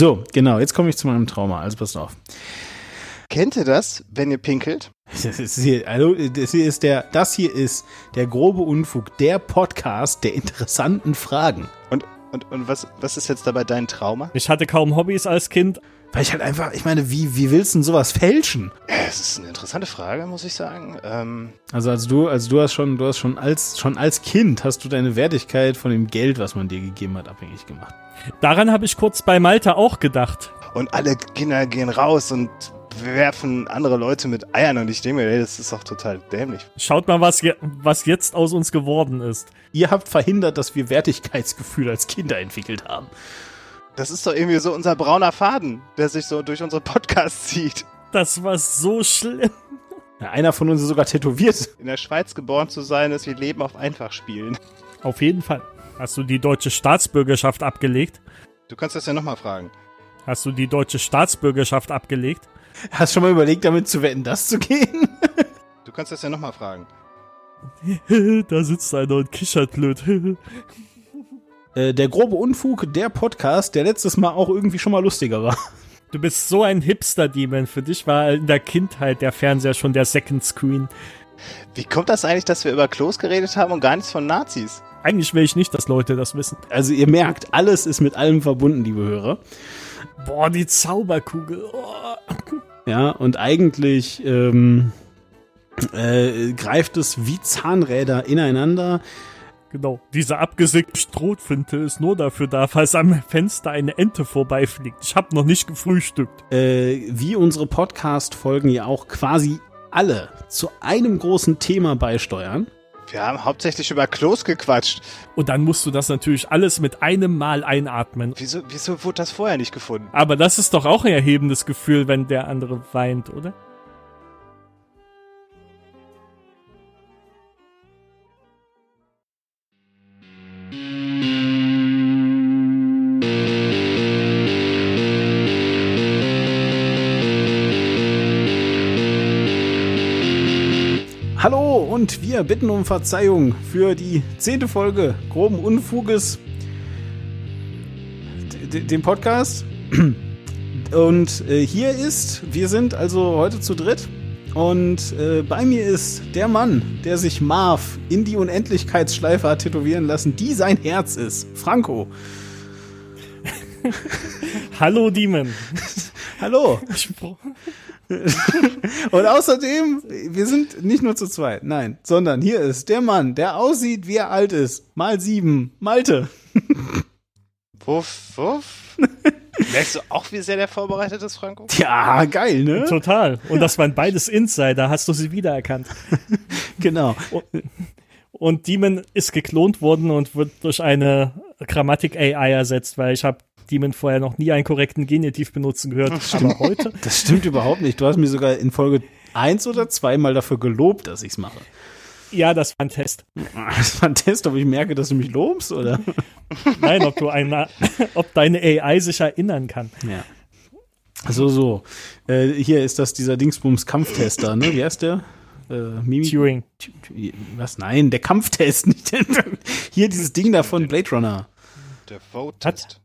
So, genau, jetzt komme ich zu meinem Trauma. Also passt auf. Kennt ihr das, wenn ihr pinkelt? Das, ist hier, also, das hier ist der, das hier ist der grobe Unfug, der Podcast der interessanten Fragen. Und, und, und was, was ist jetzt dabei dein Trauma? Ich hatte kaum Hobbys als Kind. Weil ich halt einfach, ich meine, wie, wie willst du denn sowas fälschen? Ja, das ist eine interessante Frage, muss ich sagen. Ähm, Also als du, als du hast schon, du hast schon als, schon als Kind hast du deine Wertigkeit von dem Geld, was man dir gegeben hat, abhängig gemacht. Daran habe ich kurz bei Malta auch gedacht. und alle Kinder gehen raus und werfen andere Leute mit Eiern und ich denke mir, ey, das ist doch total dämlich. Schaut mal, was, je was jetzt aus uns geworden ist. Ihr habt verhindert, dass wir Wertigkeitsgefühl als Kinder entwickelt haben. Das ist doch irgendwie so unser brauner Faden, der sich so durch unsere Podcasts zieht. Das war so schlimm. Ja, einer von uns ist sogar tätowiert. In der Schweiz geboren zu sein, ist wie Leben auf einfach spielen. Auf jeden Fall. Hast du die deutsche Staatsbürgerschaft abgelegt? Du kannst das ja nochmal fragen. Hast du die deutsche Staatsbürgerschaft abgelegt? Hast schon mal überlegt, damit zu wetten, das zu gehen? Du kannst das ja nochmal fragen. da sitzt einer und kichert blöd. Äh, der grobe Unfug, der Podcast, der letztes Mal auch irgendwie schon mal lustiger war. Du bist so ein Hipster-Demon. Für dich war in der Kindheit der Fernseher schon der Second Screen. Wie kommt das eigentlich, dass wir über Klos geredet haben und gar nichts von Nazis? Eigentlich will ich nicht, dass Leute das wissen. Also ihr merkt, alles ist mit allem verbunden, liebe Hörer. Boah, die Zauberkugel. Oh. Ja, und eigentlich ähm, äh, greift es wie Zahnräder ineinander. Genau. Diese abgesägte Strohfinte ist nur dafür da, falls am Fenster eine Ente vorbeifliegt. Ich habe noch nicht gefrühstückt. Äh, wie unsere Podcast-Folgen ja auch quasi alle zu einem großen Thema beisteuern. Wir haben hauptsächlich über Klos gequatscht. Und dann musst du das natürlich alles mit einem Mal einatmen. Wieso, wieso wurde das vorher nicht gefunden? Aber das ist doch auch ein erhebendes Gefühl, wenn der andere weint, oder? Hallo und wir bitten um Verzeihung für die zehnte Folge groben Unfuges, dem Podcast. Und äh, hier ist, wir sind also heute zu dritt. Und äh, bei mir ist der Mann, der sich Marv in die Unendlichkeitsschleife hat tätowieren lassen, die sein Herz ist. Franco. Hallo, Demon. Hallo. Und außerdem, wir sind nicht nur zu zweit, nein, sondern hier ist der Mann, der aussieht, wie er alt ist. Mal sieben. Malte. Wuff, wuff. Merkst du auch, wie sehr der vorbereitet ist, Franco? Ja, geil, ne? Total. Und das waren beides Insider. Hast du sie wiedererkannt? Genau. Und Demon ist geklont worden und wird durch eine Grammatik-AI ersetzt, weil ich habe Demon vorher noch nie einen korrekten Genitiv benutzen gehört. Aber heute, Das stimmt überhaupt nicht. Du hast mir sogar in Folge eins oder zweimal dafür gelobt, dass ich's mache. ja, das war ein Test. Das war ein Test, ob ich merke, dass du mich lobst, oder? Nein, ob du eine, ob deine AI sich erinnern kann. Ja. So, so. Äh, hier ist das dieser Dingsbums Kampftester, ne? Wie heißt der? Äh, Mimi Turing. Was? Nein, der Kampftest. Nicht hier dieses Ding da von Blade Runner. Der Vote-Test.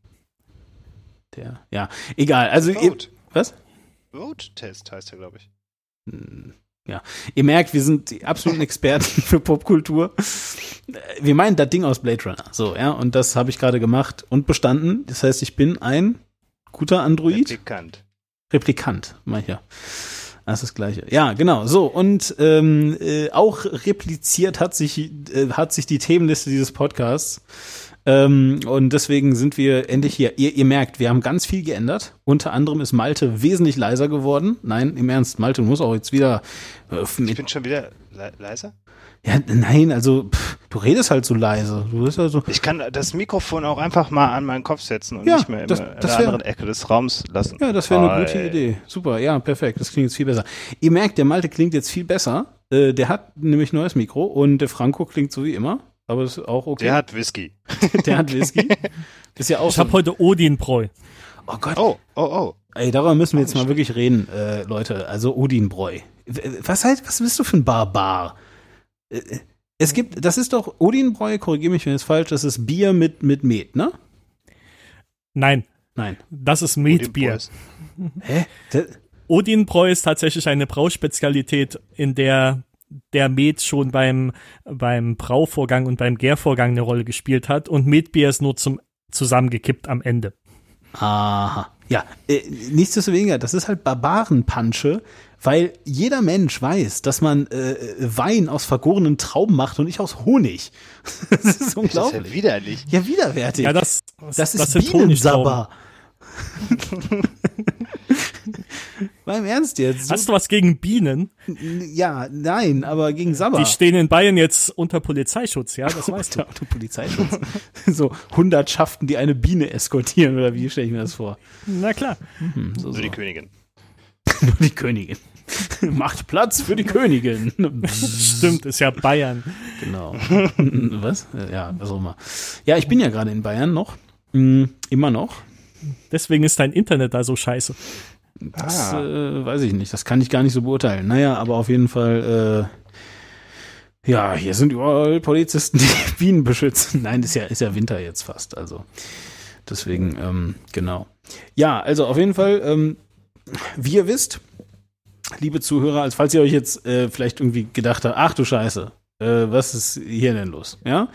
Der, ja, egal. Also, ihr, Vote. was? Vote-Test heißt der, glaube ich. Ja, ihr merkt, wir sind die absoluten Experten für Popkultur. Wir meinen das Ding aus Blade Runner. So, ja, und das habe ich gerade gemacht und bestanden. Das heißt, ich bin ein guter Android. Replikant. Replikant, mal hier. Das ist das Gleiche. Ja, genau. So, und ähm, äh, auch repliziert hat sich, äh, hat sich die Themenliste dieses Podcasts. Ähm, und deswegen sind wir endlich hier. Ihr, ihr merkt, wir haben ganz viel geändert. Unter anderem ist Malte wesentlich leiser geworden. Nein, im Ernst, Malte muss auch jetzt wieder äh, Ich bin schon wieder le leiser. ja, nein, also pff, du redest halt so leise. Du bist ja so. Ich kann das Mikrofon auch einfach mal an meinen Kopf setzen und Ja, nicht mehr in, das- in das der wär- anderen Ecke des Raums lassen. Ja, das wäre eine gute Idee. Super, ja, perfekt. Das klingt jetzt viel besser. Ihr merkt, der Malte klingt jetzt viel besser. Äh, der hat nämlich neues Mikro und der Franco klingt so wie immer. Aber das ist auch okay. Der hat Whisky. der hat Whisky. Ist ja auch Ich so. habe heute Odinbräu. Oh Gott. Oh, oh, oh. Ey, darüber müssen wir jetzt mal wirklich reden, äh, Leute. Also Odinbräu. Was heißt, was bist du für ein Barbar? Äh, äh, Es gibt, das ist doch Odinbräu, korrigiere mich, wenn es falsch ist, das ist Bier mit, mit Met, ne? Nein, Nein. Das ist Metbier. Hä? Das, Odinbräu ist tatsächlich eine Brauspezialität, in der der Met schon beim, beim Brauvorgang und beim Gärvorgang eine Rolle gespielt hat und Metbier ist nur zum zusammengekippt am Ende. aha. Ja, äh, nichtsdestoweniger, das ist halt Barbarenpansche, weil jeder Mensch weiß, dass man äh, Wein aus vergorenen Trauben macht und nicht aus Honig. Das ist Das ist ja unglaublich. widerlich. Ja, widerwärtig. Ja, das, das ist sind Honigtrauben. Bienensabber. Beim Ernst jetzt? So, Hast du was gegen Bienen? ja, nein, aber gegen Sabber. Die stehen in Bayern jetzt unter Polizeischutz, ja, das weißt du. Unter, Polizeischutz. so Hundertschaften, die eine Biene eskortieren, oder wie stelle ich mir das vor? Na klar. Hm, so, Nur so. die Königin. Nur die Königin. Macht Platz für die Königin. Stimmt, ist ja Bayern. genau. was? Ja, was auch immer. Ja, ich bin ja gerade in Bayern noch. Mm, Immer noch. Deswegen ist dein Internet da so scheiße. Das Ah. äh, weiß ich nicht. Das kann ich gar nicht so beurteilen. Naja, aber auf jeden Fall, äh, ja, hier sind überall Polizisten, die Bienen beschützen. Nein, ist ja, ist ja Winter jetzt fast. Also deswegen, ähm, genau. Ja, also auf jeden Fall, ähm, wie ihr wisst, liebe Zuhörer, als falls ihr euch jetzt äh, vielleicht irgendwie gedacht habt, ach du Scheiße, äh, was ist hier denn los? Ja,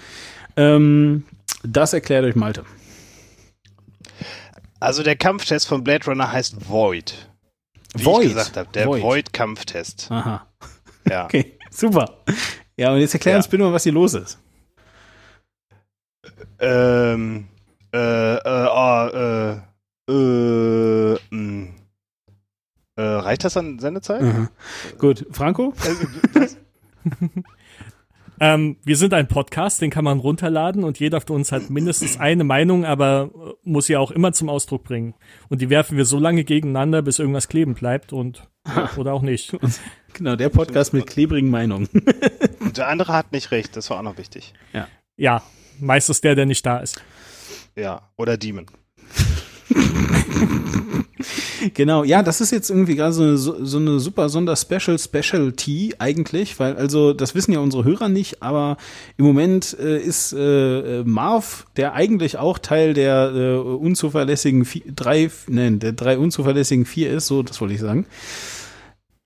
ähm, das erklärt euch Malte. Also der Kampftest von Blade Runner heißt Void. Wie Void. ich gesagt habe, der Void. Void-Kampftest. Aha. Ja. Okay, super. Ja, und jetzt erklär Ja. uns bitte mal, was hier los ist. Ähm, äh, äh, oh, äh, äh, mh. äh, reicht das an Sendezeit? Aha. Gut, Franco? Äh, was? Ähm, wir sind ein Podcast, den kann man runterladen und jeder von uns hat mindestens eine Meinung, aber äh, muss sie auch immer zum Ausdruck bringen. Und die werfen wir so lange gegeneinander, bis irgendwas kleben bleibt und oder auch nicht. Genau, der Podcast mit klebrigen Meinungen. Und der andere hat nicht recht, das war auch noch wichtig. Ja, meistens der, der nicht da ist. Ja, oder Demon. genau, ja, das ist jetzt irgendwie gerade so eine, so eine super Sonder-Special Specialty eigentlich, weil also das wissen ja unsere Hörer nicht, aber im Moment äh, ist äh, Marv, der eigentlich auch Teil der äh, unzuverlässigen vier, drei, nein, der drei unzuverlässigen vier ist, so, das wollte ich sagen.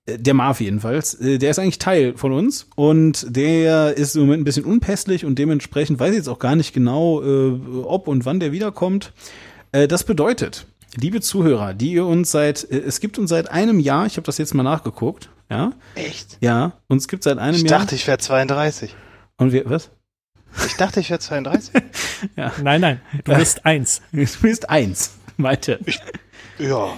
Äh, Der Marv jedenfalls, äh, der ist eigentlich Teil von uns und der ist im Moment ein bisschen unpässlich und dementsprechend weiß ich jetzt auch gar nicht genau, äh, ob und wann der wiederkommt. Das bedeutet, liebe Zuhörer, die ihr uns seit, äh, es gibt uns seit einem Jahr, ich habe das jetzt mal nachgeguckt, ja, Echt? ja, uns gibt seit einem Ich Jahr. dachte, ich wäre 32. und wir, was? Ich dachte, ich wäre 32. Nein, nein, du bist eins. Du bist eins, Malte. Ja.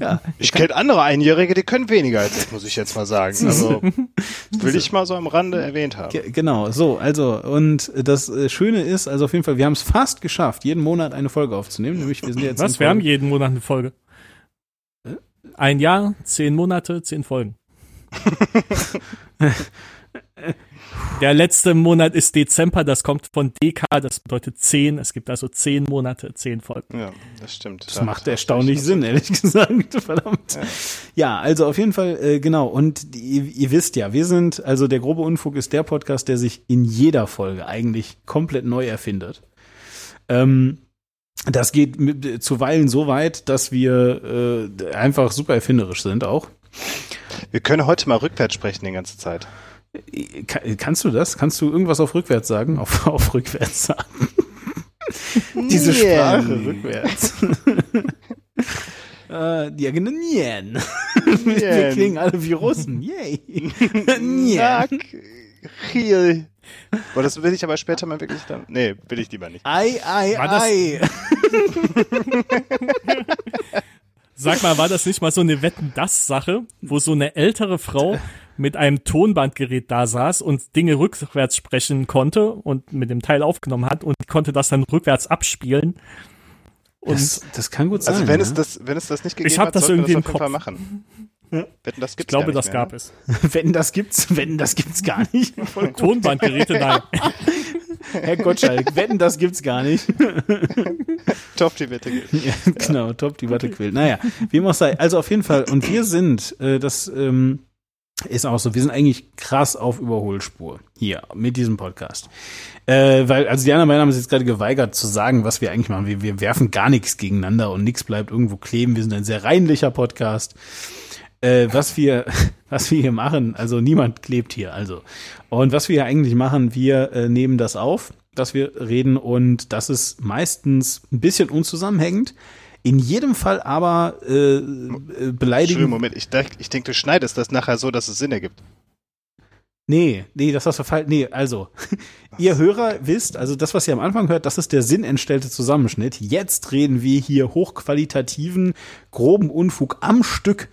Ja, Ich kenne andere Einjährige, die können weniger als ich, muss ich jetzt mal sagen. Also will ich mal so am Rande erwähnt haben. Ge- Genau, so, also, und das äh, Schöne ist, also auf jeden Fall, wir haben es fast geschafft, jeden Monat eine Folge aufzunehmen, nämlich wir sind jetzt. Was? Wir haben jeden Monat eine Folge. Ein Jahr, zehn Monate, zehn Folgen. Der letzte Monat ist Dezember, das kommt von DK, das bedeutet zehn. Es gibt also zehn Monate, zehn Folgen. Ja, das stimmt. Das macht erstaunlich Sinn, ehrlich gesagt. Verdammt. Ja. Ja, also auf jeden Fall, äh, genau. Und die, ihr, ihr wisst ja, wir sind, also der grobe Unfug ist der Podcast, der sich in jeder Folge eigentlich komplett neu erfindet. Ähm, das geht mit, zuweilen so weit, dass wir äh, einfach super erfinderisch sind auch. Wir können heute mal rückwärts sprechen die ganze Zeit. Ka- Kannst du das? Kannst du irgendwas auf rückwärts sagen? Auf, auf rückwärts sagen. Diese. Sprache rückwärts. äh, ja, genau. Nien. Wir klingen alle wie Russen. Yay. Sag, Nien. Kiel. Boah, das will ich aber später mal wirklich dann. Nee, will ich lieber nicht. Ei, ei, War ei. Sag mal, war das nicht mal so eine Wetten-Das-Sache, wo so eine ältere Frau mit einem Tonbandgerät da saß und Dinge rückwärts sprechen konnte und mit dem Teil aufgenommen hat und konnte das dann rückwärts abspielen? Und Das, das kann gut sein. Also wenn ja. es das, wenn es das nicht gegeben Ich hat, das wir irgendwie das auf im jeden Fall Kopf. machen. Wetten, das ich gibt's glaube, gar das nicht gab mehr, es. wenn das gibt's, wenn das gibt's gar nicht. Tonbandgeräte, nein. Herr Gottschalk, wetten, das gibt's gar nicht. Top die Wette. Ja, genau, top, die Watte quillt. Naja, wie immer auch sei. Also auf jeden Fall, und wir sind, äh, das, ähm, Ist auch so. Wir sind eigentlich krass auf Überholspur hier mit diesem Podcast. Äh, weil, also die anderen beiden haben sich jetzt gerade geweigert zu sagen, was wir eigentlich machen. Wir, wir werfen gar nichts gegeneinander und nichts bleibt irgendwo kleben. Wir sind ein sehr reinlicher Podcast. Äh, was wir, was wir hier machen, also niemand klebt hier, also. Und was wir hier eigentlich machen, wir äh, nehmen das auf, dass wir reden und das ist meistens ein bisschen unzusammenhängend. In jedem Fall aber äh, äh, beleidigen. Moment, ich, ich denke, du schneidest das nachher so, dass es Sinn ergibt. Nee, nee, das hast du falsch. Nee, also, ihr Hörer wisst, also das, was ihr am Anfang hört, das ist der sinnentstellte Zusammenschnitt. Jetzt reden wir hier hochqualitativen, groben Unfug am Stück.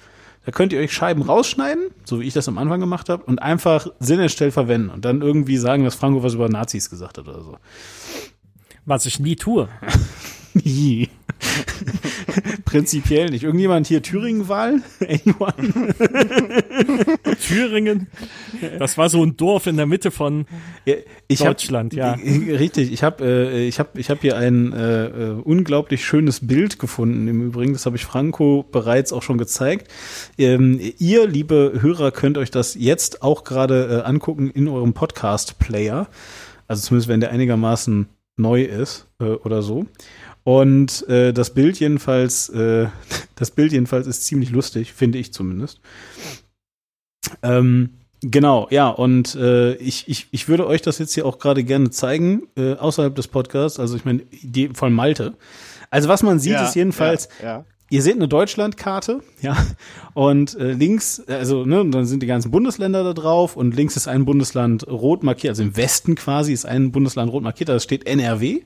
Da könnt ihr euch Scheiben rausschneiden, so wie ich das am Anfang gemacht habe, und einfach sinnentstellt verwenden und dann irgendwie sagen, dass Franco was über Nazis gesagt hat oder so. Was ich nie tue. Nie. Prinzipiell nicht. Irgendjemand hier Thüringen-Wahl? Anyone? Thüringen. Das war so ein Dorf in der Mitte von ich Deutschland, hab, ja. Richtig, ich habe äh, ich hab, ich hab hier ein äh, äh, unglaublich schönes Bild gefunden. Im Übrigen, das habe ich Franco bereits auch schon gezeigt. Ähm, ihr, liebe Hörer, könnt euch das jetzt auch gerade äh, angucken in eurem Podcast-Player. Also zumindest, wenn der einigermaßen neu ist äh, oder so. Und äh, das Bild jedenfalls, äh, das Bild jedenfalls ist ziemlich lustig, finde ich zumindest. Ähm, genau, ja, und äh, ich, ich, ich würde euch das jetzt hier auch gerade gerne zeigen, äh, außerhalb des Podcasts, also ich meine, die von Malte. Also was man sieht, ist jedenfalls, Ja, ja. ihr seht eine Deutschlandkarte, ja, und äh, links, also ne, und dann sind die ganzen Bundesländer da drauf und links ist ein Bundesland rot markiert, also im Westen quasi ist ein Bundesland rot markiert, da steht NRW.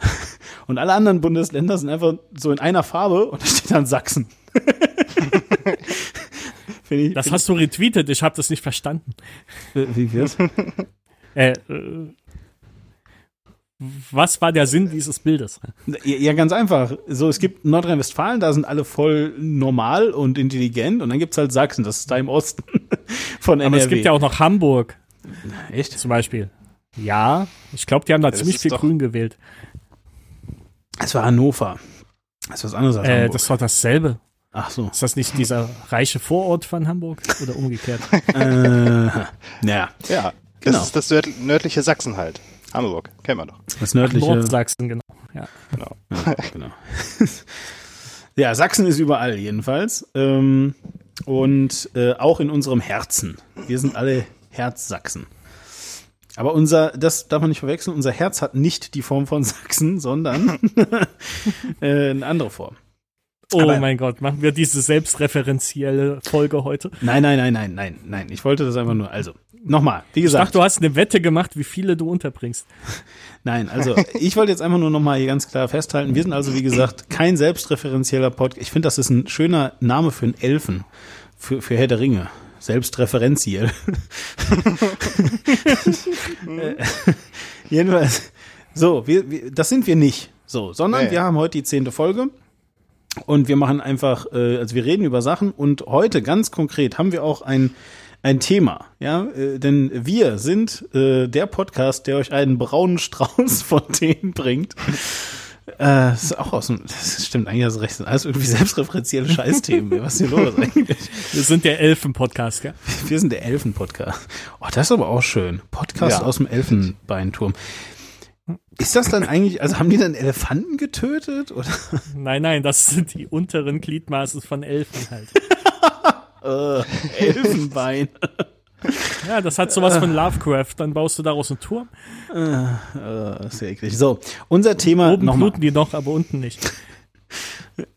Und alle anderen Bundesländer sind einfach so in einer Farbe und da steht dann Sachsen. Ich, Das hast du retweetet, ich habe das nicht verstanden. wie wir's? Äh, äh, was war der Sinn dieses Bildes? Ja, ja, ganz einfach. So, es gibt Nordrhein-Westfalen, da sind alle voll normal und intelligent und dann gibt's halt Sachsen, das ist da im Osten von NRW. Aber es gibt ja auch noch Hamburg Echt? zum Beispiel. Ja, ich glaube, die haben da Das ziemlich viel doch- Grün gewählt. Es war Hannover. Das ist was anderes als Äh, Hamburg. das war dasselbe. Ach so. Ist das nicht dieser reiche Vorort von Hamburg oder umgekehrt? äh, ja, Ja, das Genau. ist das nörd- nördliche Sachsen halt. Hamburg, kennen wir doch. das nördliche. Nordsachsen, genau. Ja. Genau. Ja, genau. ja, Sachsen ist überall jedenfalls. Ähm, und äh, auch in unserem Herzen. Wir sind alle Herzsachsen. Aber unser, das darf man nicht verwechseln, unser Herz hat nicht die Form von Sachsen, sondern äh, eine andere Form. Oh Aber- mein Gott, machen wir diese selbstreferenzielle Folge heute? Nein, nein, nein, nein, nein, nein. Ich wollte das einfach nur. Also, nochmal, wie Ich gesagt. dachte, du hast eine Wette gemacht, wie viele du unterbringst. Nein, also ich wollte jetzt einfach nur nochmal hier ganz klar festhalten. Wir sind also, wie gesagt, kein selbstreferenzieller Podcast. Ich finde, das ist ein schöner Name für einen Elfen, für, für Herr der Ringe. Selbstreferenziell. Äh, Jedenfalls, so, wir, wir, das sind wir nicht. So, sondern Nee. wir haben heute die zehnte Folge. Und wir machen einfach, äh, also wir reden über Sachen und heute ganz konkret haben wir auch ein, ein Thema, ja, äh, denn wir sind äh, der Podcast, der euch einen braunen Strauß von Themen bringt. Äh, das ist auch aus dem, das stimmt eigentlich du recht, das sind alles irgendwie selbstreferenzielle Scheißthemen. Was ist hier los eigentlich? Wir sind der Elfen-Podcast, gell? Wir sind der Elfen-Podcast. Oh, das ist aber auch schön. Podcast Ja. aus dem Elfenbeinturm. Ist das dann eigentlich, also haben die dann Elefanten getötet? Oder? Nein, nein, das sind die unteren Gliedmaßen von Elfen halt. Äh, Elfenbein. Ja, das hat sowas von Lovecraft. Dann baust du daraus einen Turm. Äh, ist ja eklig. So, unser Thema Oben nochmal. bluten die noch, aber unten nicht.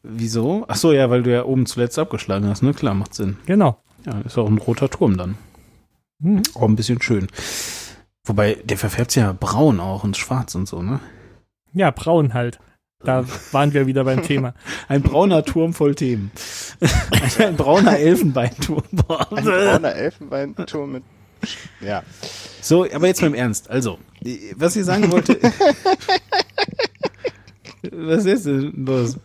Wieso? Ach so, ja, weil du ja oben zuletzt abgeschlagen hast, ne? Klar, macht Sinn. Genau. Ja, ist auch ein roter Turm dann. Mhm. Auch ein bisschen schön. Wobei, der verfärbt ja braun auch und schwarz und so, ne? Ja, braun halt. Da waren wir wieder beim Thema. Ein brauner Turm voll Themen. ein brauner Elfenbeinturm. Ein brauner Elfenbeinturm mit. Ja. So, aber jetzt mal im Ernst. Also, was ich sagen wollte. was ist denn los?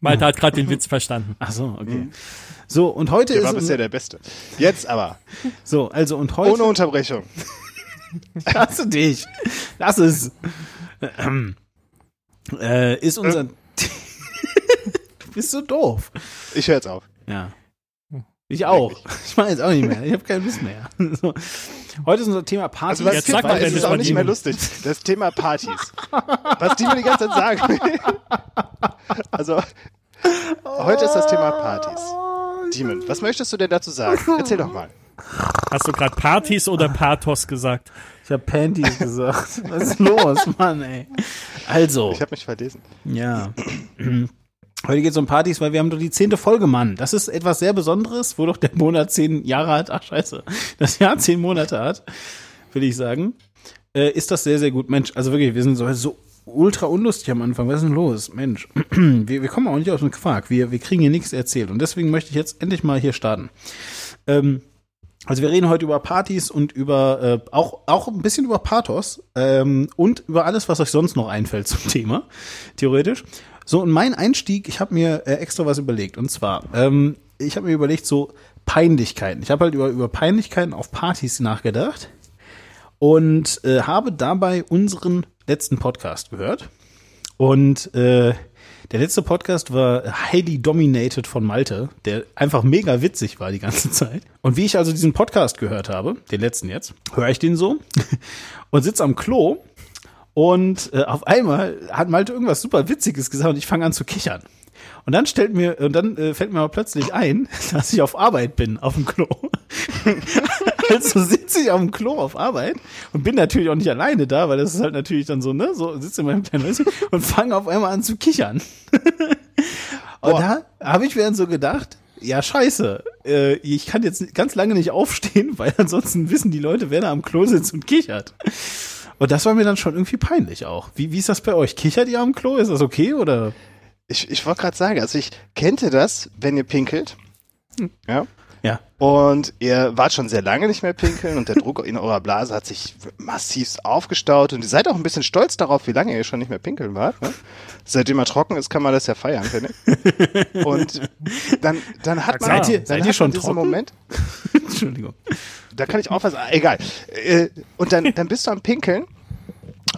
Malte hat gerade den Witz verstanden. Ach so, okay. So, und heute Der ist war bisher der Beste. Jetzt aber. so, also und heute Ohne Unterbrechung. Lass dich. Lass es. Ähm, äh, ist unser. du bist so doof. Ich höre jetzt auf. Ja. Ich auch. Ich mache jetzt auch nicht mehr. Ich habe keine Lust mehr. So. Heute ist unser Thema Partys. Also was Jetzt Jetzt sag mal, ist wenn es es auch nicht mehr lustig. Das Thema Partys. Was die mir die ganze Zeit sagen. also, heute ist das Thema Partys. Demon, was möchtest du denn dazu sagen? Erzähl doch mal. Hast du gerade Partys oder Pathos gesagt? Ich habe Panties gesagt. Was ist los, Mann, ey? Also, Ich habe mich verlesen. ja. Heute geht es um Partys, weil wir haben doch die zehnte Folge, Mann. Das ist etwas sehr Besonderes, wo doch der Monat zehn Jahre hat. Ach, scheiße. Das Jahr zehn Monate hat, will ich sagen. Äh, ist das sehr, sehr gut. Mensch, also wirklich, wir sind so, so ultra unlustig am Anfang. Was ist denn los? Mensch, wir, wir kommen auch nicht aus dem Quark. Wir, wir kriegen hier nichts erzählt. Und deswegen möchte ich jetzt endlich mal hier starten. Ähm, also wir reden heute über Partys und über äh, auch auch ein bisschen über Pathos ähm, und über alles, was euch sonst noch einfällt zum Thema, theoretisch. So und mein Einstieg, ich habe mir äh, extra was überlegt und zwar, ähm, ich habe mir überlegt so Peinlichkeiten. Ich habe halt über über Peinlichkeiten auf Partys nachgedacht und äh, habe dabei unseren letzten Podcast gehört und äh, der letzte Podcast war highly dominated von Malte, der einfach mega witzig war die ganze Zeit. Und wie ich also diesen Podcast gehört habe, den letzten jetzt, höre ich den so und sitze am Klo und äh, auf einmal hat Malte irgendwas super Witziges gesagt und ich fange an zu kichern. Und dann stellt mir, und dann äh, fällt mir aber plötzlich ein, dass ich auf Arbeit bin, auf dem Klo. also sitze ich auf dem Klo auf Arbeit und bin natürlich auch nicht alleine da, weil das ist halt natürlich dann so, ne, so sitze in meinem kleinen Häuschen und fange auf einmal an zu kichern. und da habe ich mir dann so gedacht, ja, scheiße, äh, ich kann jetzt ganz lange nicht aufstehen, weil ansonsten wissen die Leute, wer da am Klo sitzt und kichert. Und das war mir dann schon irgendwie peinlich auch. Wie, wie ist das bei euch? Kichert ihr am Klo? Ist das okay oder? Ich, ich wollte gerade sagen, also ich kennte das, wenn ihr pinkelt. Ja. Ja. Und ihr wart schon sehr lange nicht mehr pinkeln und der Druck in eurer Blase hat sich massiv aufgestaut und ihr seid auch ein bisschen stolz darauf, wie lange ihr schon nicht mehr pinkeln wart. Ne? Seitdem er trocken ist, kann man das ja feiern, finde ich. Und dann, dann hat man, Seid ihr- dann seid hat ihr schon diesen trocken? Moment, Entschuldigung. da kann ich auch was, egal. Äh, Und dann, dann bist du am Pinkeln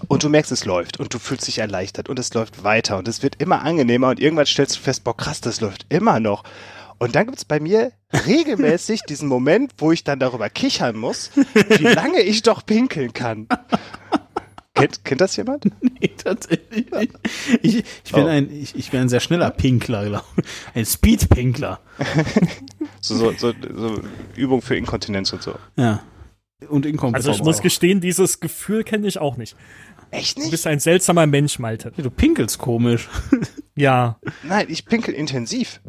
und du merkst, es läuft und du fühlst dich erleichtert und es läuft weiter und es wird immer angenehmer und irgendwann stellst du fest, boah krass, das läuft immer noch. Und dann gibt's bei mir regelmäßig diesen Moment, wo ich dann darüber kichern muss, wie lange ich doch pinkeln kann. Kennt, kennt das jemand? Nee, tatsächlich nicht. Ich, ich, bin Oh. ein, ich, ich bin ein sehr schneller Pinkler, glaube ich. Ein Speed-Pinkler. So, so, so, so Übung für Inkontinenz und so. Ja. Und inkompetent. Also ich muss auch. gestehen, dieses Gefühl kenne ich auch nicht. Echt Du bist ein seltsamer Mensch, Malte. Du pinkelst komisch. Ja, Nein, ich pinkel intensiv.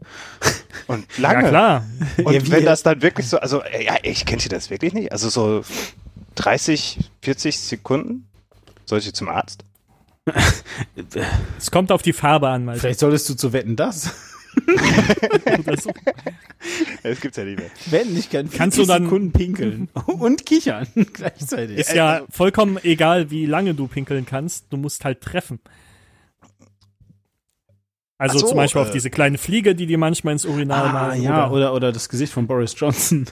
Und ja lange. klar. Und Ja, wenn das dann wirklich so, also, äh, ja, ich kennt ihr das wirklich nicht? Also so 30, 40 Sekunden? Soll ich zum Arzt? Es kommt auf die Farbe an, Malte. Vielleicht solltest du zu wetten das. Oder so. Das gibt's ja nicht mehr. Wetten, ich kann 40 Kannst du dann- Sekunden pinkeln. Und kichern gleichzeitig. Ist ja vollkommen egal, wie lange du pinkeln kannst. Du musst halt treffen. Also so, zum Beispiel auf äh. diese kleine Fliege, die dir manchmal ins Urinal Ah, malen. ja, oder, oder, oder das Gesicht von Boris Johnson.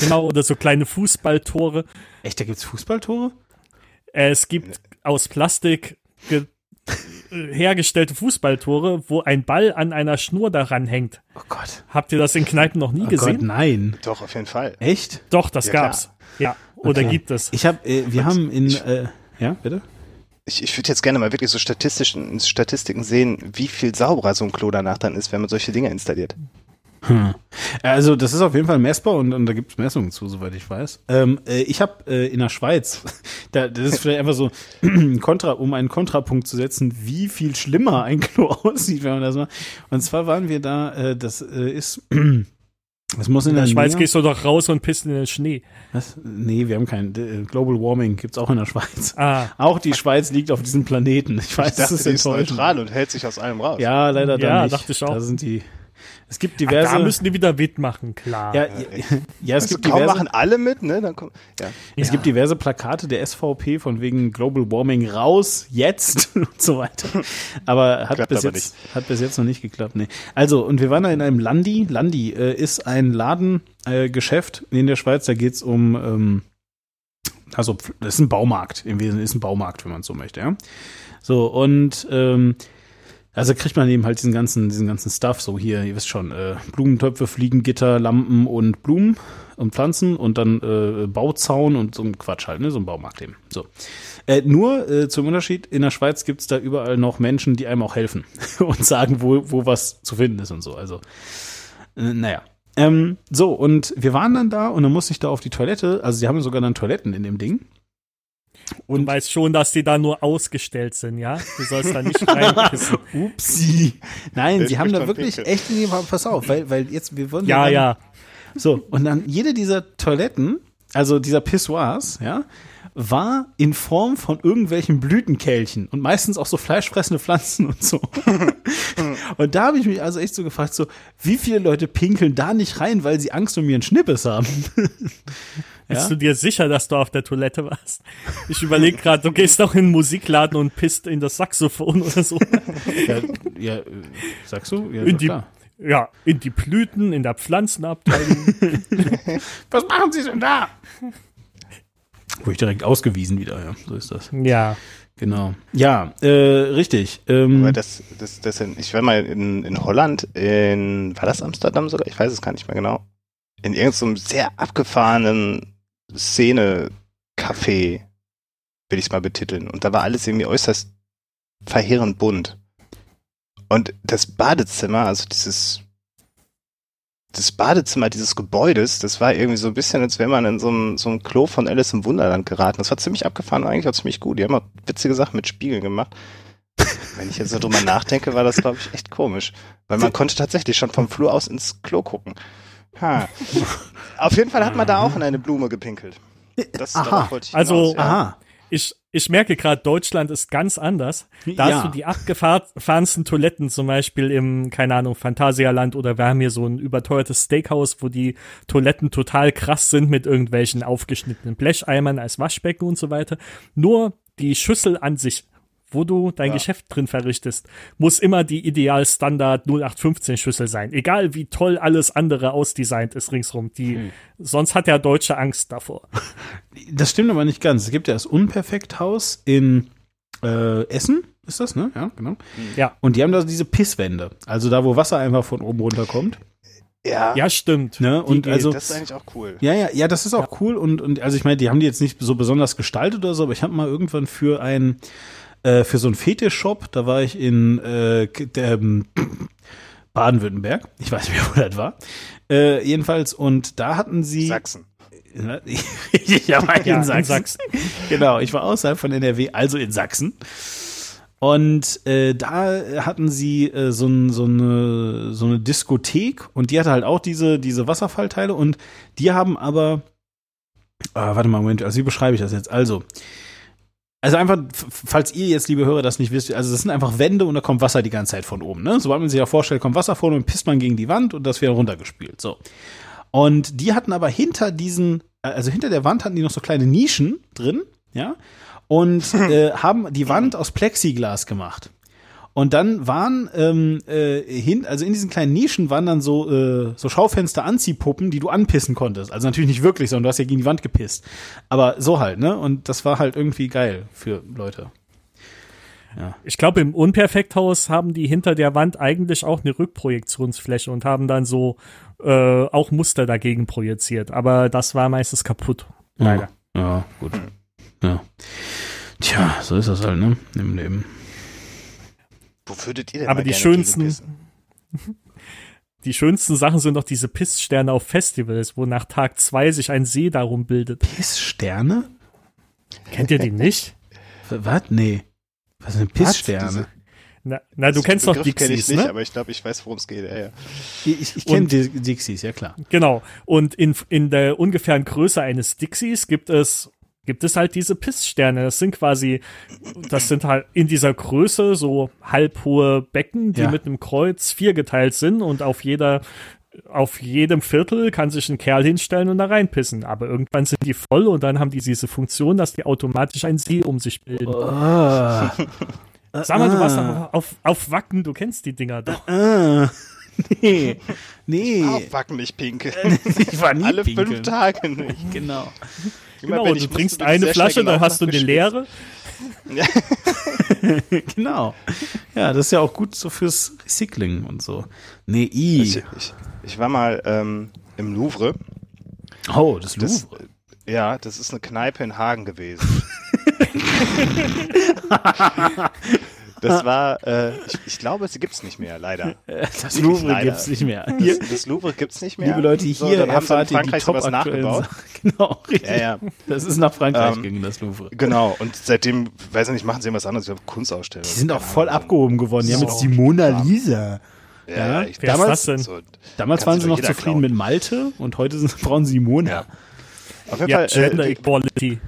genau, oder so kleine Fußballtore. Echt, da gibt's Fußballtore? Äh, Es gibt aus Plastik hergestellte Fußballtore, wo ein Ball an einer Schnur daran hängt. Oh Gott. Habt ihr das in Kneipen noch nie Oh gesehen? Gott, nein. Doch, auf jeden Fall. Echt? Doch, das Ja, gab's. Ja, oder Okay. gibt es. Ich habe, äh, wir haben in, ich- äh, ja, bitte? Ich, ich würde jetzt gerne mal wirklich so statistischen, Statistiken sehen, wie viel sauberer so ein Klo danach dann ist, wenn man solche Dinge installiert. Hm. Also das ist auf jeden Fall messbar und, und da gibt es Messungen zu, soweit ich weiß. Ähm, äh, ich habe äh, in der Schweiz, da, das ist vielleicht einfach so ein Kontra, um einen Kontrapunkt zu setzen, wie viel schlimmer ein Klo aussieht, wenn man das macht. Und zwar waren wir da, äh, das äh, ist, das muss in, In der Schweiz Nähe- gehst du doch raus und pisst in den Schnee. Was? Nee, wir haben kein äh, Global Warming, gibt's auch in der Schweiz. Ah, Auch die Schweiz liegt auf diesem Planeten. Ich weiß, Ich dachte, das ist die ist enttäuschend. neutral und hält sich aus allem raus. Ja, leider da Ja, nicht. dachte ich auch. Da sind die. Es gibt Ach, diverse. da müssen die wieder mitmachen, klar. ja, ja, ja, es Also gibt kaum diverse. machen alle mit, ne? Dann kommt, ja. Es Ja. gibt diverse Plakate der SVP von wegen Global Warming raus, jetzt und so weiter. Aber hat Klappt bis aber jetzt hat bis jetzt noch nicht geklappt. Nee. Also und wir waren da in einem Landi. Landi äh, ist ein Ladengeschäft äh, in der Schweiz. Da geht's um ähm, also das ist ein Baumarkt im Wesentlichen ist ein Baumarkt, wenn man so möchte. Ja. So und ähm, Also kriegt man eben halt diesen ganzen, diesen ganzen Stuff, so hier, ihr wisst schon, äh, Blumentöpfe, Fliegengitter, Lampen und Blumen und Pflanzen und dann äh, Bauzaun und so ein Quatsch halt, ne? So ein Baumarkt eben. So. Äh, nur äh, zum Unterschied, in der Schweiz gibt's da überall noch Menschen, die einem auch helfen und sagen, wo, wo was zu finden ist und so. Also, äh, naja. Ähm, so, und wir waren dann da und dann musste ich da auf die Toilette, also sie haben sogar dann Toiletten in dem Ding. Und du weißt schon, dass die da nur ausgestellt sind, ja? Du sollst da nicht reinpissen. Upsi. Nein, Der sie haben da wirklich Pinkeln. echt in die, pass auf, weil, weil jetzt, wir wollen Ja, dann- ja. So, und dann jede dieser Toiletten, also dieser Pissoirs, ja, war in Form von irgendwelchen Blütenkelchen und meistens auch so fleischfressende Pflanzen und so. und da habe ich mich also echt so gefragt, so, wie viele Leute pinkeln da nicht rein, weil sie Angst um ihren Schnippes haben? Bist Ja? du dir sicher, dass du auf der Toilette warst? Ich überlege gerade, du gehst doch in einen Musikladen und pisst in das Saxophon oder so. ja, ja sagst du? Ja, In die, klar. ja, in die Blüten, in der Pflanzenabteilung. Was machen Sie denn da? Wurde ich direkt ausgewiesen wieder, ja, so ist das. ja. Genau. Ja, äh, richtig. Ähm, Aber das, das, das in, ich war mal in, in Holland, in, war das Amsterdam sogar? Ich weiß es gar nicht mehr genau. In irgendeinem sehr abgefahrenen Szene-Café, will ich es mal betiteln. Und da war alles irgendwie äußerst verheerend bunt. Und das Badezimmer, also dieses, das Badezimmer dieses Gebäudes, das war irgendwie so ein bisschen, als wäre man in so einem, so einem Klo von Alice im Wunderland geraten. Das war ziemlich abgefahren und eigentlich auch ziemlich gut. Die haben auch witzige Sachen mit Spiegeln gemacht. Wenn ich jetzt so drüber nachdenke, war das, glaube ich, echt komisch. Weil man konnte tatsächlich schon vom Flur aus ins Klo gucken. Ha. Auf jeden Fall hat man da auch in eine Blume gepinkelt. Das, Aha. ich Also- hinaus, ja. aha. Ich, ich merke gerade, Deutschland ist ganz anders. Da Ja. hast du die abgefahrensten Toiletten, zum Beispiel im, keine Ahnung, Phantasialand oder wir haben hier so ein überteuertes Steakhouse, wo die Toiletten total krass sind mit irgendwelchen aufgeschnittenen Blecheimern als Waschbecken und so weiter. Nur die Schüssel an sich, wo du dein Ja. Geschäft drin verrichtest, muss immer die Ideal-Standard 0815 Schüssel sein. Egal wie toll alles andere ausdesignt ist ringsrum. Die, Hm. sonst hat der Deutsche Angst davor. Das stimmt aber nicht ganz. Es gibt ja das Unperfekthaus in äh, Essen, ist das, ne? Ja, genau. Ja. Und die haben da diese Pisswände. Also da, wo Wasser einfach von oben runterkommt. Ja, Ja, stimmt. Ne? Und also. das ist eigentlich auch cool. Ja, ja, ja, das ist auch cool und, und also ich meine, die haben die jetzt nicht so besonders gestaltet oder so, aber ich habe mal irgendwann für ein äh, für so einen Fetisch-Shop, da war ich in äh, ähm, Baden-Württemberg, ich weiß nicht mehr, wo das war. Äh, jedenfalls und da hatten sie Sachsen. ich war Ja, in in Sachsen. Sachsen. genau, ich war außerhalb von NRW, also in Sachsen. Und äh, da hatten sie äh, so, ein, so, eine, so eine Diskothek und die hatte halt auch diese, diese Wasserfallteile und die haben aber, ah, warte mal, Moment, also wie beschreibe ich das jetzt? Also, also einfach, falls ihr jetzt, liebe Hörer, das nicht wisst, also das sind einfach Wände und da kommt Wasser die ganze Zeit von oben, ne? Sobald man sich ja vorstellt, kommt Wasser von oben, pisst man gegen die Wand und das wird runtergespült, so. Und die hatten aber hinter diesen, also hinter der Wand hatten die noch so kleine Nischen drin, ja, und äh, haben die Wand aus Plexiglas gemacht. Und dann waren ähm, äh, hin, also in diesen kleinen Nischen waren dann so äh, so Schaufenster Anziehpuppen, die du anpissen konntest. Also natürlich nicht wirklich, sondern du hast ja gegen die Wand gepisst. Aber so halt, ne? Und das war halt irgendwie geil für Leute. Ich glaube, im Unperfekthaus haben die hinter der Wand eigentlich auch eine Rückprojektionsfläche und haben dann so äh, auch Muster dagegen projiziert. Aber das war meistens kaputt. Leider. Ja, gut. Ja. Tja, so ist das halt, ne? Im Leben. Wo würdet ihr denn Aber mal die gerne schönsten-? Die schönsten Sachen sind doch diese Pisssterne auf Festivals, wo nach Tag zwei sich ein See darum bildet. Pisssterne? Kennt ihr die nicht? Was? Nee. Was sind Pisssterne? Na, na du kennst doch Begriff kenn Dixies, ich nicht, ne? aber ich glaube, ich weiß, worum es geht. Ja, ja. Ich, ich kenne Dixies, ja klar. Genau. Und in, in der ungefähren Größe eines Dixies gibt es, gibt es halt diese Pisssterne. Das sind quasi, das sind halt in dieser Größe so halbhohe Becken, die Ja. mit einem Kreuz viergeteilt sind und auf jeder, auf jedem Viertel kann sich ein Kerl hinstellen und da reinpissen. Aber irgendwann sind die voll und dann haben die diese Funktion, dass die automatisch ein See um sich bilden. Ah. Sag mal, du warst auf, auf, auf Wacken, du kennst die Dinger doch. Ah. Nee. Nee. Aufwacken nicht pinkeln. Ich war nie Alle pinkeln. fünf Tage nicht. Genau. Immer Genau, du trinkst eine Flasche, dann hast du eine leere. genau. Ja, das ist ja auch gut so fürs Recycling und so. Nee, i. Ich, ich, ich war mal ähm, im Louvre. Oh, das Das, Louvre. ja, das ist eine Kneipe in Hagen gewesen. das war, äh, ich, ich glaube, es gibt's nicht mehr, leider. Das wirklich Louvre leider. gibt's nicht mehr. Das, das Louvre gibt's nicht mehr. liebe Leute, hier so, dann haben sie in erfahrt ihr die top nachgebaut. Sachen. Genau, richtig. Ja, ja. Das ist nach Frankreich Ähm, gegangen, das Louvre. Genau, und seitdem, weiß ich nicht, machen sie irgendwas anderes, ich glaube Kunstausstellungen. Die sind auch voll Ahnung. abgehoben geworden. Die haben So. jetzt die Mona Lisa. Ja, Ja, Damals- ist das denn? so, Damals waren sie noch zufrieden klauen. mit Malte und heute sind, brauchen sie die Mona. Ja. auf jeden Ja, Fall, Gender äh, Equality.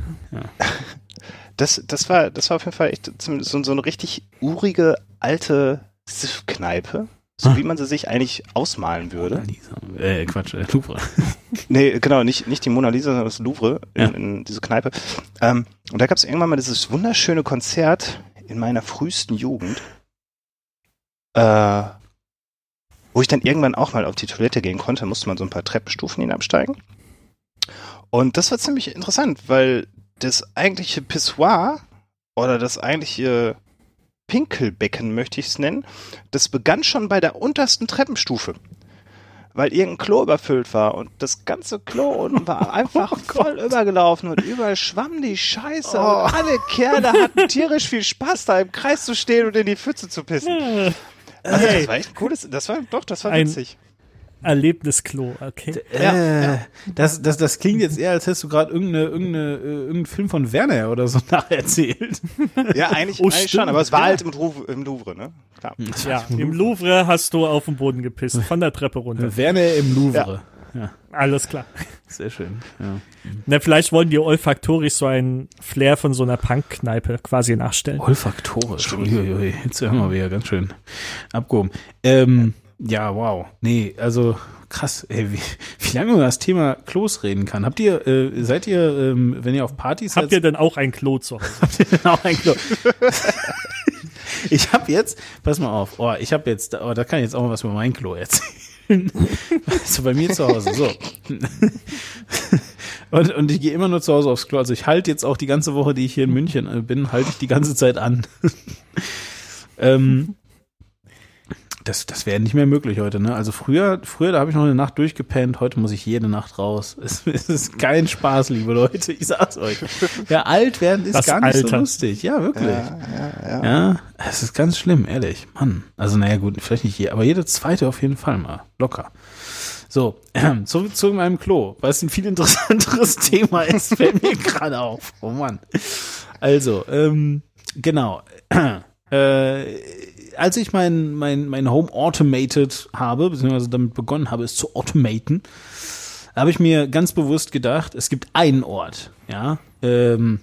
Das, das war, das war auf jeden Fall echt so, so eine richtig urige, alte Siff-Kneipe. So Ah. wie man sie sich eigentlich ausmalen würde. Mona Lisa. Äh, Quatsch, äh, Louvre. Nee, genau, nicht, nicht die Mona Lisa, sondern das Louvre in, Ja. in diese Kneipe. Ähm, und da gab es irgendwann mal dieses wunderschöne Konzert in meiner frühesten Jugend, äh, wo ich dann irgendwann auch mal auf die Toilette gehen konnte, musste man so ein paar Treppenstufen hinabsteigen. Und das war ziemlich interessant, weil das eigentliche Pissoir oder das eigentliche Pinkelbecken, möchte ich es nennen, das begann schon bei der untersten Treppenstufe weil irgendein Klo überfüllt war und das ganze Klo unten war einfach voll übergelaufen und überall schwamm die Scheiße und alle Kerle hatten tierisch viel Spaß da im Kreis zu stehen und in die Pfütze zu pissen. Also Hey. das war echt ein cooles, das war doch, das war Ein- witzig. Erlebnisklo, okay. Ja, äh, Das, das, das klingt jetzt eher, als hättest du gerade irgendeine, irgendeine, äh, irgendeinen Film von Werner oder so nacherzählt. Ja, eigentlich, Oh, eigentlich schon, aber es war Ja. halt im Louvre, im Louvre ne? Klar. Ja, im Louvre hast du auf den Boden gepisst, von der Treppe runter. Werner im Louvre. Ja. Alles klar. sehr schön. Ja. Na, vielleicht wollen die olfaktorisch so einen Flair von so einer Punk-Kneipe quasi nachstellen. Olfaktorisch. Uiuiui, jetzt hören wir wieder ganz schön abgehoben. Ähm, ja, wow. Nee, also krass, ey, wie, wie lange man das Thema Klos reden kann. Habt ihr, äh, seid ihr, ähm, wenn ihr auf Partys Habt ihr denn auch ein Klo zu Hause? habt ihr denn auch ein Klo? ich habe jetzt, pass mal auf, oh, ich habe jetzt, oh, da kann ich jetzt auch mal was über mein Klo erzählen. so bei mir zu Hause, so. Und, und ich gehe immer nur zu Hause aufs Klo. Also ich halte jetzt auch die ganze Woche, die ich hier in München äh, bin, halte ich die ganze Zeit an. ähm, das, das wäre nicht mehr möglich heute, ne? Also früher, früher, da habe ich noch eine Nacht durchgepennt, heute muss ich jede Nacht raus. Es, es ist kein Spaß, liebe Leute, ich sag's euch. Ja, alt werden ist Das gar nicht so Alter. lustig. Ja, wirklich. Ja, ja, ja. Ja, es ist ganz schlimm, ehrlich. Mann. Also, naja, gut, vielleicht nicht je, aber jede zweite auf jeden Fall mal. Locker. So, zurück zu meinem Klo, weil es ein viel interessanteres Thema ist, fällt mir gerade auf. Oh Mann. Also, ähm, genau. Äh, als ich mein, mein, mein Home automated habe, beziehungsweise damit begonnen habe, es zu automaten, habe ich mir ganz bewusst gedacht, es gibt einen Ort, ja, ähm,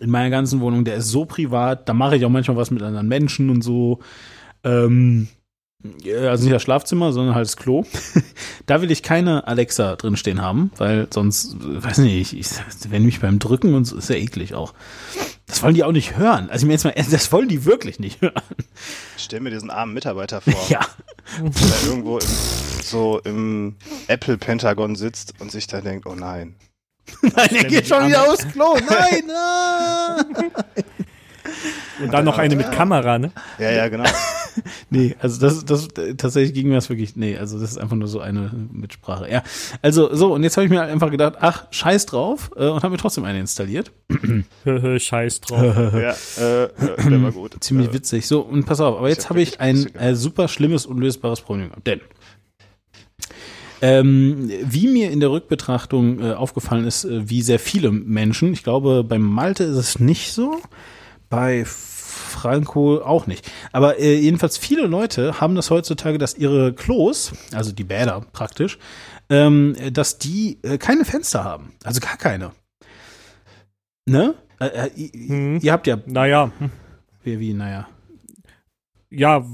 in meiner ganzen Wohnung, der ist so privat, da mache ich auch manchmal was mit anderen Menschen und so. Ähm, also nicht das Schlafzimmer, sondern halt das Klo. da will ich keine Alexa drinstehen haben, weil sonst, äh, weiß nicht, ich, ich wenn mich beim Drücken und so, ist ja eklig auch. Das wollen die auch nicht hören. Also ich mir jetzt mal, das wollen die wirklich nicht hören. Ich stell mir diesen armen Mitarbeiter vor, Ja. der irgendwo im, so im Apple-Pentagon sitzt und sich da denkt, oh nein. Nein, der geht schon wieder aufs Klo. Nein, nein. Und dann noch eine mit Kamera, ne? Ja, ja, genau. Nee, also das, das tatsächlich ging mir das wirklich, nee, also das ist einfach nur so eine Mitsprache. Ja, also so, und jetzt habe ich mir einfach gedacht, ach, scheiß drauf äh, und habe mir trotzdem eine installiert. Scheiß drauf. ja, äh, der war gut. Ziemlich äh, witzig. So, und pass auf, aber jetzt habe ich ein äh, super schlimmes, unlösbares Problem gehabt. Denn ähm, wie mir in der Rückbetrachtung äh, aufgefallen ist, äh, wie sehr viele Menschen, ich glaube, beim Malte ist es nicht so, bei Franco auch nicht. Aber äh, jedenfalls viele Leute haben das heutzutage, dass ihre Klos, also die Bäder praktisch, ähm, dass die äh, keine Fenster haben. Also gar keine. Ne? Äh, äh, ihr, Mhm. ihr habt ja, Naja, hm. wie, wie naja. ja,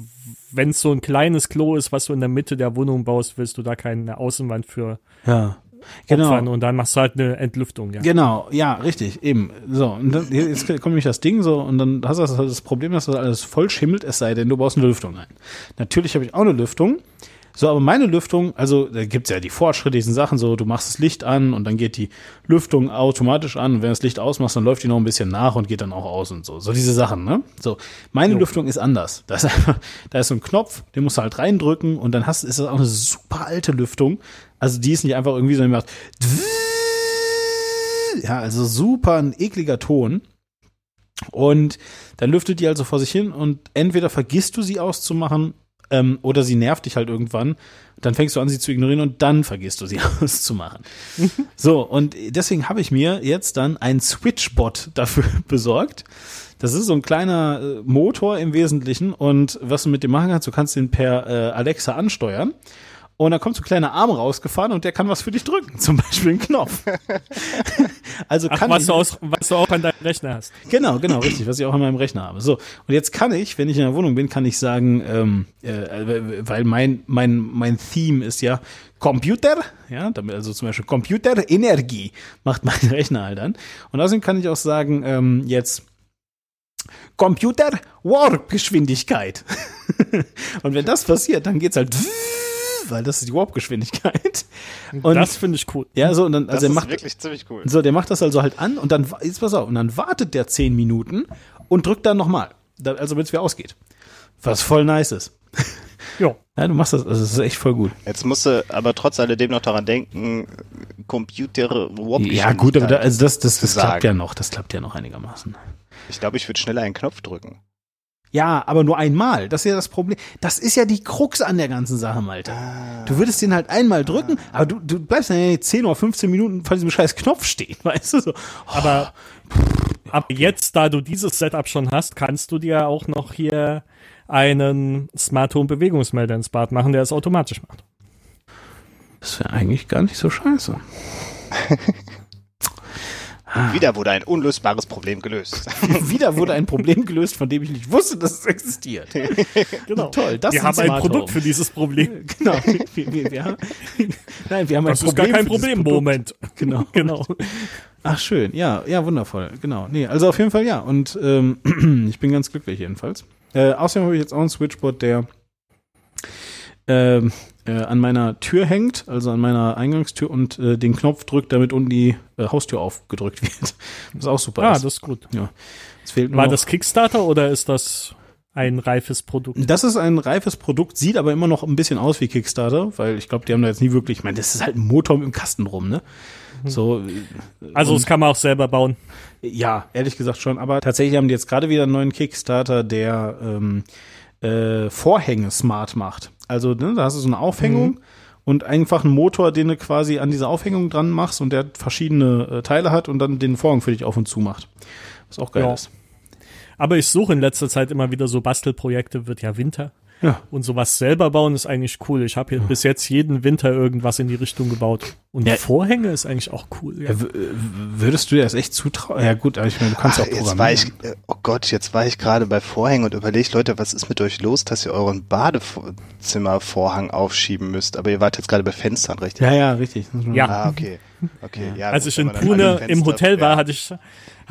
wenn es so ein kleines Klo ist, was du in der Mitte der Wohnung baust, willst du da keine Außenwand für Ja. Genau. opfern und dann machst du halt eine Entlüftung, ja. Genau, ja, richtig, eben. So, und dann, jetzt kommt nämlich das Ding so, und dann hast du das, das Problem, dass das alles voll schimmelt, es sei denn, du baust eine Lüftung ein. Natürlich habe ich auch eine Lüftung, So, aber meine Lüftung, also da gibt's ja die fortschrittlichen Sachen, so du machst das Licht an und dann geht die Lüftung automatisch an. Und wenn du das Licht ausmachst, dann läuft die noch ein bisschen nach und geht dann auch aus und so. So diese Sachen, ne? So, meine Jo. Lüftung ist anders. Da ist einfach, da ist so ein Knopf, den musst du halt reindrücken und dann hast, ist das auch eine super alte Lüftung. Also die ist nicht einfach irgendwie so, die macht ja, also super ein ekliger Ton. Und dann lüftet die also vor sich hin und entweder vergisst du sie auszumachen ähm, oder sie nervt dich halt irgendwann. Dann fängst du an, sie zu ignorieren und dann vergisst du sie auszumachen. so, und deswegen habe ich mir jetzt dann einen Switchbot dafür besorgt. Das ist so ein kleiner äh, Motor im Wesentlichen und was du mit dem machen kannst, du kannst den per äh, Alexa ansteuern. Und dann kommt so ein kleiner Arm rausgefahren und der kann was für dich drücken, zum Beispiel einen Knopf. also Ach, kann was ich, du, aus, was du auch an deinem Rechner hast. Genau, genau, richtig, was ich auch an meinem Rechner habe. So, und jetzt kann ich, wenn ich in der Wohnung bin, kann ich sagen, ähm, äh, weil mein, mein, mein Theme ist ja Computer, ja, damit also zum Beispiel Computer Energie macht mein Rechner halt an. Und außerdem kann ich auch sagen, ähm, jetzt Computer Warp-Geschwindigkeit. und wenn das passiert, dann geht's halt weil das ist die Warp-Geschwindigkeit. Und das finde ich cool. ja, so, und dann, Das also er ist macht, wirklich ziemlich cool. so, der macht das also halt an und dann, jetzt pass auf, und dann wartet der zehn Minuten und drückt dann nochmal. Also, wenn es wieder ausgeht. Was voll nice ist. Ja. Ja, du machst das, also das ist echt voll gut. Jetzt musst du aber trotz alledem noch daran denken, Computer Warp Ja, gut, aber da, also das, das, das klappt ja noch, das klappt ja noch einigermaßen. Ich glaube, ich würde schneller einen Knopf drücken. Ja, aber nur einmal. Das ist ja das Problem. Das ist ja die Krux an der ganzen Sache, Malte. Du würdest den halt einmal drücken, aber du, du bleibst dann ja 10 oder 15 Minuten vor diesem scheiß Knopf stehen, weißt du so. Aber, aber jetzt, da du dieses Setup schon hast, kannst du dir auch noch hier einen Smart Home Bewegungsmelder ins Bad machen, der es automatisch macht. Das wäre eigentlich gar nicht so scheiße. Wieder wurde ein unlösbares Problem gelöst. Wieder wurde ein Problem gelöst, von dem ich nicht wusste, dass es existiert. Genau. Toll, das Wir ist haben ein Produkt Home. für dieses Problem. Genau. Wir, wir, wir haben, nein, wir haben Das ein ist gar Problem. kein Problem. Moment. Genau. Genau. Ach schön, ja, ja, wundervoll, genau. Nee, also auf jeden Fall ja. Und ähm, ich bin ganz glücklich jedenfalls. Äh, außerdem habe ich jetzt auch einen Switchboard, der ähm, äh, an meiner Tür hängt, also an meiner Eingangstür und äh, den Knopf drückt, damit unten die äh, Haustür aufgedrückt wird. Was auch super Ah, ist. das ist gut. Es fehlt nur War noch- das Kickstarter oder ist das ein reifes Produkt? Das ist ein reifes Produkt, sieht aber immer noch ein bisschen aus wie Kickstarter, weil ich glaube, die haben da jetzt nie wirklich, ich meine, das ist halt ein Motor mit dem Kasten rum, ne? So, äh, Also, das kann man auch selber bauen. ja, ehrlich gesagt schon, aber tatsächlich haben die jetzt gerade wieder einen neuen Kickstarter, der ähm, äh, Vorhänge smart macht. Also, ne, da hast du so eine Aufhängung und einfach einen Motor, den du quasi an diese Aufhängung dran machst und der verschiedene äh, Teile hat und dann den Vorhang für dich auf und zu macht. Was auch geil Ja. ist. Aber ich suche in letzter Zeit immer wieder so Bastelprojekte, wird ja Winter. Ja. Und sowas selber bauen ist eigentlich cool. Ich habe hier bis jetzt jeden Winter irgendwas in die Richtung gebaut. Und Ja. Vorhänge ist eigentlich auch cool. Ja. Ja, würdest du dir das echt zutrauen? Ja gut, aber ich meine, du kannst Ach, auch jetzt programmieren. war ich, äh, oh Gott, jetzt war ich gerade bei Vorhängen und überlegt, Leute, was ist mit euch los, dass ihr euren Badezimmervorhang aufschieben müsst? Aber ihr wart jetzt gerade bei Fenstern, richtig? Ja, ja, richtig. Ja. Ah, okay. Okay, ja. Als gut, ich in Pune im Hotel war, ja. hatte ich,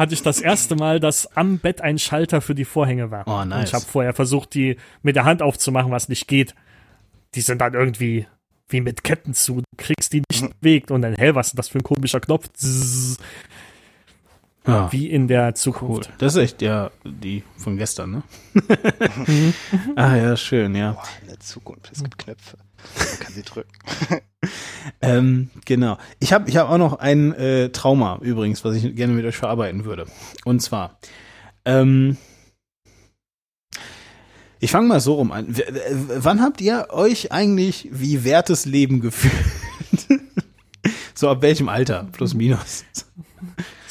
hatte ich das erste Mal, dass am Bett ein Schalter für die Vorhänge war. Oh, nice. Und ich habe vorher versucht, die mit der Hand aufzumachen, was nicht geht. Die sind dann irgendwie wie mit Ketten zu. Du kriegst die nicht bewegt. Und dann, hä, was ist das für ein komischer Knopf? Zzz, Ja. wie in der Cool. Zukunft. Das ist echt ja die von gestern, ne? ah ja, schön, ja. Boah, in der Zukunft, es gibt Knöpfe. Man kann sie drücken. Ähm, genau. Ich habe ich hab auch noch ein äh, Trauma übrigens, was ich gerne mit euch verarbeiten würde. Und zwar, ähm, ich fange mal so rum an. W- wann habt ihr euch eigentlich wie wertes Leben gefühlt? so ab welchem Alter? Plus minus.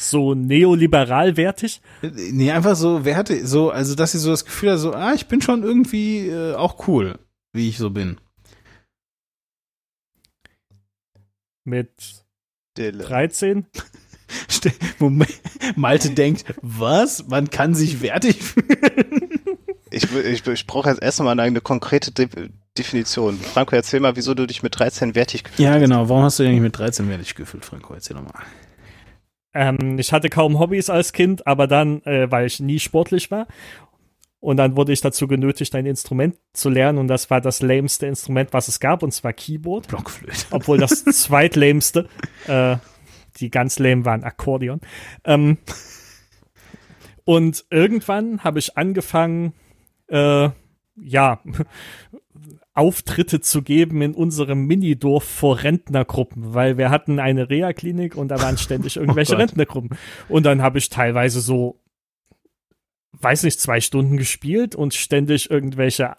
So neoliberal wertig. Nee, einfach so Werte, so, also dass ihr so das Gefühl habt, so, ah, ich bin schon irgendwie äh, auch cool, wie ich so bin. Mit Dille. 13. Ste- Moment, Malte denkt, was? Man kann sich wertig fühlen? Ich, will- ich, ich brauche jetzt erstmal eine konkrete De Definition. Franco, erzähl mal, wieso du dich mit 13 wertig gefühlt Ja, genau. Warum hast du dich eigentlich mit 13 wertig gefühlt, Franco? Erzähl doch mal. Ähm, ich hatte kaum Hobbys als Kind, aber dann, äh, weil ich nie sportlich war. Und dann wurde ich dazu genötigt, ein Instrument zu lernen. Und das war das lämste Instrument, was es gab, und zwar Keyboard. Blockflöte. Obwohl das zweitlämste, äh, die ganz lame waren, Akkordeon. Ähm, und irgendwann habe ich angefangen, äh, ja, Auftritte zu geben in unserem Minidorf vor Rentnergruppen, weil wir hatten eine Reha-Klinik und da waren ständig irgendwelche Oh. Rentnergruppen. Und dann habe ich teilweise so, weiß nicht, zwei Stunden gespielt und ständig irgendwelche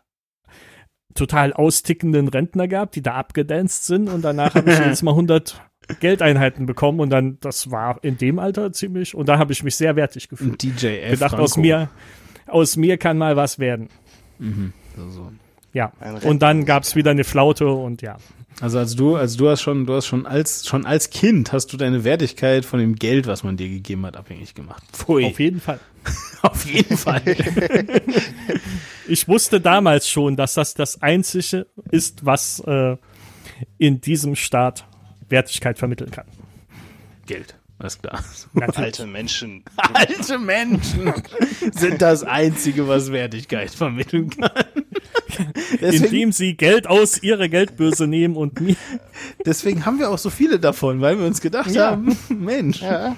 total austickenden Rentner gehabt, die da abgedanced sind und danach habe ich jetzt mal 100 Geldeinheiten bekommen und dann, das war in dem Alter ziemlich, und da habe ich mich sehr wertig gefühlt. DJ F. Gedacht, aus mir, aus mir kann mal was werden. So, so. Ja. Und dann gab's wieder eine Flaute und ja. Also als du, also du hast schon, du hast schon als schon als Kind hast du deine Wertigkeit von dem Geld, was man dir gegeben hat, abhängig gemacht. Pfui. Auf jeden Fall. Auf jeden Fall. Ich wusste damals schon, dass das das Einzige ist, was äh, in diesem Staat Wertigkeit vermitteln kann. Geld. Alles klar. Natürlich. Alte Menschen. Alte Menschen sind das Einzige, was Wertigkeit vermitteln kann. Deswegen, Indem sie Geld aus ihrer Geldbörse nehmen und mir. deswegen haben wir auch so viele davon, weil wir uns gedacht Ja. haben, Mensch, Ja,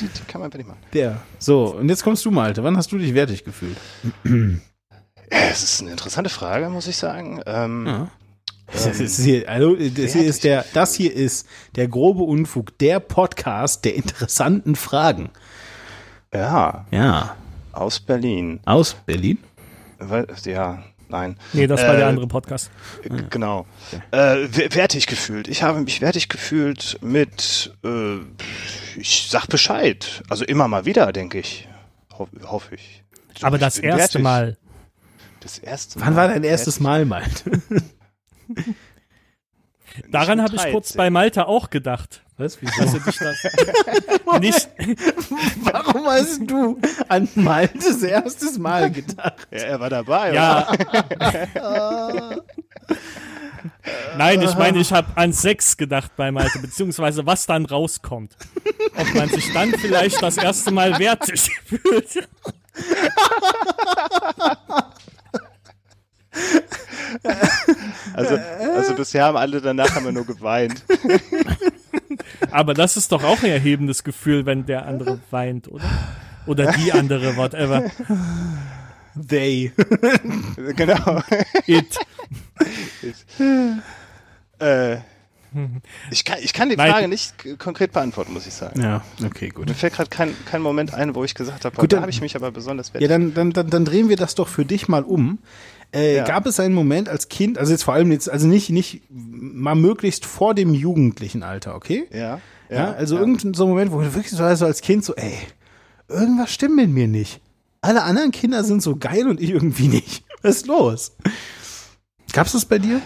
die, die kann man einfach nicht machen. der. So, und jetzt kommst du, Malte. Wann hast du dich wertig gefühlt? Es ist eine interessante Frage, muss ich sagen. Ähm, Ja. Das ist hier, also, das hier ist der, das hier ist der grobe Unfug, der Podcast der interessanten Fragen. ja, Ja. aus Berlin. Aus Berlin? Weil, ja, nein. Nee, das war Äh, der andere Podcast. G- Genau. Äh, w- wertig gefühlt. Ich habe mich wertig gefühlt mit, äh, ich sag Bescheid. Also immer mal wieder, denke ich. Ho hoffe ich. Aber ich das erste wertig. Mal. Das erste Mal. Wann war dein erstes Wertig. Mal, Malte? Daran habe ich kurz 13. bei Malte auch gedacht. Was? Dass Wieso? er dich das nicht, Warum hast du an Maltes erstes Mal gedacht? Ja, er war dabei. ja. Nein, ich meine, ich habe an Sex gedacht bei Malte, beziehungsweise was dann rauskommt. Ob man sich dann vielleicht das erste Mal wertig fühlt. Also, also bisher haben alle danach haben wir nur geweint. Aber das ist doch auch ein erhebendes Gefühl, wenn der andere weint, oder? Oder die andere, whatever. They. genau. It. äh, ich, kann, ich kann die Nein. Frage nicht k- konkret beantworten, muss ich sagen. Ja, okay, gut. Mir fällt gerade kein, kein Moment ein, wo ich gesagt habe, Gut, da habe ich mich aber besonders Ja, wertig. dann, dann, dann, dann drehen wir das doch für dich mal um. Äh, Ja. Gab es einen Moment als Kind, also jetzt vor allem jetzt, also nicht, nicht mal möglichst vor dem jugendlichen Alter, okay? ja, Ja, also irgendein so Moment, wo du wirklich so, also als Kind so, ey, irgendwas stimmt mit mir nicht. Alle anderen Kinder sind so geil und ich irgendwie nicht. Was ist los? Gab's das bei dir?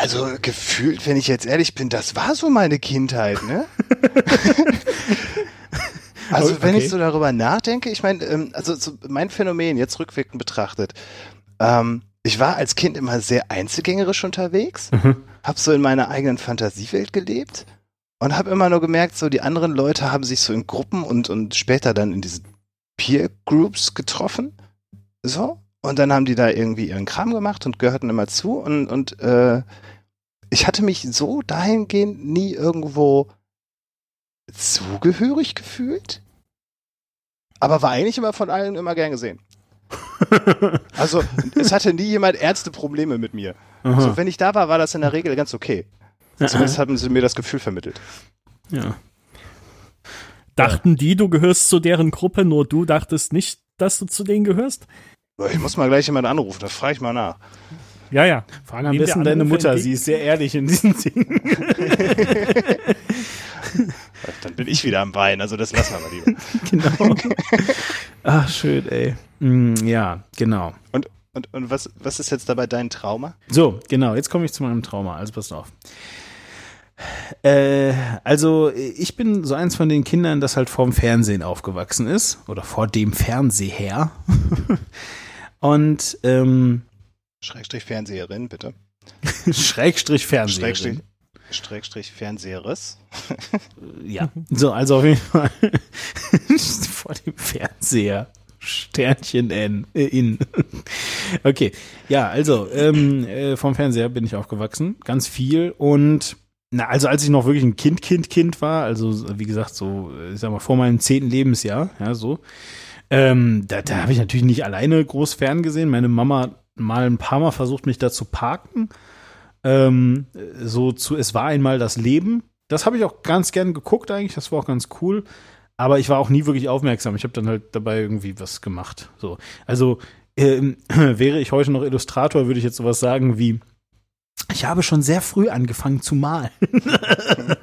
Also gefühlt, wenn ich jetzt ehrlich bin, das war so meine Kindheit, ne? also Okay. wenn ich so darüber nachdenke, ich meine, ähm, also so mein Phänomen jetzt rückwirkend betrachtet, ähm, ich war als Kind immer sehr einzelgängerisch unterwegs, hab so in meiner eigenen Fantasiewelt gelebt und habe immer nur gemerkt, so die anderen Leute haben sich so in Gruppen und und später dann in diesen Peer Groups getroffen, so und dann haben die da irgendwie ihren Kram gemacht und gehörten immer zu und, und äh, ich hatte mich so dahingehend nie irgendwo zugehörig gefühlt, aber war eigentlich immer von allen immer gern gesehen. Also es hatte nie jemand ernste Probleme mit mir. Also wenn ich da war, war das in der Regel ganz okay. Zumindest haben sie mir das Gefühl vermittelt. Ja. Dachten die, du gehörst zu deren Gruppe, nur du dachtest nicht, dass du zu denen gehörst? Ich muss mal gleich jemanden anrufen, da frage ich mal nach. Ja, ja. Frag am Nehmen wir besten deine Mutter, entgegen? sie ist sehr ehrlich in diesen Dingen. Bin ich wieder am Bein, also das lassen wir mal lieber. genau. Ach, schön, ey. Mm, ja, genau. Und, und, und was, was ist jetzt dabei dein Trauma? So, genau, jetzt komme ich zu meinem Trauma. Also passt auf. Äh, also ich bin so eins von den Kindern, das halt vorm Fernsehen aufgewachsen ist oder vor dem Fernseher. Und ähm, Schrägstrich Fernseherin, bitte. Schrägstrich Fernseher. Schrägstrich, Schrägstrich Fernseheres. Ja, so, also auf jeden Fall vor dem Fernseher. Sternchen N, äh, in. okay, ja, also ähm, äh, vom Fernseher bin ich aufgewachsen, ganz viel und na, also als ich noch wirklich ein Kind, Kind, Kind war, also wie gesagt, so, ich sag mal, vor meinem zehnten Lebensjahr, ja, so, ähm, da, da habe ich natürlich nicht alleine groß ferngesehen. Meine Mama hat mal ein paar Mal versucht, mich da zu parken. Ähm, so zu Es war einmal das Leben. Das habe ich auch ganz gern geguckt eigentlich, das war auch ganz cool. Aber ich war auch nie wirklich aufmerksam. Ich habe dann halt dabei irgendwie was gemacht. So. Also ähm, wäre ich heute noch Illustrator, würde ich jetzt sowas sagen wie ich habe schon sehr früh angefangen zu malen.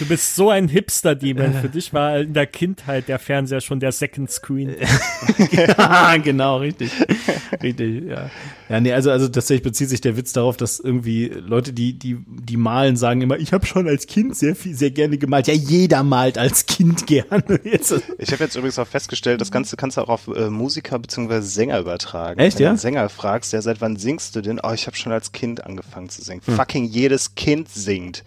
Du bist so ein Hipster-Demon. Für dich war in der Kindheit der Fernseher schon der Second Screen. ja, genau, richtig. Richtig, ja. Ja, nee, also, also tatsächlich bezieht sich der Witz darauf, dass irgendwie Leute, die, die, die malen, sagen immer, ich habe schon als Kind sehr viel, sehr gerne gemalt. Ja, jeder malt als Kind gerne. Jetzt. Ich habe jetzt übrigens auch festgestellt, das Ganze kannst du auch auf äh, Musiker bzw. Sänger übertragen. Echt, Wenn ja? du einen Sänger fragst, der seit wann singst du denn? Oh, ich habe schon als Kind angefangen zu singen. Fucking jedes Kind singt.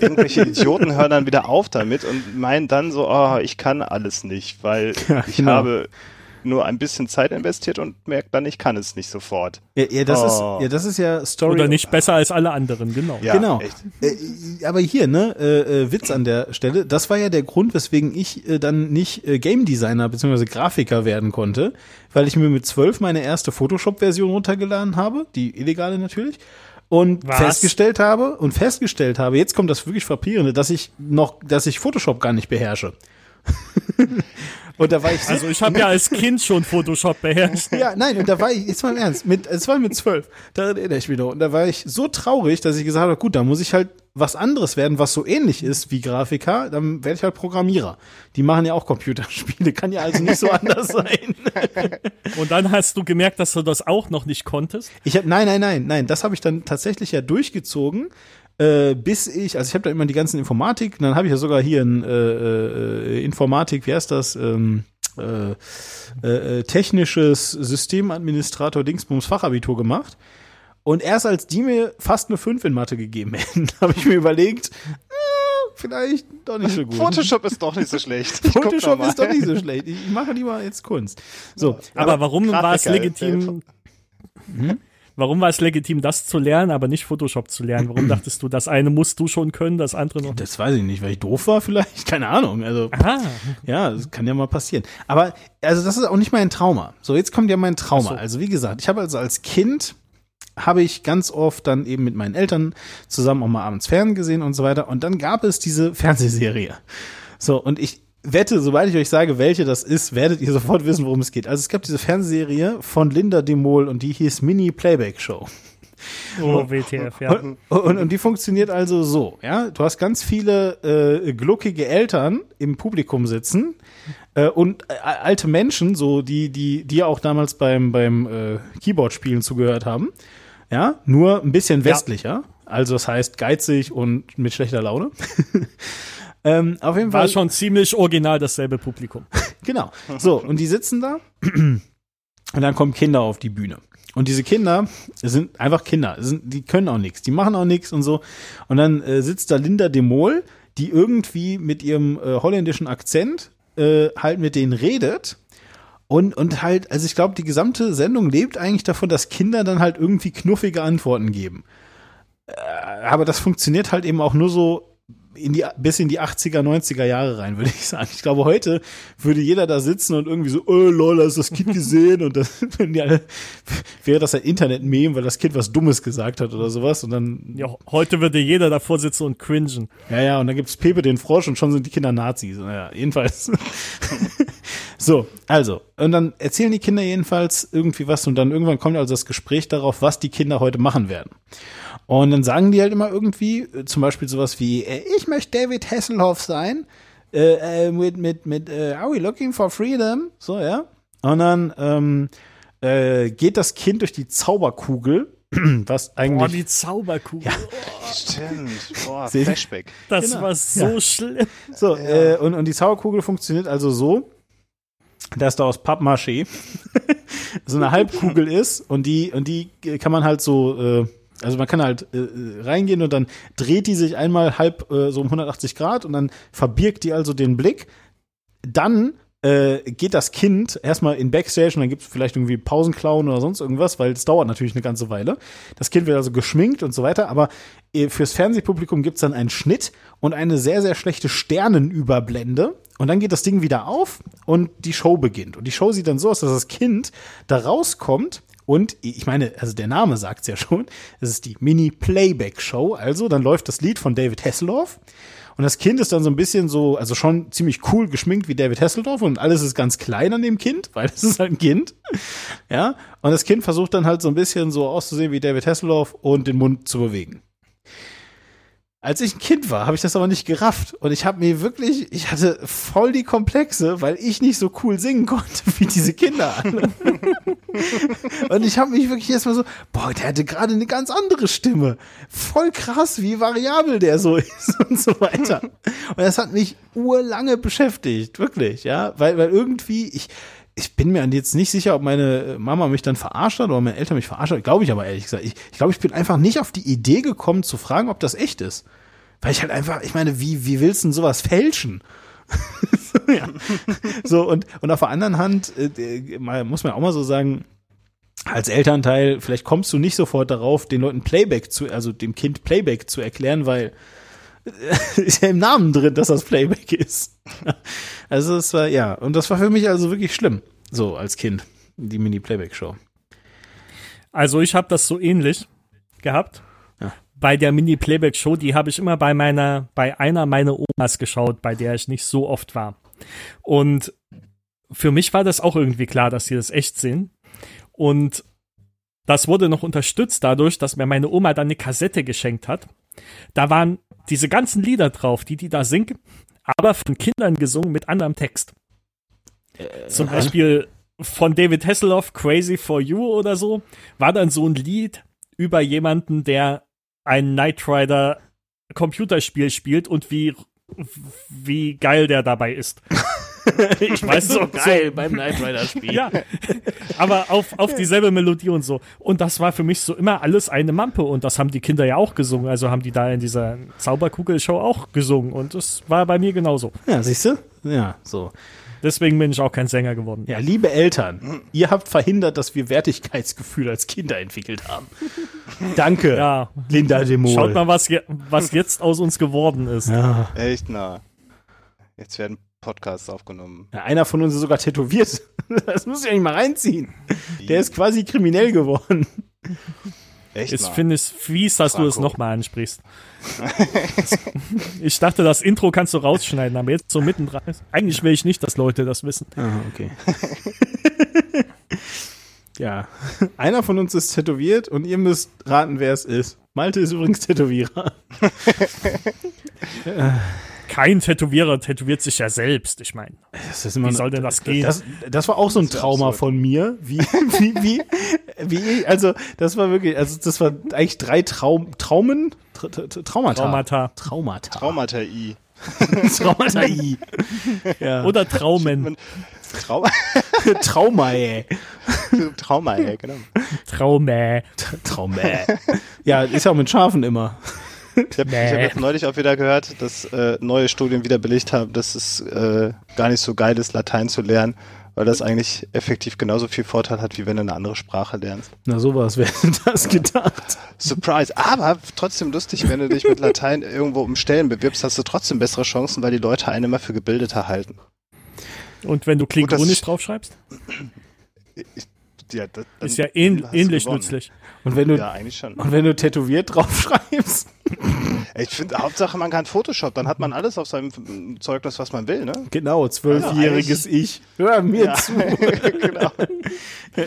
Irgendwelche Idioten hören dann wieder auf damit und meinen dann so, oh, ich kann alles nicht, weil Ja, ich genau. habe nur ein bisschen Zeit investiert und merke dann, ich kann es nicht sofort. Ja, ja, das Oh. ist, ja, das ist ja Story. Oder nicht besser als alle anderen, genau. Ja, genau. echt. Äh, aber hier, ne, äh, äh, Witz an der Stelle. Das war ja der Grund, weswegen ich äh, dann nicht äh, Game Designer bzw. Grafiker werden konnte, weil ich mir mit zwölf meine erste Photoshop-Version runtergeladen habe, die illegale natürlich, und Was? festgestellt habe und festgestellt habe, jetzt kommt das wirklich frappierende, dass ich noch, dass ich Photoshop gar nicht beherrsche. und da war ich so, Also ich habe ja als Kind schon Photoshop beherrscht. ja, nein, und da war ich, jetzt mal im Ernst, mit, es war mit zwölf, daran erinnere ich mich noch. Und da war ich so traurig, dass ich gesagt habe, gut, da muss ich halt was anderes werden, was so ähnlich ist wie Grafiker, dann werde ich halt Programmierer. Die machen ja auch Computerspiele, kann ja also nicht so anders sein. Und dann hast du gemerkt, dass du das auch noch nicht konntest. Ich habe, nein, nein, nein, nein, das habe ich dann tatsächlich ja durchgezogen, äh, bis ich, also ich habe da immer die ganzen Informatik, dann habe ich ja sogar hier ein äh, äh, Informatik, wie heißt das? Ähm, äh, äh, äh, technisches Systemadministrator Dingsbums Fachabitur gemacht. Und erst als die mir fast eine 5 in Mathe gegeben hätten, habe ich mir überlegt, äh, vielleicht doch nicht so gut. Photoshop ist doch nicht so schlecht. Ich Photoshop ist doch nicht so schlecht. Ich mache lieber jetzt Kunst. So, Aber, warum war es legitim? Warum war es legitim, das zu lernen, aber nicht Photoshop zu lernen? Warum dachtest du, das eine musst du schon können, das andere noch? das weiß ich nicht, weil ich doof war vielleicht, keine Ahnung. Also Ah, Ja, das kann ja mal passieren. Aber also das ist auch nicht mein Trauma. So, jetzt kommt ja mein Trauma. So. Also wie gesagt, ich habe also als Kind habe ich ganz oft dann eben mit meinen Eltern zusammen auch mal abends fern gesehen und so weiter. Und dann gab es diese Fernsehserie. So, und ich wette, sobald ich euch sage, welche das ist, werdet ihr sofort wissen, worum es geht. Also es gab diese Fernsehserie von Linda de Mol und die hieß Mini Playback Show. oh, WTF, ja. Und, und, und die funktioniert also so, ja. Du hast ganz viele äh, gluckige Eltern im Publikum sitzen äh, und äh, alte Menschen, so die, die, die ja auch damals beim, beim äh, Keyboard-Spielen zugehört haben. Ja, nur ein bisschen westlicher. Also das heißt geizig und mit schlechter Laune. ähm, auf jeden Fall. War schon ziemlich original dasselbe Publikum. Genau. So, und die sitzen da und dann kommen Kinder auf die Bühne. Und diese Kinder sind einfach Kinder, sind, die können auch nichts, die machen auch nichts und so. Und dann äh, sitzt da Linda de Mol, die irgendwie mit ihrem äh, holländischen Akzent äh, halt mit denen redet. Und, und halt, also ich glaube, die gesamte Sendung lebt eigentlich davon, dass Kinder dann halt irgendwie knuffige Antworten geben. Äh, aber das funktioniert halt eben auch nur so in die, bis in die 80er, 90er Jahre rein, würde ich sagen. Ich glaube, heute würde jeder da sitzen und irgendwie so, oh lol, hast du das Kind gesehen? Und das würden die alle, wäre das ein Internet-Meme, weil das Kind was Dummes gesagt hat oder sowas. Und dann, Ja, heute würde jeder davor sitzen und cringen. ja, ja, und dann gibt's Pepe den Frosch und schon sind die Kinder Nazis. Naja, jedenfalls. so, also, und dann erzählen die Kinder jedenfalls irgendwie was und dann irgendwann kommt also das Gespräch darauf, was die Kinder heute machen werden. Und dann sagen die halt immer irgendwie, äh, zum Beispiel sowas wie, äh, ich möchte David Hasselhoff sein, äh, äh, mit, mit, mit, äh, are we looking for freedom? So, ja. Und dann ähm, äh, geht das Kind durch die Zauberkugel, was Boah, eigentlich die Zauberkugel. Stimmt. Boah? Flashback. Das Genau. war so schlimm. So, äh, und, und die Zauberkugel funktioniert also so, dass da aus Pappmaché so eine Halbkugel ist und die, und die kann man halt so, äh, also man kann halt äh, reingehen und dann dreht die sich einmal halb äh, so um 180 Grad und dann verbirgt die also den Blick. Dann äh, geht das Kind erstmal in Backstage und dann gibt es vielleicht irgendwie Pausenklauen oder sonst irgendwas, weil es dauert natürlich eine ganze Weile. Das Kind wird also geschminkt und so weiter, aber äh, fürs Fernsehpublikum gibt es dann einen Schnitt und eine sehr, sehr schlechte Sternenüberblende. Und dann geht das Ding wieder auf und die Show beginnt. Und die Show sieht dann so aus, dass das Kind da rauskommt und ich meine, also der Name sagt's ja schon, es ist die Mini-Playback-Show. Also dann läuft das Lied von David Hasselhoff und das Kind ist dann so ein bisschen so, also schon ziemlich cool geschminkt wie David Hasselhoff und alles ist ganz klein an dem Kind, weil es ist halt ein Kind. Ja, und das Kind versucht dann halt so ein bisschen so auszusehen wie David Hasselhoff und den Mund zu bewegen. Als ich ein Kind war, habe ich das aber nicht gerafft und ich habe mir wirklich, ich hatte voll die Komplexe, weil ich nicht so cool singen konnte wie diese Kinder und ich habe mich wirklich erstmal so, boah, der hatte gerade eine ganz andere Stimme. Voll krass, wie variabel der so ist und so weiter. Und das hat mich urlange beschäftigt, wirklich, ja, weil weil irgendwie ich ich bin mir jetzt nicht sicher, ob meine Mama mich dann verarscht hat oder meine Eltern mich verarscht hat. Glaube ich aber ehrlich gesagt. Ich, ich glaube, ich bin einfach nicht auf die Idee gekommen zu fragen, ob das echt ist. Weil ich halt einfach, ich meine, wie, wie willst du denn sowas fälschen? so, ja. so, und, und auf der anderen Hand, äh, muss man auch mal so sagen, als Elternteil, vielleicht kommst du nicht sofort darauf, den Leuten Playback zu, also dem Kind Playback zu erklären, weil ist ja im Namen drin, dass das Playback ist. Also es war, ja, und das war für mich also wirklich schlimm, so als Kind, die Mini-Playback-Show. Also ich habe das so ähnlich gehabt. Ja. Bei der Mini-Playback-Show, die habe ich immer bei meiner, bei einer meiner Omas geschaut, bei der ich nicht so oft war. Und für mich war das auch irgendwie klar, dass sie das echt sehen. Und das wurde noch unterstützt dadurch, dass mir meine Oma dann eine Kassette geschenkt hat. Da waren diese ganzen Lieder drauf, die die da singen, aber von Kindern gesungen mit anderem Text. Zum Beispiel von David Hasselhoff, Crazy for You oder so, war dann so ein Lied über jemanden, der ein Knight Rider Computerspiel spielt und wie, wie geil der dabei ist. ich weiß so geil beim Knight Rider Spiel. Ja, aber auf, auf dieselbe Melodie und so. Und das war für mich so immer alles eine Mampe und das haben die Kinder ja auch gesungen. Also haben die da in dieser Zauberkugelshow auch gesungen und das war bei mir genauso. Ja, siehst du? Ja, so. Deswegen bin ich auch kein Sänger geworden. Ja, liebe Eltern, ihr habt verhindert, dass wir Wertigkeitsgefühl als Kinder entwickelt haben. Danke, Ja. Linda de Mol. Schaut mal, was, je, was jetzt aus uns geworden ist. Ja. Echt, na. Jetzt werden Podcasts aufgenommen. Ja, einer von uns ist sogar tätowiert. Das muss ich eigentlich mal reinziehen. Der ist quasi kriminell geworden. Echt, Ich finde es fies, dass du es Franco. nochmal ansprichst. ich dachte, das Intro kannst du rausschneiden, aber jetzt so mittendrin. Eigentlich will ich nicht, dass Leute das wissen. Ah, okay. ja, einer von uns ist tätowiert und ihr müsst raten, wer es ist. Malte ist übrigens Tätowierer. Kein Tätowierer tätowiert sich ja selbst, ich meine. Wie soll denn das gehen? Das, das war auch so ein Trauma absurd. von mir. Wie, wie, wie, wie, also, das war wirklich, also, das war eigentlich drei Traum, Traumen, Tra Tra Traumata. Traumata. Traumata. Traumata-I. Traumata. I. Ja. Oder Traumen. Man- Trauma, Trauma, ey. Trauma, ja, genau. Traume. Trauma. Ja, ist ja auch mit Schafen immer. Ich habe Nee. hab jetzt neulich auch wieder gehört, dass äh, neue Studien wieder belegt haben, dass es äh, gar nicht so geil ist, Latein zu lernen, weil das eigentlich effektiv genauso viel Vorteil hat, wie wenn du eine andere Sprache lernst. Na, sowas wäre das gedacht. Surprise. Aber trotzdem lustig, wenn du dich mit Latein irgendwo um Stellen bewirbst, hast du trotzdem bessere Chancen, weil die Leute einen immer für gebildeter halten. Und wenn du klingonisch draufschreibst, Ja, das, dann ist ja ähn ähnlich gewonnen. nützlich. Und wenn du, Ja, eigentlich schon. und wenn du tätowiert draufschreibst. Ich finde, Hauptsache man kann Photoshop, dann hat man alles auf seinem Zeugnis, was man will, ne? Genau, zwölfjähriges Ich. Hör mir Ja. zu. genau.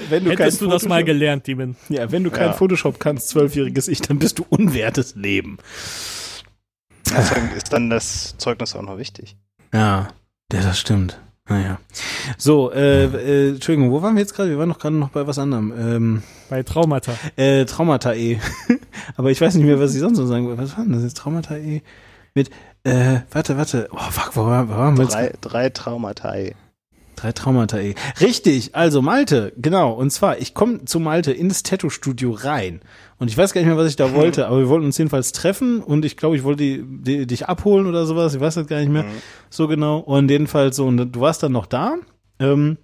Wenn du Hättest du das mal Photoshop- gelernt, Demon? Ja, wenn du kein Ja. Photoshop kannst, zwölfjähriges Ich, dann bist du unwertes Leben. Deswegen ist dann das Zeugnis auch noch wichtig. Ja, ja das stimmt. Naja. So, äh, äh, Entschuldigung, wo waren wir jetzt gerade? Wir waren doch gerade noch bei was anderem. Ähm, Bei Traumata. äh, Traumata E. Aber ich weiß nicht mehr, was ich sonst noch sagen wollte. Was war denn das jetzt? Traumata E mit, äh, warte, warte. Oh, fuck, wo, war- wo waren wir jetzt? Drei, drei Traumata. ey. Drei Traumata, ey. Richtig, also Malte, genau. Und zwar, ich komme zu Malte ins Tattoo-Studio rein. Und ich weiß gar nicht mehr, was ich da wollte, aber wir wollten uns jedenfalls treffen und ich glaube, ich wollte die, die, dich abholen oder sowas. Ich weiß das gar nicht mehr so genau. Und jedenfalls so, und du warst dann noch da ähm,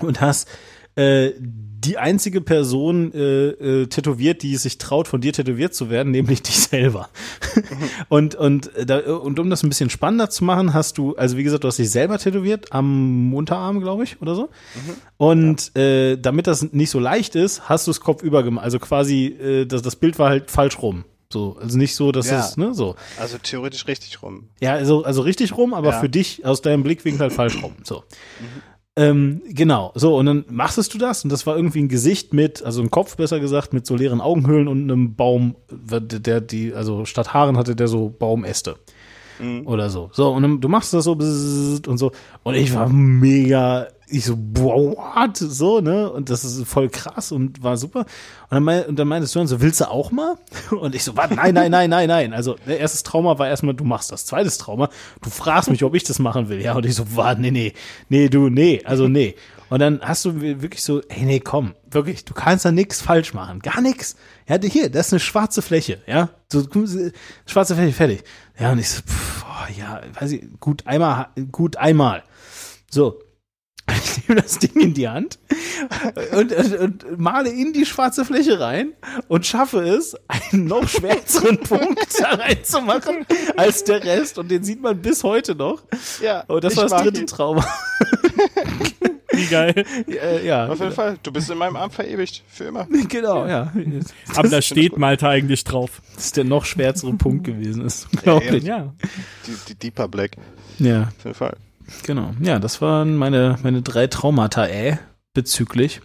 und hast äh, die einzige Person äh, äh, tätowiert, die sich traut, von dir tätowiert zu werden, nämlich dich selber. und, und, äh, da, und um das ein bisschen spannender zu machen, hast du, also wie gesagt, du hast dich selber tätowiert am Unterarm, glaube ich, oder so. Und äh, damit das nicht so leicht ist, hast du es kopfüber gemacht. Also quasi, äh, das, das Bild war halt falsch rum. So, also nicht so, dass Ja. es, ne, so. Also theoretisch richtig rum. Ja, also, also richtig rum, aber Ja. für dich aus deinem Blickwinkel halt falsch rum. So. Ähm, genau, so, und dann machst du das und das war irgendwie ein Gesicht mit, also ein Kopf besser gesagt, mit so leeren Augenhöhlen und einem Baum, der, der die, also statt Haaren hatte der so Baumäste. Oder so. So, und dann, du machst das so und so. Und ich war mega, ich so, wow, what? So, ne? Und das ist voll krass und war super. Und dann, mein, und dann meintest du dann so, willst du auch mal? Und ich so, was? Nein, nein, nein, nein, nein. Also, der erstes Trauma war erstmal, du machst das. Zweites Trauma, du fragst mich, ob ich das machen will. Ja, und ich so, warte, nee, nee, nee, du, nee, also nee. Und dann hast du wirklich so, ey, nee, komm, wirklich, du kannst da nix falsch machen. Gar nix. Ja, hier, das ist eine schwarze Fläche, ja. So, schwarze Fläche, fertig. Ja, und ich so, pff, oh, ja, weiß ich, gut einmal, gut einmal. So. Ich nehme das Ding in die Hand und, und, und male in die schwarze Fläche rein und schaffe es, einen noch schwärzeren Punkt da reinzumachen als der Rest. Und den sieht man bis heute noch. Ja. Und das ich war das dritte ihn. Trauma. Wie geil. Äh, ja, Auf jeden Fall. Du bist in meinem Arm verewigt. Für immer. genau, ja. Aber da steht Malte eigentlich drauf. Das ist der noch schwärzere Punkt gewesen. Das ist unglaublich. Ja. Die, die Deeper Black. Ja, Auf jeden Fall. Genau. Ja, das waren meine, meine drei Traumata, äh, bezüglich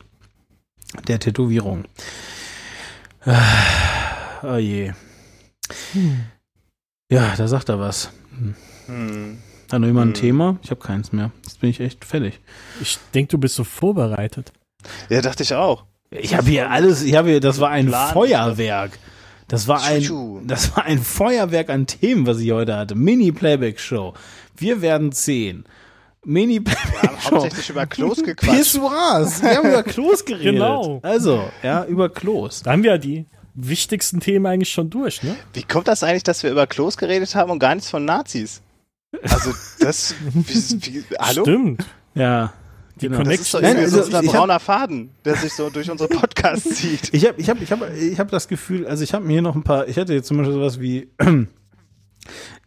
der Tätowierung. Ah, Oh je. Ja, da sagt er was. Hm. Hat noch jemand ein Hm. Thema? Ich habe keins mehr. Jetzt bin ich echt fertig. Ich denke, du bist so vorbereitet. Ja, dachte ich auch. Ich habe hier alles, ich habe hier, das war ein Plan. Feuerwerk. Das war ein, das war ein Feuerwerk an Themen, was ich heute hatte. Mini-Playback-Show. Wir werden sehen. Wir haben Mini-Playback-Show. hauptsächlich über Klos gequatscht. Pissoirs. Wir haben über Klos geredet. Genau. Also, ja, über Klos. Da haben wir ja die wichtigsten Themen eigentlich schon durch, ne? Wie kommt das eigentlich, dass wir über Klos geredet haben und gar nichts von Nazis? Also, das. Wie, wie, hallo? Stimmt. Ja. Die genau. Das ist so Nein, irgendwie so also ich hab- brauner Faden, der sich so durch unsere Podcasts zieht. Ich habe ich hab, ich hab, ich hab das Gefühl, also ich habe mir hier noch ein paar, ich hatte jetzt zum Beispiel sowas wie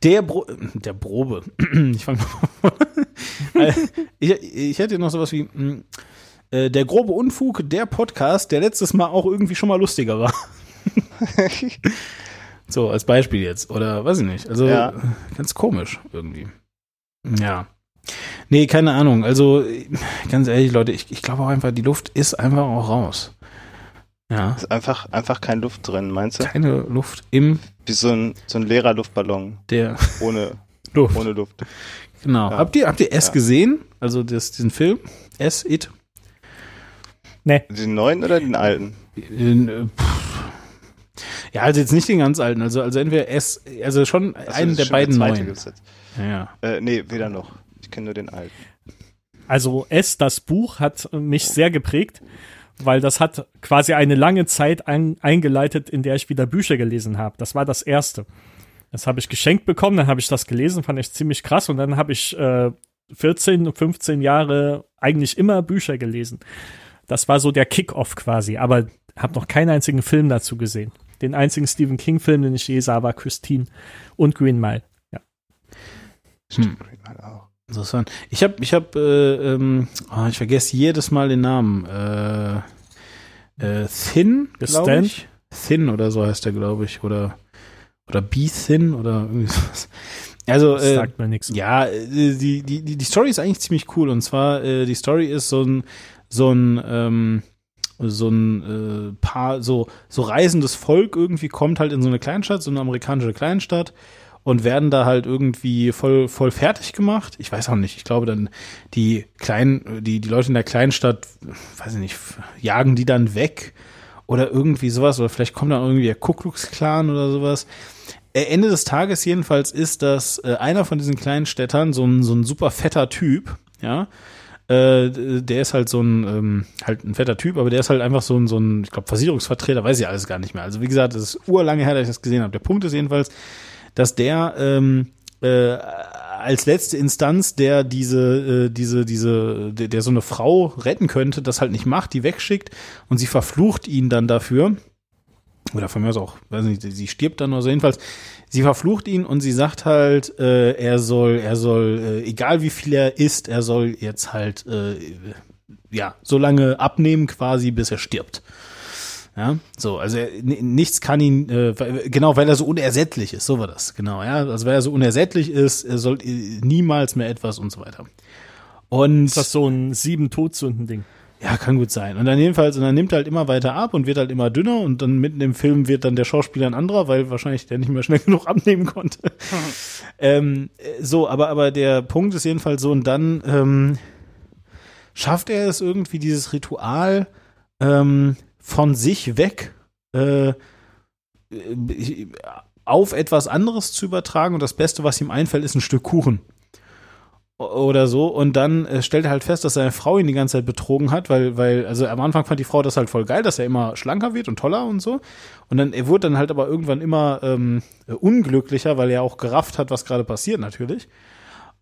der Bro, der Probe. Ich fange mal an. ich, ich hätte noch sowas wie mm, äh, der grobe Unfug, der Podcast, der letztes Mal auch irgendwie schon mal lustiger war. So, als Beispiel jetzt. Oder weiß ich nicht. Also Ja. ganz komisch irgendwie. Ja. Nee, keine Ahnung. Also, ganz ehrlich, Leute, ich, ich glaube auch einfach, die Luft ist einfach auch raus. Ja. ist einfach, einfach keine Luft drin, meinst du? Keine Luft im Wie so ein, so ein leerer Luftballon der ohne, Luft. ohne Luft. Genau. Ja. Habt ihr, habt ihr S Ja. gesehen? Also das, diesen Film? S, It? Den neuen oder den alten? In, äh. Ja, also jetzt nicht den ganz alten. Also, also entweder S, also schon Also einen der beiden neuen. ja. Äh, nee, weder noch. Kenne nur den alten. Also S, das Buch, hat mich sehr geprägt, weil das hat quasi eine lange Zeit ein, eingeleitet, in der ich wieder Bücher gelesen habe. Das war das erste. Das habe ich geschenkt bekommen, dann habe ich das gelesen, fand ich ziemlich krass und dann habe ich äh, 14, 15 Jahre eigentlich immer Bücher gelesen. Das war so der Kick-off quasi, aber habe noch keinen einzigen Film dazu gesehen. Den einzigen Stephen King-Film, den ich je sah, war Christine und Green Mile. Hm. Auch. Interessant. Ich habe, ich habe, äh, ähm, oh, ich vergesse jedes Mal den Namen. Äh, äh, Thin, glaube ich. Thin oder so heißt der, glaube ich, oder oder Be Thin oder irgendwie sowas. Also Das äh, sagt mir nichts. ja, äh, die, die, die, die Story ist eigentlich ziemlich cool. Und zwar, äh, die Story ist so ein, so ein, ähm, so ein paar, so, so reisendes Volk irgendwie kommt halt in so eine Kleinstadt, so eine amerikanische Kleinstadt und werden da halt irgendwie voll, voll fertig gemacht. Ich weiß auch nicht. Ich glaube dann, die kleinen, die, die Leute in der Kleinstadt, weiß ich nicht, jagen die dann weg oder irgendwie sowas. Oder vielleicht kommt dann irgendwie der Ku Klux oder sowas. Äh, Ende des Tages jedenfalls ist, dass äh, einer von diesen kleinen Städtern, so ein, so ein super fetter Typ, ja, Äh, der ist halt so ein, ähm, halt ein fetter Typ, aber der ist halt einfach so ein, so ein ich glaube, Versicherungsvertreter, weiß ich alles gar nicht mehr. Also wie gesagt, das ist urlange her, dass ich das gesehen habe. Der Punkt ist jedenfalls, dass der ähm, äh, als letzte Instanz, der diese, äh, diese, diese, der, der so eine Frau retten könnte, das halt nicht macht, die wegschickt und sie verflucht ihn dann dafür. Oder von mir aus auch, weiß nicht, sie stirbt dann oder so. Jedenfalls, sie verflucht ihn und sie sagt halt, äh, er soll, er soll, äh, egal wie viel er isst, er soll jetzt halt, äh, ja, so lange abnehmen quasi, bis er stirbt. Ja, so, also er, nichts kann ihn, äh, genau, weil er so unersättlich ist, so war das, genau, ja, also weil er so unersättlich ist, er soll niemals mehr etwas und so weiter. Und ist das so ein sieben Todsünden-Ding? Ja, kann gut sein. Und dann jedenfalls, und dann nimmt er halt immer weiter ab und wird halt immer dünner und dann mitten im Film wird dann der Schauspieler ein anderer, weil wahrscheinlich der nicht mehr schnell genug abnehmen konnte. ähm, so, aber, aber der Punkt ist jedenfalls so, und dann ähm, schafft er es irgendwie, dieses Ritual ähm, von sich weg äh, auf etwas anderes zu übertragen. Und das Beste, was ihm einfällt, ist ein Stück Kuchen oder so. Und dann äh, stellt er halt fest, dass seine Frau ihn die ganze Zeit betrogen hat, weil weil also am Anfang fand die Frau das halt voll geil, dass er immer schlanker wird und toller und so. Und dann er wurde dann halt aber irgendwann immer ähm, unglücklicher, weil er auch gerafft hat, was gerade passiert natürlich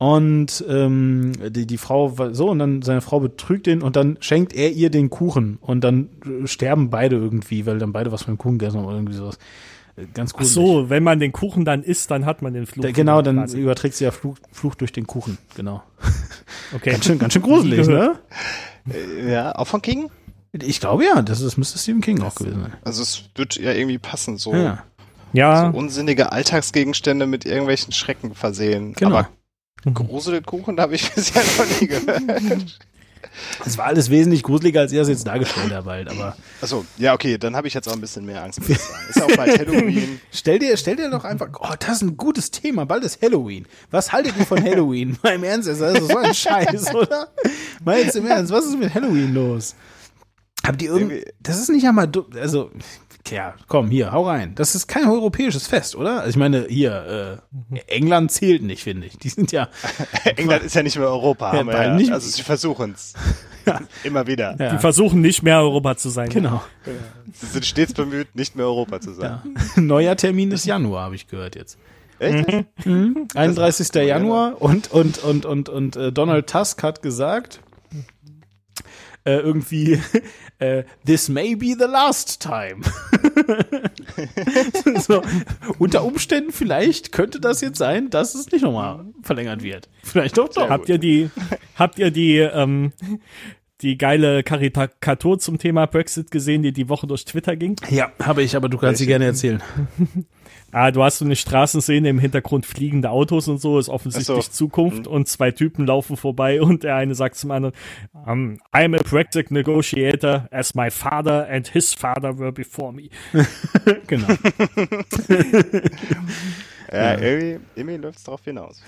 und ähm, die, die Frau war so und dann seine Frau betrügt ihn und dann schenkt er ihr den Kuchen und dann äh, sterben beide irgendwie, weil dann beide was von dem Kuchen gegessen haben oder irgendwie sowas. Äh, ganz gut. Ach so, wenn man den Kuchen dann isst, dann hat man den Fluch. Da, genau, dann quasi. überträgt sie ja Fluch, Fluch durch den Kuchen, genau. Okay. ganz schön, ganz schön gruselig, ne? Äh, ja, auch von King? Ich glaube ja, das, ist, müsste Stephen King das, auch gewesen sein. Also es wird ja irgendwie passen, so. Ja. ja. So unsinnige Alltagsgegenstände mit irgendwelchen Schrecken versehen. Genau. Aber Gruselkuchen habe ich bisher noch nie gehört. Es war alles wesentlich gruseliger, als ihr es jetzt dargestellt habt, halt, aber. Achso, ja, okay, dann habe ich jetzt auch ein bisschen mehr Angst. Ist auch bald Halloween. stell dir, stell dir doch einfach, oh, das ist ein gutes Thema, bald ist Halloween. Was haltet ihr von Halloween? Mal im Ernst, das ist so ein Scheiß, oder? Mal jetzt im Ernst, was ist mit Halloween los? Habt ihr irgendwie, das ist nicht einmal, also, ja, komm, hier, hau rein. Das ist kein europäisches Fest, oder? Also ich meine, hier, äh, England zählt nicht, finde ich. Die sind ja. England ist ja nicht mehr Europa, ja, ja. Nicht, also sie versuchen es. ja. Immer wieder. Ja. Die versuchen nicht mehr Europa zu sein. Genau. Sie sind stets bemüht, nicht mehr Europa zu sein. Neuer Termin ist Januar, habe ich gehört jetzt. Echt? Mhm. 31. Januar und, und, und, und, und äh, Donald Tusk hat gesagt, äh, irgendwie äh, This may be the last time. so, unter Umständen vielleicht könnte das jetzt sein, dass es nicht nochmal verlängert wird. Vielleicht doch doch. Habt ihr die, habt ihr die, ähm, die geile Karikatur zum Thema Brexit gesehen, die die Woche durch Twitter ging? Ja, habe ich, aber du kannst sie gerne erzählen. Ah, du hast so eine Straßenszene im Hintergrund fliegende Autos und so, ist offensichtlich so. Zukunft mhm. und zwei Typen laufen vorbei und der eine sagt zum anderen, um, I'm a Brexit negotiator as my father and his father were before me. genau. ja, irgendwie, irgendwie läuft es darauf hinaus.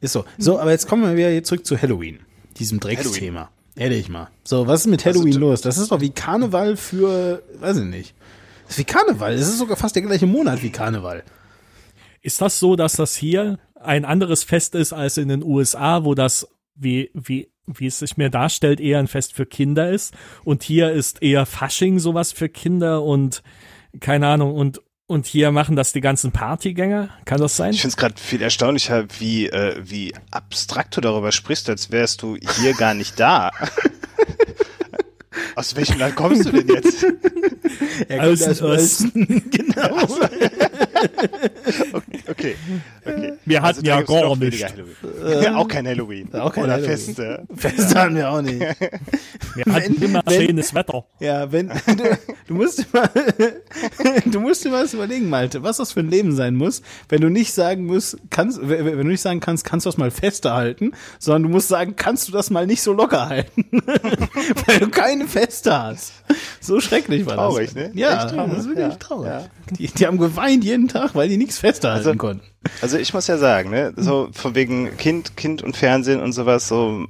Ist so. So, aber jetzt kommen wir wieder zurück zu Halloween, diesem Drecksthema. Ehrlich mal. So, was ist mit Halloween also, los? Das ist doch wie Karneval für, weiß ich nicht. Das ist wie Karneval. Es ist sogar fast der gleiche Monat wie Karneval. Ist das so, dass das hier ein anderes Fest ist als in den USA, wo das, wie, wie, wie es sich mir darstellt, eher ein Fest für Kinder ist? Und hier ist eher Fasching sowas für Kinder und keine Ahnung, und, und hier machen das die ganzen Partygänger? Kann das sein? Ich finde es gerade viel erstaunlicher, wie, äh, wie abstrakt du darüber sprichst, als wärst du hier gar nicht da. Aus welchem Land kommst du denn jetzt? Er aus dem Osten. genau. okay, okay, okay. Wir hatten also, ja gar nicht. Ja, auch kein Halloween. Auch kein Oder Halloween. Feste. Feste haben wir auch nicht. Wir hatten immer wenn, schönes Wetter. Ja, wenn du, du musst immer, du musst dir was überlegen, Malte, was das für ein Leben sein muss, wenn du nicht sagen musst, kannst, wenn du nicht sagen kannst, kannst du das mal fester halten, sondern du musst sagen, kannst du das mal nicht so locker halten, weil du keine Feste hast. So schrecklich war traurig, das. Ne? Ja, das ist wirklich ja, traurig. Ja. Die, die haben geweint jeden Tag, weil die nichts fester halten also, konnten. Also ich muss ja sagen, ne, so von wegen Kind, Kind und Fernsehen und sowas, so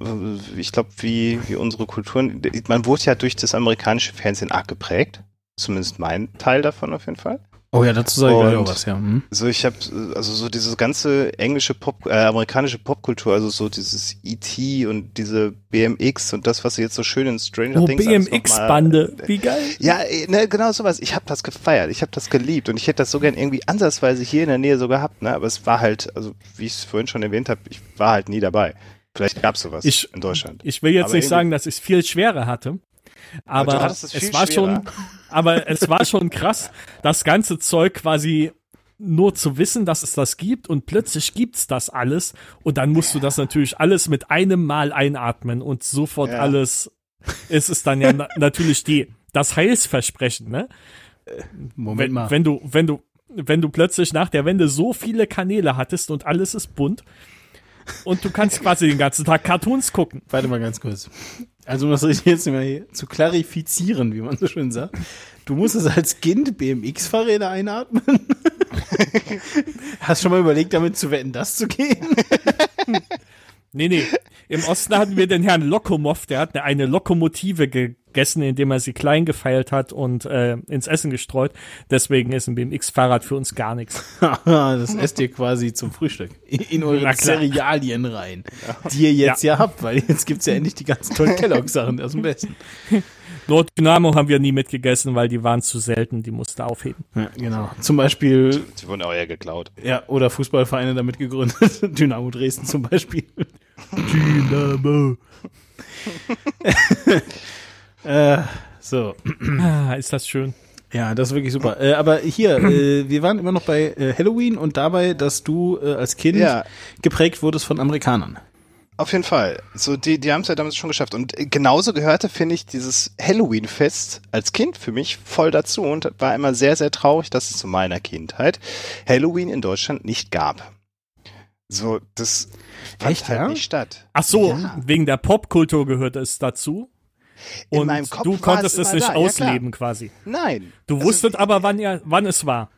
ich glaube, wie wie unsere Kulturen, man wurde ja durch das amerikanische Fernsehen arg geprägt, zumindest mein Teil davon auf jeden Fall. Oh ja, dazu sage ich gleich auch was, ja. Hm. So, ich habe also so diese ganze englische Pop, äh, amerikanische Popkultur, also so dieses E.T. und diese BMX und das, was sie jetzt so schön in Stranger Oh, Things BMX-Bande, wie geil. Ja, äh, ne, genau sowas. Ich habe das gefeiert, ich habe das geliebt und ich hätte das so gern irgendwie ansatzweise hier in der Nähe so gehabt, ne? Aber es war halt, also wie ich es vorhin schon erwähnt habe, ich war halt nie dabei. Vielleicht gab's sowas Ich- in Deutschland. Ich will jetzt Aber nicht sagen, dass ich es viel schwerer hatte. Aber es es war schon, schwerer. aber es war schon krass, das ganze Zeug quasi nur zu wissen, dass es das gibt und plötzlich gibt's das alles und dann musst du das natürlich alles mit einem Mal einatmen und sofort Ja. alles. Es ist dann ja na natürlich die das Heilsversprechen, ne? Moment Wenn, mal. wenn du wenn du wenn du plötzlich nach der Wende so viele Kanäle hattest und alles ist bunt und du kannst quasi den ganzen Tag Cartoons gucken. Warte mal ganz kurz. Also um das jetzt mal hier zu klarifizieren, wie man so schön sagt. Du musstest als Kind BMX-Fahrräder einatmen? Hast schon mal überlegt, damit zu wetten, das zu gehen? Nee, nee. Im Osten hatten wir den Herrn Lokomov, der hat eine Lokomotive gegessen, indem er sie klein gefeilt hat und äh, ins Essen gestreut. Deswegen ist ein BMX-Fahrrad für uns gar nichts. das esst ihr quasi zum Frühstück. In eure. Cerealien rein. Die ihr jetzt ja. habt, weil jetzt gibt's ja endlich die ganzen tollen Kellogg-Sachen aus dem Westen. Nord Dynamo haben wir nie mitgegessen, weil die waren zu selten, die musste aufheben. Ja, genau. Zum Beispiel, Sie wurden auch eher geklaut. ja, oder Fußballvereine damit gegründet. Dynamo Dresden zum Beispiel. Dynamo. Äh, so. Ah, ist das schön. Ja, das ist wirklich super. Äh, aber hier, äh, wir waren immer noch bei äh, Halloween und dabei, dass du äh, als Kind Ja. geprägt wurdest von Amerikanern. Auf jeden Fall. So, die, die haben es ja damals schon geschafft. Und äh, genauso gehörte, finde ich, dieses Halloween-Fest als Kind für mich voll dazu und war immer sehr, sehr traurig, dass es zu meiner Kindheit Halloween in Deutschland nicht gab. So, das fand Echt, halt ja? nicht statt. Ach so, Ja. wegen der Popkultur gehörte es dazu. In Und meinem Kopf du konntest es es nicht da, ja, ausleben quasi. Nein. Du Also, wusstest aber, wann, ja, wann es war.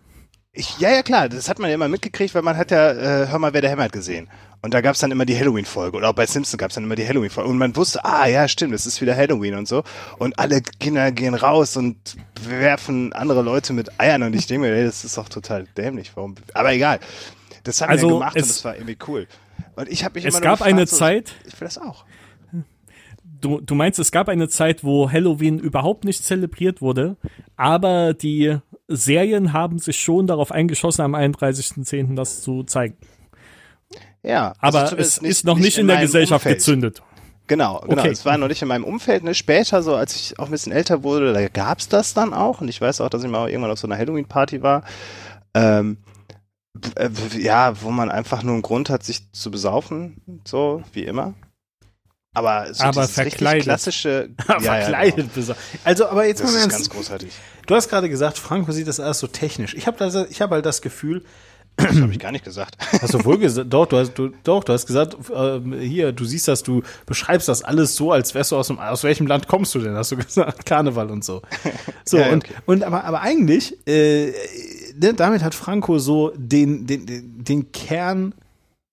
Ich, ja, ja, klar, das hat man ja immer mitgekriegt, weil man hat ja, äh, hör mal, wer der hämmert gesehen. Und da gab's dann immer die Halloween-Folge. Oder auch bei Simpson gab's dann immer die Halloween-Folge. Und man wusste, ah ja, stimmt, es ist wieder Halloween und so. Und alle Kinder gehen raus und werfen andere Leute mit Eiern. Und ich denke mir, ey, das ist doch total dämlich. Warum? Aber egal. Das haben Also, wir gemacht und es- das war irgendwie cool. Und ich habe mich Es immer gab eine gefragt, so, Zeit, Ich will das auch. Du, du meinst, es gab eine Zeit, wo Halloween überhaupt nicht zelebriert wurde, aber die Serien haben sich schon darauf eingeschossen, am 31.10. das zu zeigen. Ja. also Aber es ist noch nicht in, der meinem Gesellschaft Umfeld. gezündet. Genau, genau. Okay. Es war noch nicht in meinem Umfeld. Ne? Später, so als ich auch ein bisschen älter wurde, da gab's das dann auch. Und ich weiß auch, dass ich mal irgendwann auf so einer Halloween-Party war. Ähm, äh, ja, wo man einfach nur einen Grund hat, sich zu besaufen, so wie immer. Aber so Aber verkleidet. klassische, ja, ja, Verkleidet. genau. besa- Also, aber jetzt Das mal ist ganz großartig. Du hast gerade gesagt, Franco sieht das alles so technisch. Ich habe ich habe halt das Gefühl, Das habe ich gar nicht gesagt. hast du wohl gesagt, doch, du hast, du, doch, du hast gesagt, ähm, hier, du siehst das, du beschreibst das alles so, als wärst du aus dem, aus welchem Land kommst du denn? Hast du gesagt, Karneval und so. So, Ja, ja, und, okay. und aber, aber eigentlich, äh, ne, damit hat Franco so den, den, den, den Kern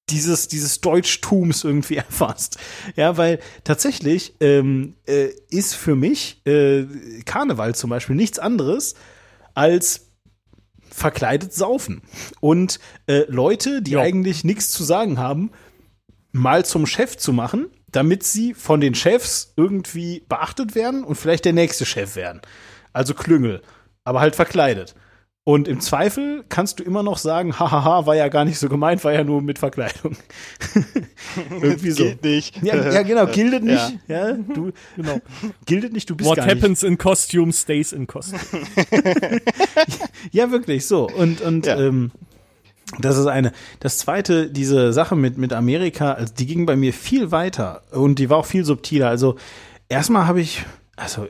dieses, dieses Deutschtums irgendwie erfasst. Ja, weil tatsächlich ähm, äh, ist für mich äh, Karneval zum Beispiel nichts anderes als verkleidet saufen. Und äh, Leute, die Ja. eigentlich nichts zu sagen haben, mal zum Chef zu machen, damit sie von den Chefs irgendwie beachtet werden und vielleicht der nächste Chef werden. Also Klüngel, aber halt verkleidet. Und im Zweifel kannst du immer noch sagen, hahaha, war ja gar nicht so gemeint, war ja nur mit Verkleidung. Irgendwie so. Gilt nicht. Ja, ja, genau, gildet nicht. Ja, du, Genau. gildet nicht, du bist What gar nicht. happens in costume stays in costume. Ja, wirklich so. Und, und Ja. ähm, das ist eine. Das zweite, diese Sache mit, mit Amerika, also die ging bei mir viel weiter und die war auch viel subtiler. Also erstmal habe ich, also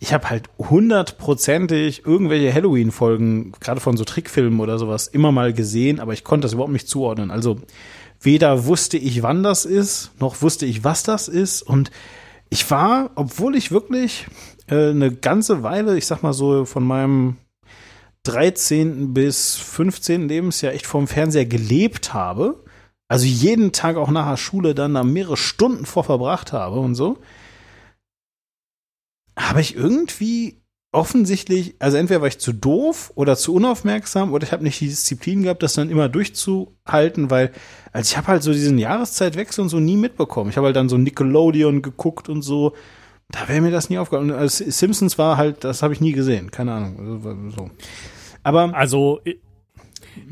ich habe halt hundertprozentig irgendwelche Halloween-Folgen, gerade von so Trickfilmen oder sowas, immer mal gesehen, aber ich konnte das überhaupt nicht zuordnen. Also weder wusste ich, wann das ist, noch wusste ich, was das ist. Und ich war, obwohl ich wirklich äh, eine ganze Weile, ich sag mal so von meinem 13. bis 15. Lebensjahr echt vorm Fernseher gelebt habe, also jeden Tag auch nach der Schule dann da mehrere Stunden vor verbracht habe und so, habe ich irgendwie offensichtlich, also entweder war ich zu doof oder zu unaufmerksam oder ich habe nicht die Disziplin gehabt, das dann immer durchzuhalten, weil also ich habe halt so diesen Jahreszeitwechsel und so nie mitbekommen. Ich habe halt dann so Nickelodeon geguckt und so. Da wäre mir das nie aufgefallen. Also Simpsons war halt, das habe ich nie gesehen, keine Ahnung. So. Aber Also ich,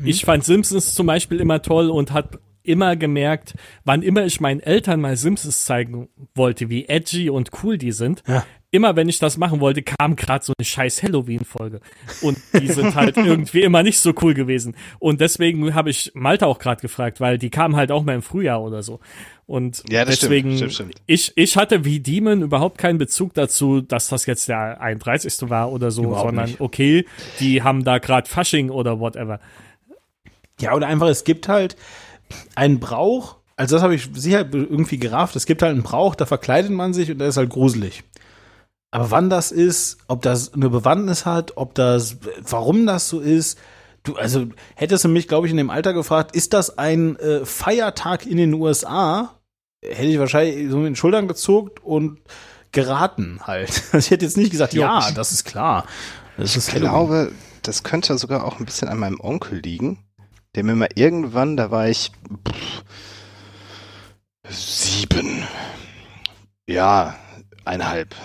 ich fand Simpsons zum Beispiel immer toll und hat immer gemerkt, wann immer ich meinen Eltern mal Simpsons zeigen wollte, wie edgy und cool die sind, Ja. Immer wenn ich das machen wollte, kam gerade so eine scheiß Halloween-Folge. Und die sind halt irgendwie immer nicht so cool gewesen. Und deswegen habe ich Malta auch gerade gefragt, weil die kamen halt auch mal im Frühjahr oder so. Und Ja, das stimmt, deswegen, stimmt, stimmt. Ich, ich hatte wie Demon überhaupt keinen Bezug dazu, dass das jetzt der 31. war oder so, Überhaupt sondern nicht. okay, die haben da gerade Fasching oder whatever. Ja, oder einfach, es gibt halt einen Brauch, also das habe ich sicher irgendwie gerafft, es gibt halt einen Brauch, da verkleidet man sich und der ist halt gruselig. Aber wann das ist, ob das eine Bewandtnis hat, ob das, warum das so ist, du, also hättest du mich, glaube ich, in dem Alter gefragt, ist das ein äh, Feiertag in den USA? Hätte ich wahrscheinlich so mit den Schultern gezuckt und geraten halt. Also ich hätte jetzt nicht gesagt, ja, das ist klar. Das ist Ich Halloween. glaube, das könnte sogar auch ein bisschen an meinem Onkel liegen, der mir mal irgendwann, da war ich pff, sieben, ja, eineinhalb.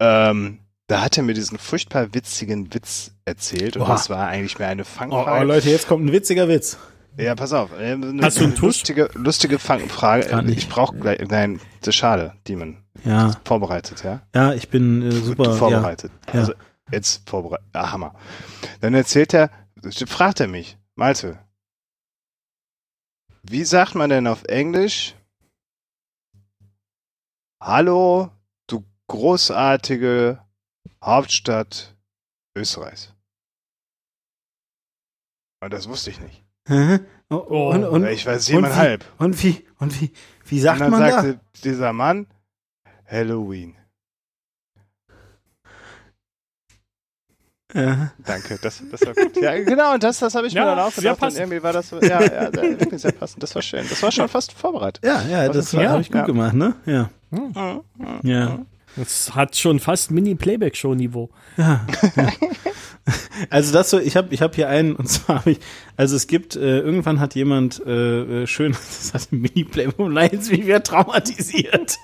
Ähm, da hat er mir diesen furchtbar witzigen Witz erzählt und Oha. das war eigentlich mehr eine Oh, Fangfrage. oh, Leute, jetzt kommt ein witziger Witz. Ja, pass auf. äh, Eine, Hast du einen Tusch? Lustige, lustige Fangfrage. Ich brauche gleich, nein, das ist schade, Demon. Ja, Vorbereitet, ja? ja, ich bin äh, super. Gut vorbereitet. Ja. Also jetzt vorbereitet. Ah, Hammer. Dann erzählt er, fragt er mich, Malte, wie sagt man denn auf Englisch? Hallo, du großartige Hauptstadt Österreichs. Und das wusste ich nicht. Oh, Oh, und, und, ich war und siebeneinhalb. Wie, und wie, und wie, wie sagt Und dann man sagte dieser Mann, Halloween. da? Ja. Danke, das, das war gut. Ja, genau, und das, das habe ich Ja, mir dann auch gedacht. Und irgendwie war das, so- ja, ja, wirklich sehr passend. Das war schön. Das war schon fast vorbereitet. Ja, ja, Was das klar? habe ich gut Ja. gemacht, ne? Ja. Mhm. Ja. Das hat schon fast Mini-Playback-Show-Niveau. Also das so, ich habe ich hab hier einen, und zwar habe ich, also es gibt, äh, irgendwann hat jemand äh, äh, schön, das hat ein Mini-Playboy Lions wie wir traumatisiert.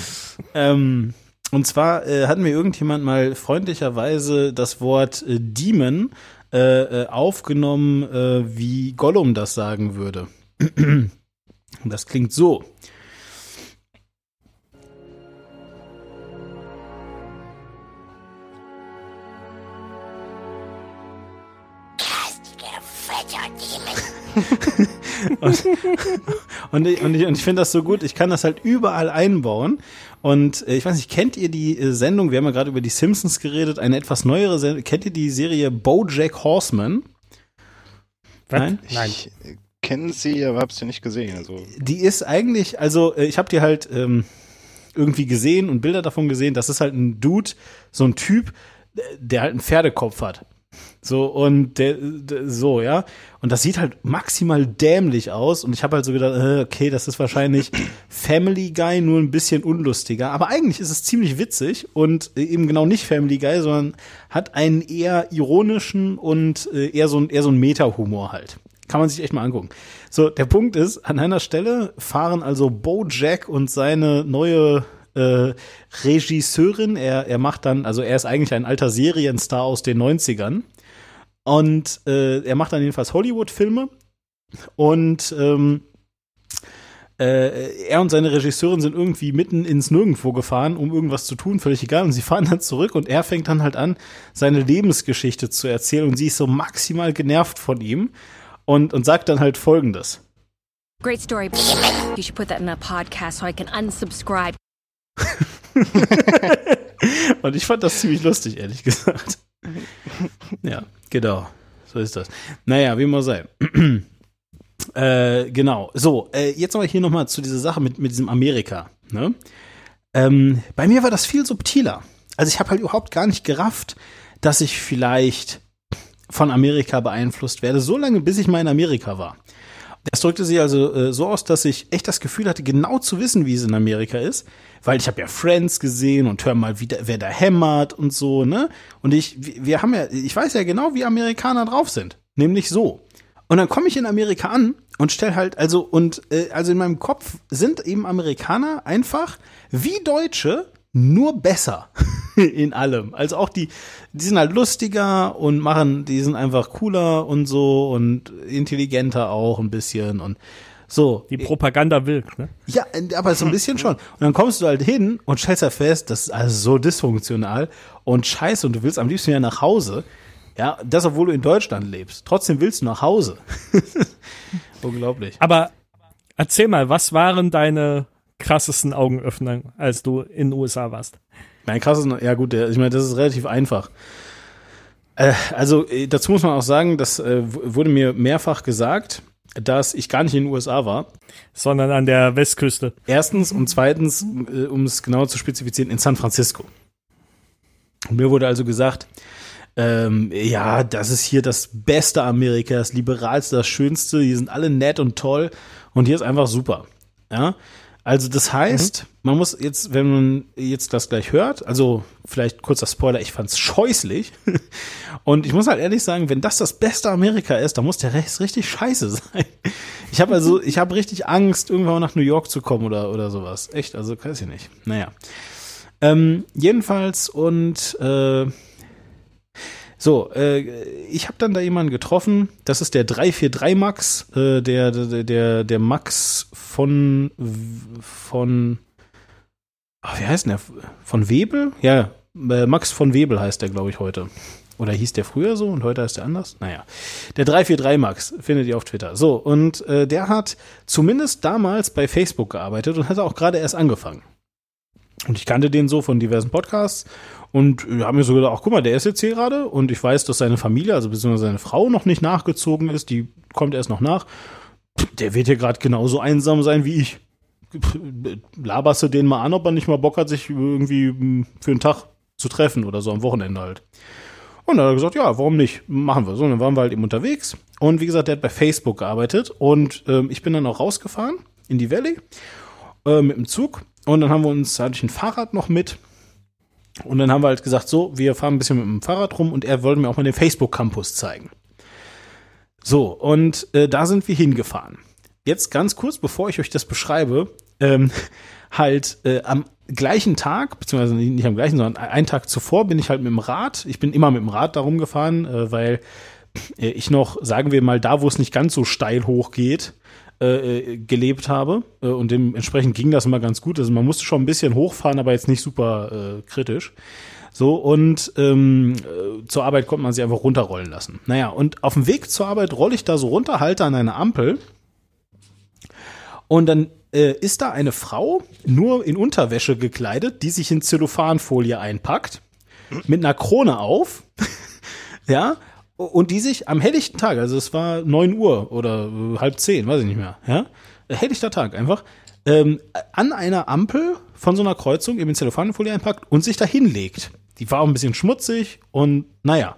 ähm, und zwar äh, hat mir irgendjemand mal freundlicherweise das Wort äh, Demon äh, äh, aufgenommen, äh, wie Gollum das sagen würde. Und das klingt so. Und, und ich, und ich, und ich finde das so gut, ich kann das halt überall einbauen. Und äh, ich weiß nicht, kennt ihr die äh, Sendung, wir haben ja gerade über die Simpsons geredet, eine etwas neuere Sendung, kennt ihr die Serie Bojack Horseman? Was? Nein? Nein. Ich äh, kenne sie, aber habe sie nicht gesehen. Also, Die ist eigentlich, also äh, ich habe die halt ähm, irgendwie gesehen und Bilder davon gesehen, das ist halt ein Dude, so ein Typ, der halt einen Pferdekopf hat. So, und der, der, so, ja. Und das sieht halt maximal dämlich aus. Und ich habe halt so gedacht, äh, okay, das ist wahrscheinlich Family Guy, nur ein bisschen unlustiger. Aber eigentlich ist es ziemlich witzig und äh, eben genau nicht Family Guy, sondern hat einen eher ironischen und äh, eher so, ein- eher so einen Meta-Humor halt. Kann man sich echt mal angucken. So, der Punkt ist, an einer Stelle fahren also Bojack und seine neue äh, Regisseurin, er, er macht dann, also er ist eigentlich ein alter Serienstar aus den 90ern. Und äh, er macht dann jedenfalls Hollywood-Filme. Und ähm, äh, er und seine Regisseurin sind irgendwie mitten ins Nirgendwo gefahren, um irgendwas zu tun, völlig egal. Und sie fahren dann zurück und er fängt dann halt an, seine Lebensgeschichte zu erzählen. Und sie ist so maximal genervt von ihm und, und sagt dann halt folgendes. Great story. You should put that in a podcast so I can unsubscribe. Und ich fand das ziemlich lustig, ehrlich gesagt. ja, genau. So ist das. Naja, wie immer sei. äh, genau. So, äh, jetzt aber hier nochmal zu dieser Sache mit, mit diesem Amerika. Ne? Ähm, bei mir war das viel subtiler. Also ich habe halt überhaupt gar nicht gerafft, dass ich vielleicht von Amerika beeinflusst werde, so lange bis ich mal in Amerika war. Es drückte sich also äh, so aus, dass ich echt das Gefühl hatte, genau zu wissen, wie es in Amerika ist, weil ich habe ja Friends gesehen und hör mal, wie wer da hämmert und so, ne? Und ich, wir haben ja, ich weiß ja genau, wie Amerikaner drauf sind, nämlich so. Und dann komme ich in Amerika an und stell halt, also, und äh, also in meinem Kopf sind eben Amerikaner einfach wie Deutsche, nur besser in allem. Also auch die, die sind halt lustiger und machen, die sind einfach cooler und so und intelligenter auch ein bisschen und so. Die Propaganda wirkt, ne? Ja, aber so ein bisschen schon. Und dann kommst du halt hin und stellst ja fest, das ist also so dysfunktional und scheiße und du willst am liebsten ja nach Hause. Ja, das, obwohl du in Deutschland lebst. Trotzdem willst du nach Hause. Unglaublich. Aber erzähl mal, was waren deine krassesten Augenöffner, als du in den USA warst? Mein krassesten, ja gut, ich meine, das ist relativ einfach. Äh, also dazu muss man auch sagen, das äh, wurde mir mehrfach gesagt, dass ich gar nicht in den USA war. Sondern an der Westküste. Erstens und zweitens, äh, um es genauer zu spezifizieren, in San Francisco. Und mir wurde also gesagt, ähm, ja, das ist hier das beste Amerika, das liberalste, das schönste, die sind alle nett und toll und hier ist einfach super. Ja, also das heißt, mhm. man muss jetzt, wenn man jetzt das gleich hört, also vielleicht kurzer Spoiler, ich fand's scheußlich. Und ich muss halt ehrlich sagen, wenn das das beste Amerika ist, dann muss der Rest richtig scheiße sein. Ich habe also, ich habe richtig Angst, irgendwann nach New York zu kommen oder oder sowas. Echt, also weiß ich nicht. Naja. Ähm, jedenfalls und äh, so, äh, ich habe dann da jemanden getroffen, das ist der 343 Max, äh, der, der, der, Max von, von, ach, wie heißt denn der? Von Webel? Ja, äh, Max von Webel heißt der, glaube ich, heute. Oder hieß der früher so und heute heißt der anders? Naja. Der 343 Max findet ihr auf Twitter. So, und äh, der hat zumindest damals bei Facebook gearbeitet und hat auch gerade erst angefangen. Und ich kannte den so von diversen Podcasts und haben mir so gedacht, ach guck mal, der ist jetzt hier gerade und ich weiß, dass seine Familie, also beziehungsweise seine Frau noch nicht nachgezogen ist, die kommt erst noch nach. Der wird hier gerade genauso einsam sein wie ich. Laberst du den mal an, ob er nicht mal Bock hat, sich irgendwie für einen Tag zu treffen oder so am Wochenende halt. Und dann hat er gesagt, ja, warum nicht? Machen wir. So, und dann waren wir halt eben unterwegs. Und wie gesagt, der hat bei Facebook gearbeitet. Und ähm, ich bin dann auch rausgefahren in die Valley äh, mit dem Zug. Und dann haben wir uns, hatte ich ein Fahrrad noch mit. Und dann haben wir halt gesagt, so, wir fahren ein bisschen mit dem Fahrrad rum und er wollte mir auch mal den Facebook Campus zeigen. So, und äh, da sind wir hingefahren. Jetzt ganz kurz, bevor ich euch das beschreibe, ähm, halt äh, am gleichen Tag, beziehungsweise nicht am gleichen, sondern einen Tag zuvor bin ich halt mit dem Rad, ich bin immer mit dem Rad darum gefahren, äh, weil äh, ich noch, sagen wir mal, da, wo es nicht ganz so steil hochgeht, äh, äh, gelebt habe äh, und dementsprechend ging das immer ganz gut. Also man musste schon ein bisschen hochfahren, aber jetzt nicht super äh, kritisch. So, und ähm, äh, zur Arbeit konnte man sie einfach runterrollen lassen. Naja, und auf dem Weg zur Arbeit rolle ich da so runter, halte an eine Ampel und dann äh, ist da eine Frau, nur in Unterwäsche gekleidet, die sich in Zellophanfolie einpackt, mit einer Krone auf, ja, und die sich am helllichten Tag, also es war neun Uhr oder äh, halb zehn, weiß ich nicht mehr, ja, helllichter Tag einfach, ähm, an einer Ampel von so einer Kreuzung eben in Zellophanfolie einpackt und sich da hinlegt. Die war auch ein bisschen schmutzig und naja.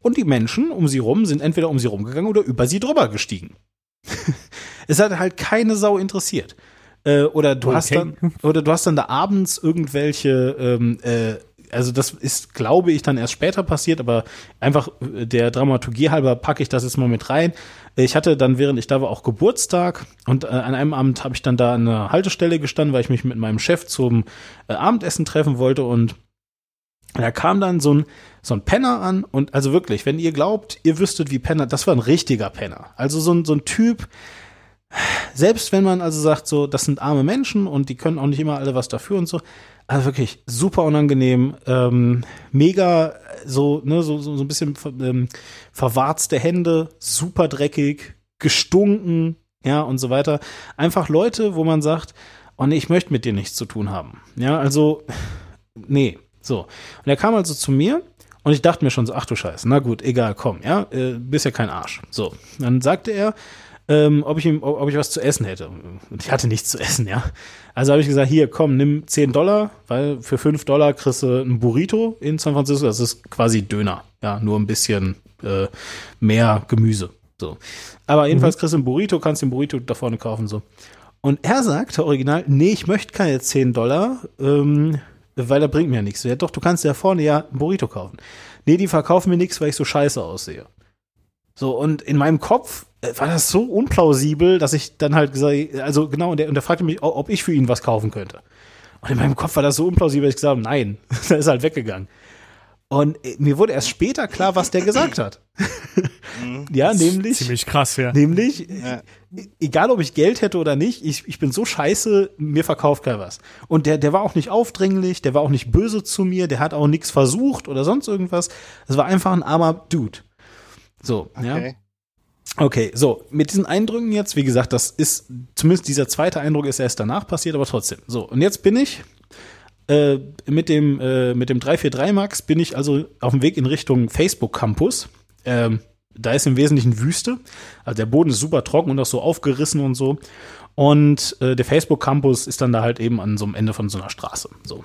Und die Menschen um sie rum sind entweder um sie rumgegangen oder über sie drüber gestiegen. es hat halt keine Sau interessiert. Äh, oder du okay. hast dann, oder du hast dann da abends irgendwelche ähm, äh, also das ist, glaube ich, dann erst später passiert, aber einfach äh, der Dramaturgie halber packe ich das jetzt mal mit rein. Ich hatte dann, während ich da war, auch Geburtstag und äh, an einem Abend habe ich dann da an einer Haltestelle gestanden, weil ich mich mit meinem Chef zum äh, Abendessen treffen wollte und da kam dann so ein, so ein Penner an und also wirklich, wenn ihr glaubt, ihr wüsstet, wie Penner, das war ein richtiger Penner. Also so ein, so ein Typ, selbst wenn man also sagt, so, das sind arme Menschen und die können auch nicht immer alle was dafür und so, also wirklich super unangenehm, ähm, mega so, ne, so, so, so ein bisschen ähm, verwarzte Hände, super dreckig, gestunken, ja, und so weiter. Einfach Leute, wo man sagt, oh nee, ich möchte mit dir nichts zu tun haben. Ja, also, nee, so. Und er kam also zu mir und ich dachte mir schon so, ach du Scheiße, na gut, egal, komm, ja, äh, bist ja kein Arsch. So. Dann sagte er, ähm, ob ich ihm, ob, ob ich was zu essen hätte. Und ich hatte nichts zu essen, ja. Also habe ich gesagt, hier, komm, nimm 10 Dollar, weil für 5 Dollar kriegst du ein Burrito in San Francisco. Das ist quasi Döner. Ja, nur ein bisschen äh, mehr Gemüse. So. Aber jedenfalls kriegst du einen Burrito, kannst den Burrito da vorne kaufen, so. Und er sagte original, nee, ich möchte keine 10 Dollar, ähm, weil er bringt mir nichts. Ja, doch, du kannst ja vorne ja einen Burrito kaufen. Nee, die verkaufen mir nichts, weil ich so scheiße aussehe. So, und in meinem Kopf war das so unplausibel, dass ich dann halt gesagt, also genau, und der, und der fragte mich, ob ich für ihn was kaufen könnte. Und in meinem Kopf war das so unplausibel, dass ich gesagt habe, nein, da ist halt weggegangen. Und äh, mir wurde erst später klar, was der gesagt hat. ja, nämlich, Ziemlich krass, ja. nämlich, Ja. äh, egal ob ich Geld hätte oder nicht, ich, ich bin so scheiße, mir verkauft keiner was. Und der, der war auch nicht aufdringlich, der war auch nicht böse zu mir, der hat auch nichts versucht oder sonst irgendwas. Das war einfach ein armer Dude. So, ja. Okay. So, mit diesen Eindrücken jetzt, wie gesagt, das ist, zumindest dieser zweite Eindruck ist erst danach passiert, aber trotzdem. So, und jetzt bin ich äh, mit dem, äh, mit dem 343 Max bin ich also auf dem Weg in Richtung Facebook Campus. Ähm, da ist im Wesentlichen Wüste. Also der Boden ist super trocken und auch so aufgerissen und so. Und äh, der Facebook Campus ist dann da halt eben an so einem Ende von so einer Straße. So.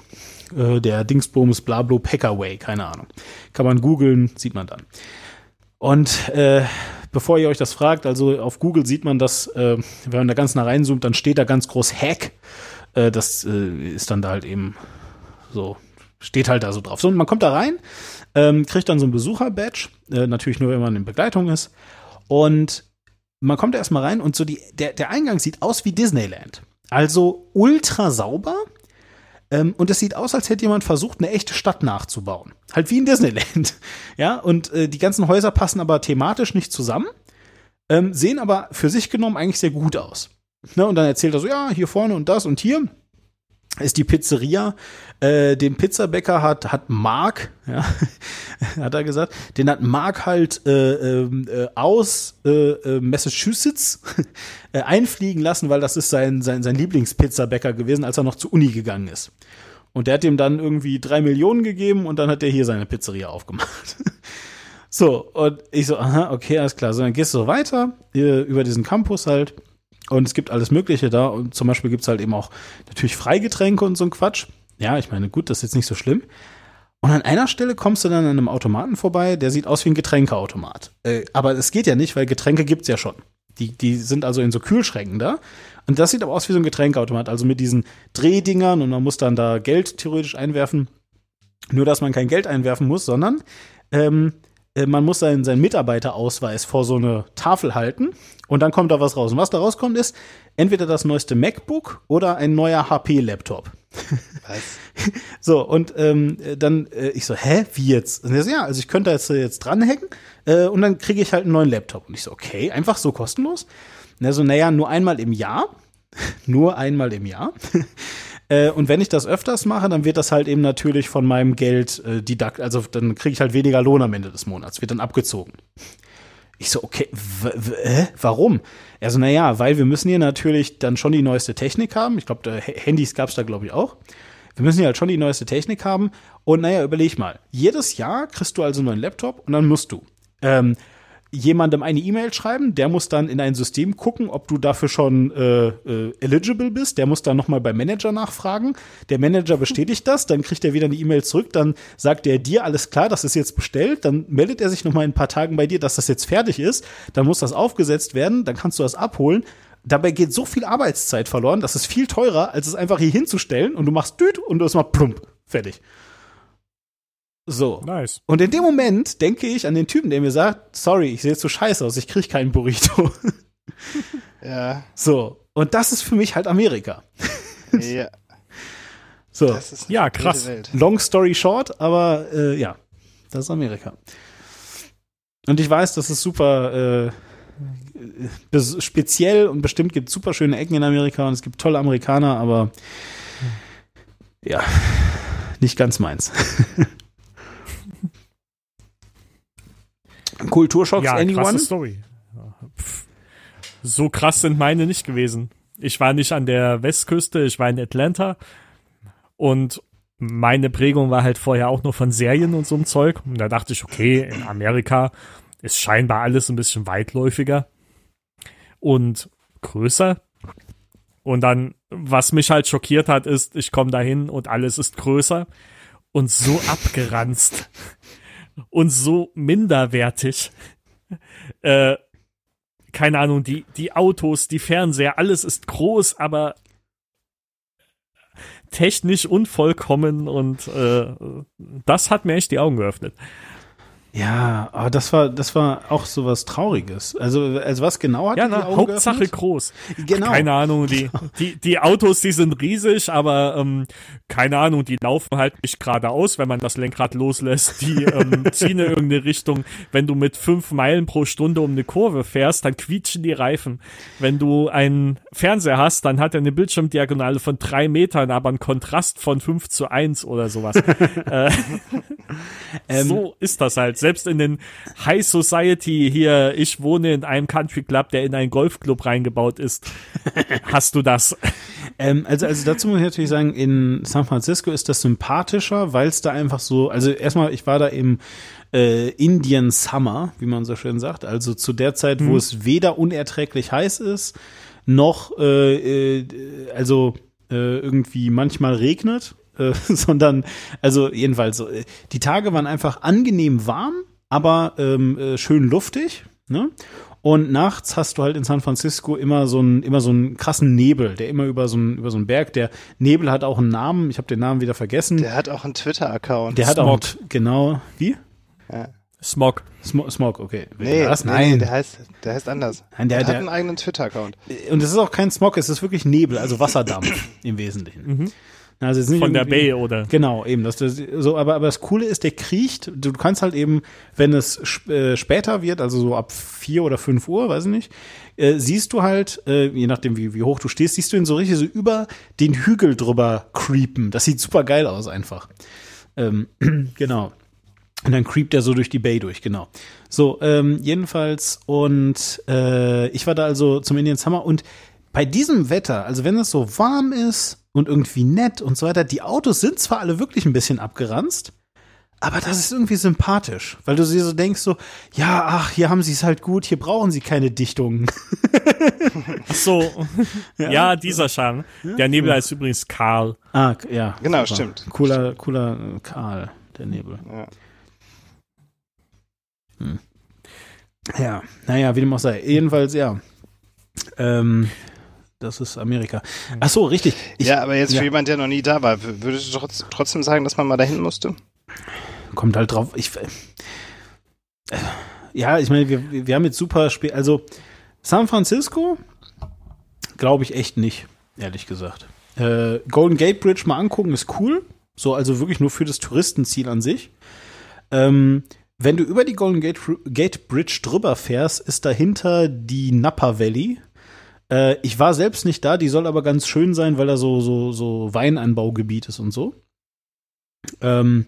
Äh, der Dingsbums Blablo Packerway, keine Ahnung. Kann man googeln, sieht man dann. Und äh, bevor ihr euch das fragt, also auf Google sieht man das, äh, wenn man da ganz nah reinzoomt, dann steht da ganz groß Hack. Äh, das äh, ist dann da halt eben so, steht halt da so drauf. So, und man kommt da rein, ähm, kriegt dann so ein Besucher-Badge, äh, natürlich nur, wenn man in Begleitung ist. Und man kommt erstmal rein und so die, der, der Eingang sieht aus wie Disneyland. Also ultra sauber. Ähm, und es sieht aus, als hätte jemand versucht, eine echte Stadt nachzubauen. Halt wie in Disneyland. Ja, und äh, die ganzen Häuser passen aber thematisch nicht zusammen, ähm, sehen aber für sich genommen eigentlich sehr gut aus. Ne, und dann erzählt er so, ja, hier vorne und das und hier ist die Pizzeria. Äh, den Pizzabäcker hat, hat Mark, ja, hat er gesagt, den hat Mark halt äh, ähm, äh, aus äh, äh, Massachusetts äh, einfliegen lassen, weil das ist sein, sein, sein Lieblingspizzabäcker gewesen, als er noch zur Uni gegangen ist. Und der hat ihm dann irgendwie drei Millionen gegeben und dann hat er hier seine Pizzeria aufgemacht. so, und ich so, aha, okay, alles klar. So, dann gehst du so weiter über diesen Campus halt. Und es gibt alles Mögliche da. Und zum Beispiel gibt's halt eben auch natürlich Freigetränke und so ein Quatsch. Ja, ich meine, gut, das ist jetzt nicht so schlimm. Und an einer Stelle kommst du dann an einem Automaten vorbei, der sieht aus wie ein Getränkeautomat. Äh, aber es geht ja nicht, weil Getränke gibt's ja schon. Die, die sind also in so Kühlschränken da. Und das sieht aber aus wie so ein Getränkeautomat, also mit diesen Drehdingern und man muss dann da Geld theoretisch einwerfen. Nur, dass man kein Geld einwerfen muss, sondern ähm, äh, man muss seinen, seinen Mitarbeiterausweis vor so eine Tafel halten und dann kommt da was raus. Und was da rauskommt, ist entweder das neueste MacBook oder ein neuer HP-Laptop. Was? So, und ähm, dann, äh, ich so, hä, wie jetzt? Und er so, ja, also ich könnte jetzt, äh, jetzt dranhängen äh, und dann kriege ich halt einen neuen Laptop. Und ich so, okay, einfach so kostenlos? Und er so, naja, nur einmal im Jahr. nur einmal im Jahr. Äh, und wenn ich das öfters mache, dann wird das halt eben natürlich von meinem Geld äh, didakt, also dann kriege ich halt weniger Lohn am Ende des Monats, wird dann abgezogen. Ich so, okay, äh, warum? Er so, naja, weil wir müssen hier natürlich dann schon die neueste Technik haben. Ich glaube, Handys gab's da, glaube ich, auch. Wir müssen hier halt schon die neueste Technik haben. Und naja, überleg mal. Jedes Jahr kriegst du also einen neuen Laptop und dann musst du ähm, jemandem eine E-Mail schreiben, der muss dann in ein System gucken, ob du dafür schon äh, äh, eligible bist. Der muss dann nochmal beim Manager nachfragen. Der Manager bestätigt das, dann kriegt er wieder eine E-Mail zurück, dann sagt er dir, alles klar, das ist jetzt bestellt, dann meldet er sich nochmal in ein paar Tagen bei dir, dass das jetzt fertig ist, dann muss das aufgesetzt werden, dann kannst du das abholen. Dabei geht so viel Arbeitszeit verloren, das ist viel teurer, als es einfach hier hinzustellen und du machst düt und du ist mal plump, fertig. So. Nice. Und in dem Moment denke ich an den Typen, der mir sagt, sorry, ich sehe jetzt so scheiße aus, ich kriege keinen Burrito. Ja, so. Und das ist für mich halt Amerika. ja. So. Das ist eine Ja, krass. Welt. Long story short, aber äh, ja, das ist Amerika. Und ich weiß, das ist super äh, speziell und bestimmt gibt es super schöne Ecken in Amerika und es gibt tolle Amerikaner, aber ja, nicht ganz meins. Kulturschocks, Ja, anyone? krasse Story. Pff. So krass sind meine nicht gewesen. Ich war nicht an der Westküste, ich war in Atlanta und meine Prägung war halt vorher auch nur von Serien und so einem Zeug. Und da dachte ich, okay, in Amerika ist scheinbar alles ein bisschen weitläufiger und größer. Und dann, was mich halt schockiert hat, ist, ich komme dahin und alles ist größer und so abgeranzt und so minderwertig. Äh, keine Ahnung, die, die Autos, die Fernseher, alles ist groß, aber technisch unvollkommen und äh, das hat mir echt die Augen geöffnet. Ja, aber das war, das war auch so was Trauriges. Also, also was genau hat Ja, die na, Augen Hauptsache geöffnet? groß. Genau. Keine Ahnung, die, die, die Autos, die sind riesig, aber ähm, keine Ahnung, die laufen halt nicht geradeaus, wenn man das Lenkrad loslässt. Die ähm, ziehen in irgendeine Richtung. Wenn du mit fünf Meilen pro Stunde um eine Kurve fährst, dann quietschen die Reifen. Wenn du einen Fernseher hast, dann hat er eine Bildschirmdiagonale von drei Metern, aber einen Kontrast von fünf zu eins oder sowas. äh, Ähm, so ist das halt. Selbst in den High Society hier, ich wohne in einem Country Club, der in einen Golfclub reingebaut ist, hast du das. Ähm, also, also dazu muss ich natürlich sagen, in San Francisco ist das sympathischer, weil es da einfach so, also erstmal, ich war da im äh, Indian Summer, wie man so schön sagt, also zu der Zeit, wo es weder unerträglich heiß ist, noch äh, äh, also äh, irgendwie manchmal regnet, äh, sondern also jedenfalls so, äh, die Tage waren einfach angenehm warm, aber ähm, äh, schön luftig, ne? Und nachts hast du halt in San Francisco immer so einen immer so einen krassen Nebel, der immer über so einen über so einen Berg. Der Nebel hat auch einen Namen. Ich habe den Namen wieder vergessen. Der, Der hat auch einen Twitter-Account. hat auch Smog. einen- genau wie Smog. Smog. Smog okay. Nee, nee, Nein. der heißt, der heißt anders. Nein, der- der, der- hat einen eigenen Twitter-Account. Und es ist auch kein Smog. Es ist wirklich Nebel, also Wasserdampf im Wesentlichen. Also ist nicht Von der Bay, oder? Genau, eben. Das, das, so, aber, aber das Coole ist, der kriecht. Du kannst halt eben, wenn es äh, später wird, also so ab vier oder fünf Uhr, weiß ich nicht, äh, siehst du halt, äh, je nachdem wie, wie hoch du stehst, siehst du ihn so richtig so über den Hügel drüber creepen. Das sieht super geil aus einfach. Ähm, genau. Und dann creept er so durch die Bay durch, genau. So, ähm, jedenfalls, und äh, ich war da also zum Indian Summer und bei diesem Wetter, also wenn es so warm ist und irgendwie nett und so weiter, die Autos sind zwar alle wirklich ein bisschen abgeranzt, aber das ist irgendwie sympathisch, weil du dir so denkst so, ja, ach, hier haben sie es halt gut, hier brauchen sie keine Dichtungen. Ach so. ja. dieser Charme. Der Nebel heißt übrigens Karl. ah, ja. Genau, super. stimmt. Cooler, cooler äh, Karl, der Nebel. Ja. Ja, naja, wie dem auch sei. Jedenfalls, ja. Ähm, das ist Amerika. Ach so, richtig. Ich, ja, aber jetzt ja. für jemand, der noch nie da war, würdest du trotz, trotzdem sagen, dass man mal dahin musste? kommt halt drauf. Ich, äh, ja, ich meine, wir, wir haben jetzt super spät. Also San Francisco glaube ich echt nicht, ehrlich gesagt. Äh, Golden Gate Bridge mal angucken ist cool. So, also wirklich nur für das Touristenziel an sich. Ähm, wenn du über die Golden Gate, Gate Bridge drüber fährst, ist dahinter die Napa Valley. Äh, ich war selbst nicht da, die soll aber ganz schön sein, weil da so, so, so Weinanbaugebiet ist und so. Ähm,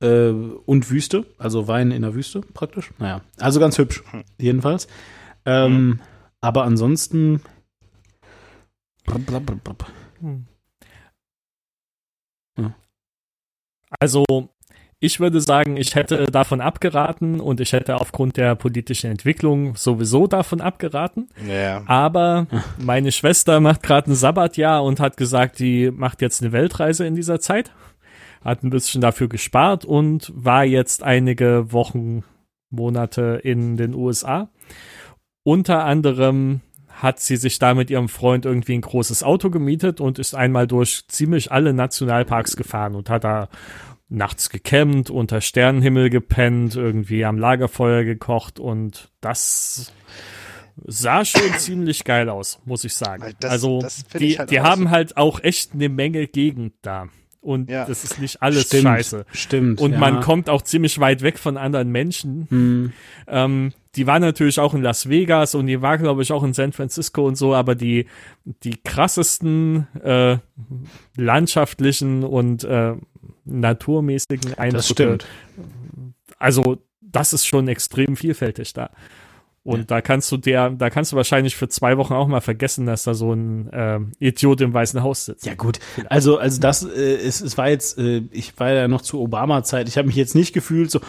äh, und Wüste, also Wein in der Wüste praktisch. Naja, also ganz hübsch, jedenfalls. Ähm, Aber ansonsten. Blablabla. Also, ich würde sagen, ich hätte davon abgeraten und ich hätte aufgrund der politischen Entwicklung sowieso davon abgeraten. Ja. Aber meine Schwester macht gerade ein Sabbatjahr und hat gesagt, die macht jetzt eine Weltreise in dieser Zeit. Hat ein bisschen dafür gespart und war jetzt einige Wochen, Monate in den USA. Unter anderem hat sie sich da mit ihrem Freund irgendwie ein großes Auto gemietet und ist einmal durch ziemlich alle Nationalparks gefahren und hat da nachts gecampt, unter Sternenhimmel gepennt, irgendwie am Lagerfeuer gekocht und das sah schon ziemlich geil aus, muss ich sagen. Das- also das die, halt die haben so- halt auch echt eine Menge Gegend da. Und Ja. das ist nicht alles Stimmt, scheiße. Stimmt. Und ja. man kommt auch ziemlich weit weg von anderen Menschen. Hm. Ähm, die war natürlich auch in Las Vegas und die war, glaube ich, auch in San Francisco und so, aber die, die krassesten äh, landschaftlichen und äh, naturmäßigen Eindrücke. Das stimmt. Also, das ist schon extrem vielfältig da. Und da kannst du der, da kannst du wahrscheinlich für zwei Wochen auch mal vergessen, dass da so ein äh, Idiot im Weißen Haus sitzt. Ja gut, also also das äh, es, es war jetzt äh, ich war ja noch zu Obama Zeit. Ich habe mich jetzt nicht gefühlt so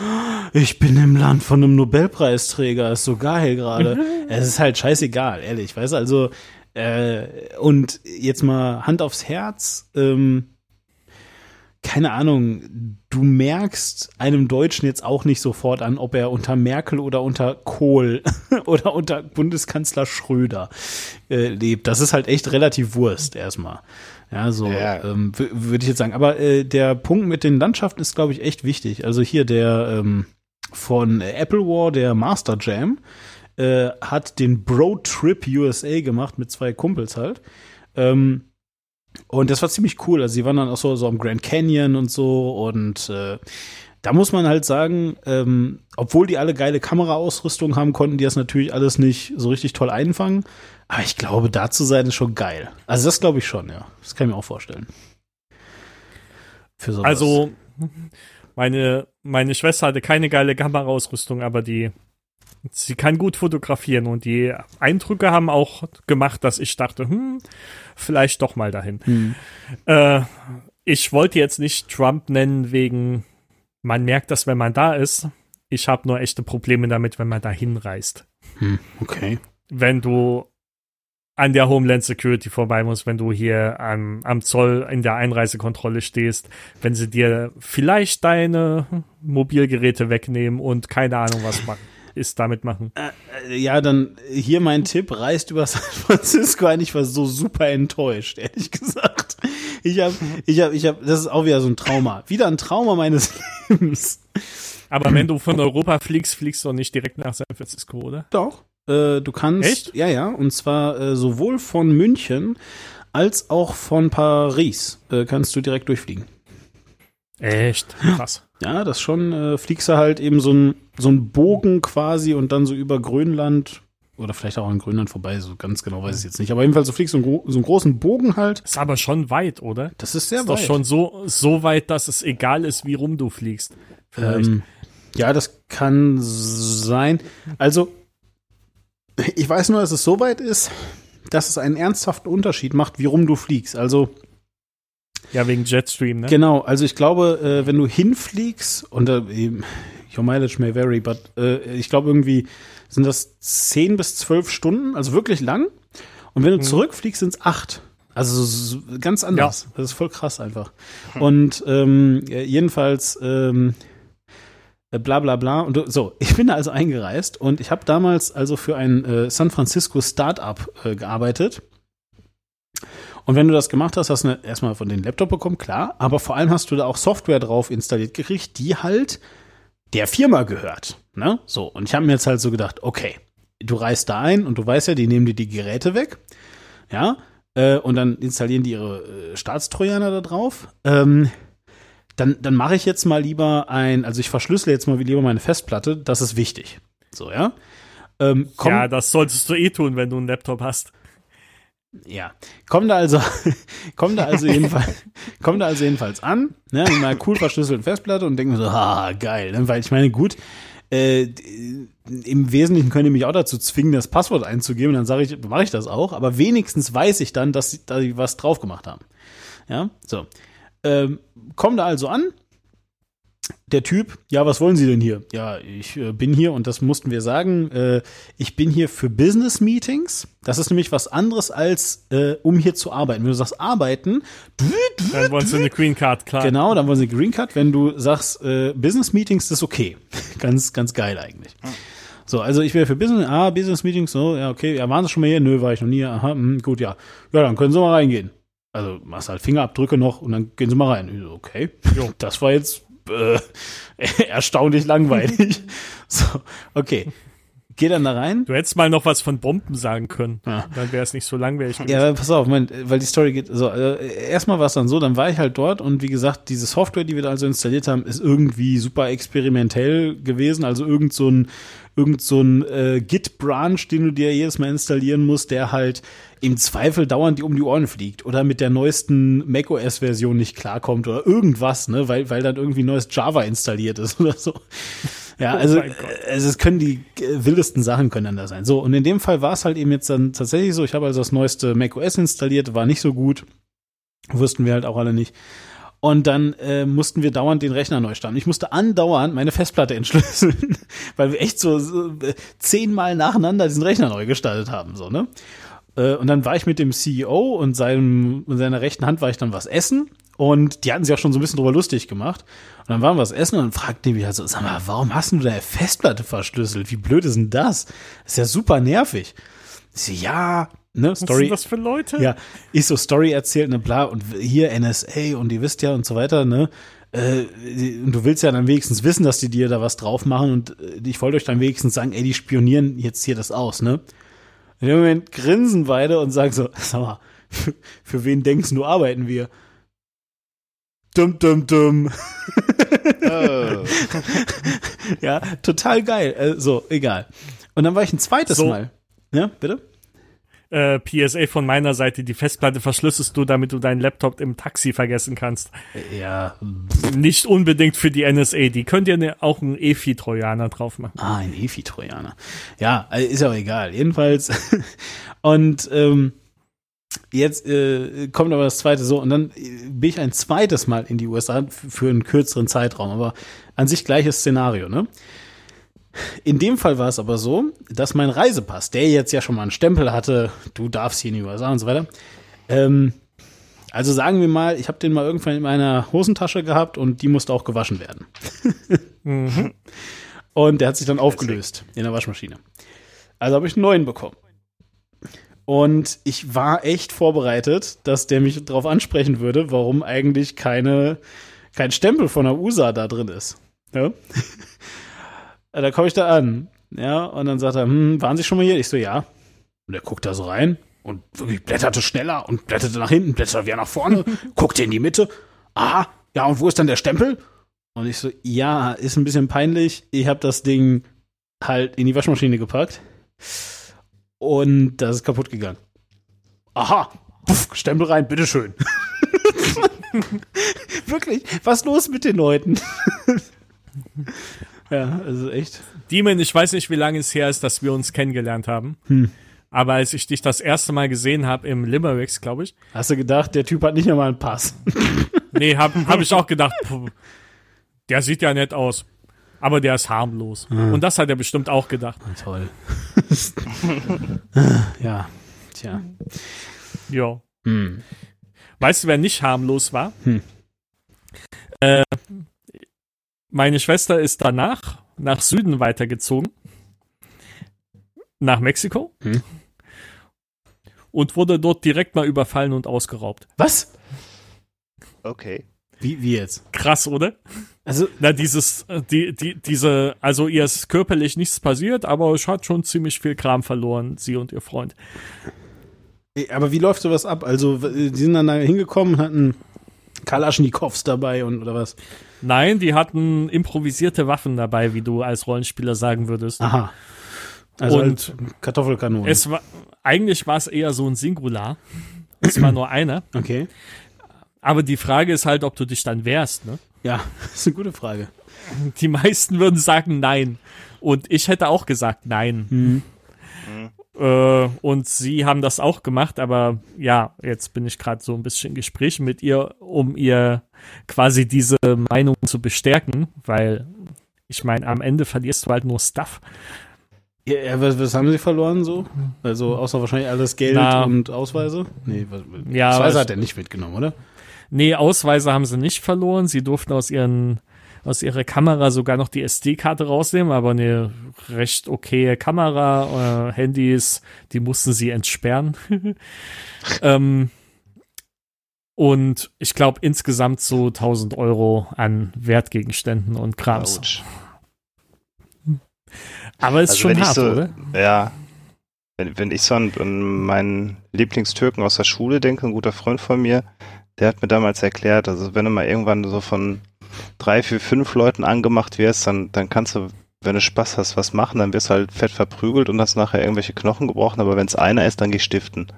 ich bin im Land von einem Nobelpreisträger, ist so geil gerade. es ist halt scheißegal, ehrlich, weißt du, also äh, und jetzt mal Hand aufs Herz, ähm, keine Ahnung, du merkst einem Deutschen jetzt auch nicht sofort an, ob er unter Merkel oder unter Kohl oder unter Bundeskanzler Schröder äh, lebt. Das ist halt echt relativ Wurst erstmal. Ja, so Ja. ähm, würde ich jetzt sagen. Aber äh, der Punkt mit den Landschaften ist, glaube ich, echt wichtig. Also hier der ähm, von Apple War, der Master Jam, äh, hat den Bro Trip USA gemacht mit zwei Kumpels halt. Ähm, und das war ziemlich cool. Also sie waren dann auch so, so am Grand Canyon und so. Und äh, da muss man halt sagen, ähm, obwohl die alle geile Kameraausrüstung haben, konnten die das natürlich alles nicht so richtig toll einfangen. Aber ich glaube, da zu sein ist schon geil. Also das glaube ich schon, ja. Das kann ich mir auch vorstellen. Also, meine, meine Schwester hatte keine geile Kameraausrüstung, aber die, sie kann gut fotografieren und die Eindrücke haben auch gemacht, dass ich dachte, hm, vielleicht doch mal dahin. Hm. Äh, ich wollte jetzt nicht Trump nennen wegen, man merkt das, wenn man da ist. Ich habe nur echte Probleme damit, wenn man da hinreist. Hm, okay. Wenn du an der Homeland Security vorbei musst, wenn du hier am, am Zoll in der Einreisekontrolle stehst, wenn sie dir vielleicht deine Mobilgeräte wegnehmen und keine Ahnung was machen, ist damit machen. Äh, Ja, dann hier mein Tipp, reist über San Francisco ein. Ich war so super enttäuscht, ehrlich gesagt. Ich habe, ich habe, ich habe, das ist auch wieder so ein Trauma. Wieder ein Trauma meines Lebens. Aber wenn du von Europa fliegst, fliegst du doch nicht direkt nach San Francisco, oder? Doch. Äh, du kannst, Echt? ja, ja, und zwar äh, sowohl von München als auch von Paris äh, kannst du direkt durchfliegen. Echt? Krass. Ja, das schon, äh, fliegst du halt eben so ein, so ein Bogen quasi und dann so über Grönland oder vielleicht auch an Grönland vorbei, so ganz genau weiß ich jetzt nicht. Aber jedenfalls, du fliegst so einen, so einen großen Bogen halt. Ist aber schon weit, oder? Das ist sehr ist doch weit. schon so, so weit, dass es egal ist, wie rum du fliegst. Vielleicht. Ähm, ja, das kann sein. Also, ich weiß nur, dass es so weit ist, dass es einen ernsthaften Unterschied macht, wie rum du fliegst. Also, ja, wegen Jetstream, ne? genau, also ich glaube, äh, wenn du hinfliegst, und eben, your mileage may vary, but äh, ich glaube irgendwie sind das 10 bis 12 Stunden, also wirklich lang. Und wenn du zurückfliegst, sind es acht. Also so- so ganz anders. Das ist voll krass einfach. Und ähm, äh, jedenfalls ähm, äh, bla bla bla. Und so, ich bin da also eingereist und ich habe damals also für ein äh, San Francisco Startup äh, gearbeitet. Und wenn du das gemacht hast, hast du erstmal von den Laptop bekommen, klar, aber vor allem hast du da auch Software drauf installiert gekriegt, die halt der Firma gehört. Ne? So, und ich habe mir jetzt halt so gedacht, okay, du reist da ein und du weißt ja, die nehmen dir die Geräte weg. Ja, äh, und dann installieren die ihre äh, Staatstrojaner da drauf. Ähm, dann, dann mache ich jetzt mal lieber ein, also ich verschlüssel jetzt mal lieber meine Festplatte, das ist wichtig. So, ja. Ähm, komm, ja, das solltest du eh tun, wenn du einen Laptop hast. Ja, komm da also, komm da also jedenfalls, komm da also jedenfalls an, ne, mit meiner cool verschlüsselten Festplatte und denke mir so, ah, geil, ne, weil ich meine, gut, äh, im Wesentlichen könnt ihr mich auch dazu zwingen, das Passwort einzugeben, dann sage ich, mache ich das auch, aber wenigstens weiß ich dann, dass sie, dass sie was drauf gemacht haben. Ja, so. Ähm, komm da also an. Der Typ, ja, was wollen Sie denn hier? Ja, ich äh, bin hier und das mussten wir sagen. Äh, ich bin hier für Business Meetings. Das ist nämlich was anderes als äh, um hier zu arbeiten. Wenn du sagst arbeiten, Dann wollen sie eine Green Card, klar. genau, dann wollen sie Green Card. Wenn du sagst äh, Business Meetings, das ist okay. ganz, ganz geil eigentlich. So, also ich wäre für Business, ah, Business Meetings, so, ja, okay, ja, waren Sie schon mal hier? Nö, war ich noch nie, aha, hm, gut, ja. Ja, dann können Sie mal reingehen. Also machst halt Fingerabdrücke noch und dann gehen Sie mal rein. Ich so, okay, das war jetzt äh, erstaunlich langweilig. so, okay. Geh dann da rein. Du hättest mal noch was von Bomben sagen können. Ja. Dann wäre es nicht so langweilig gewesen. Ja, pass auf, mein, weil die Story geht, so, äh, erstmal war es dann so, dann war ich halt dort und wie gesagt, diese Software, die wir da also installiert haben, ist irgendwie super experimentell gewesen, also irgend so ein, irgend so ein äh, Git-Branch, den du dir jedes Mal installieren musst, der halt im Zweifel dauernd die um die Ohren fliegt oder mit der neuesten macOS-Version nicht klarkommt oder irgendwas, ne, weil, weil dann irgendwie neues Java installiert ist oder so. Ja, also, mein Gott. äh, also es können die äh, wildesten Sachen können dann da sein. So, und in dem Fall war es halt eben jetzt dann tatsächlich so, ich habe also das neueste macOS installiert, war nicht so gut. Wussten wir halt auch alle nicht. Und dann äh, mussten wir dauernd den Rechner neu starten. Ich musste andauernd meine Festplatte entschlüsseln, weil wir echt so, so äh, zehnmal nacheinander diesen Rechner neu gestartet haben, so, ne? Äh, Und dann war ich mit dem CEO und seinem, und seiner rechten Hand war ich dann was essen. Und die hatten sich auch schon so ein bisschen drüber lustig gemacht. Und dann waren wir was essen und dann fragte die mich halt so, sag mal, warum hast du deine Festplatte verschlüsselt? Wie blöd ist denn das? Das ist ja super nervig. Ich so, ja, ne, Was Story. sind das für Leute? Ja, ich so Story erzählt, ne, bla, und hier NSA und ihr wisst ja und so weiter, ne. Äh, und du willst ja dann wenigstens wissen, dass die dir da was drauf machen und äh, ich wollte euch dann wenigstens sagen, ey, die spionieren jetzt hier das aus, ne. In dem Moment grinsen beide und sagen so, sag mal, für, für wen denkst du, arbeiten wir? Dum, dum, dum. Oh. Ja, total geil. Äh, so, egal. Und dann war ich ein zweites So. Mal. Ja, bitte? Äh, PSA von meiner Seite, die Festplatte verschlüsselst du, damit du deinen Laptop im Taxi vergessen kannst. Ja. Nicht unbedingt für die NSA, die könnt ihr ne, auch einen EFI-Trojaner drauf machen. Ah, ein EFI-Trojaner. Ja, äh, ist auch egal. Jedenfalls. Und ähm, jetzt äh, kommt aber das zweite so. Und dann äh, bin ich ein zweites Mal in die USA für einen kürzeren Zeitraum. Aber an sich gleiches Szenario, ne? In dem Fall war es aber so, dass mein Reisepass, der jetzt ja schon mal einen Stempel hatte, du darfst hier in die USA und so weiter, ähm, also sagen wir mal, ich habe den mal irgendwann in meiner Hosentasche gehabt und die musste auch gewaschen werden. Und der hat sich dann aufgelöst in der Waschmaschine. Also habe ich einen neuen bekommen. Und ich war echt vorbereitet, dass der mich darauf ansprechen würde, warum eigentlich keine, kein Stempel von der USA da drin ist. Ja? Da komme ich da an. Ja, und dann sagt er, hm, waren Sie schon mal hier? Ich so, ja. Und er guckt da so rein und wirklich blätterte schneller und blätterte nach hinten, blätterte wieder nach vorne, guckte in die Mitte. Aha, ja, und wo ist dann der Stempel? Und ich so, ja, ist ein bisschen peinlich. Ich habe das Ding halt in die Waschmaschine gepackt und das ist kaputt gegangen. Aha, Puff, Stempel rein, bitteschön. Wirklich, was los mit den Leuten? ja, also echt. Demon, ich weiß nicht, wie lange es her ist, dass wir uns kennengelernt haben. Hm. Aber als ich dich das erste Mal gesehen habe im Limericks, glaube ich, Hast du gedacht, der Typ hat nicht einmal einen Pass? nee, habe hab ich auch gedacht, puh, der sieht ja nett aus. Aber der ist harmlos. Und das hat er bestimmt auch gedacht. Toll. ja, tja. Ja. Hm. Weißt du, wer nicht harmlos war? Hm. Äh, meine Schwester ist danach nach Süden weitergezogen. Nach Mexiko. Hm. Und wurde dort direkt mal überfallen und ausgeraubt. Was? Okay. Wie, wie jetzt? Krass, oder? Also, Na, dieses, äh, die, die, diese, also ihr ist körperlich nichts passiert, aber es hat schon ziemlich viel Kram verloren, sie und ihr Freund. aber wie läuft sowas ab? Also, die sind dann da hingekommen, hatten Kalaschnikows dabei und oder was? Nein, die hatten improvisierte Waffen dabei, wie du als Rollenspieler sagen würdest. Aha. Also Und halt Kartoffelkanonen. Es war, eigentlich war es eher so ein Singular. Es war nur einer. okay. Aber die Frage ist halt, ob du dich dann wehrst, ne? Ja, das ist eine gute Frage. Die meisten würden sagen nein. Und ich hätte auch gesagt nein. Äh, und sie haben das auch gemacht, aber ja, jetzt bin ich gerade so ein bisschen in Gesprächen mit ihr, um ihr quasi diese Meinung zu bestärken, weil ich meine, am Ende verlierst du halt nur Stuff. Ja, was, was haben sie verloren so? Also außer wahrscheinlich alles Geld Na. und Ausweise? Nee, was, Ja, Ausweise hat er nicht mitgenommen, oder? Nee, Ausweise haben sie nicht verloren. Sie durften aus ihren aus ihrer Kamera sogar noch die SD-Karte rausnehmen, aber eine recht okaye Kamera, äh, Handys, die mussten sie entsperren. ähm, und ich glaube insgesamt so 1000 Euro an Wertgegenständen und Krams. Autsch. Aber ist Also schon hart, so- oder? Ja. Wenn, wenn ich so an, an meinen Lieblingstürken aus der Schule denke, ein guter Freund von mir, der hat mir damals erklärt, also wenn du mal irgendwann so von drei, vier, fünf Leuten angemacht wirst, dann, dann kannst du, wenn du Spaß hast, was machen, dann wirst du halt fett verprügelt und hast nachher irgendwelche Knochen gebrochen, aber wenn es einer ist, dann geh stiften.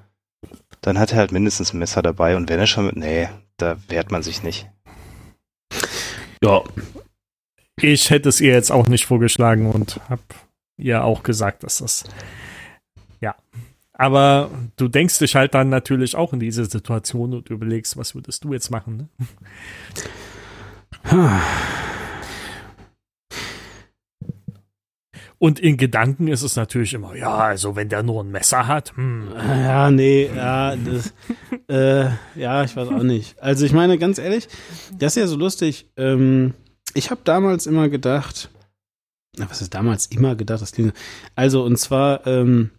Dann hat er halt mindestens ein Messer dabei und wenn er schon mit, nee, da wehrt man sich nicht. Ja. Ich hätte es ihr jetzt auch nicht vorgeschlagen und habe ihr auch gesagt, dass das ja. Aber du denkst dich halt dann natürlich auch in diese Situation und überlegst, was würdest du jetzt machen? Ne? Und in Gedanken ist es natürlich immer, ja, also wenn der nur ein Messer hat, hm, Ja, nee, ja, das, Äh, ja, ich weiß auch nicht. Also ich meine, ganz ehrlich, das ist ja so lustig. Ähm, ich habe damals immer gedacht, na, was ist damals immer gedacht? Das klingt, also und zwar ähm,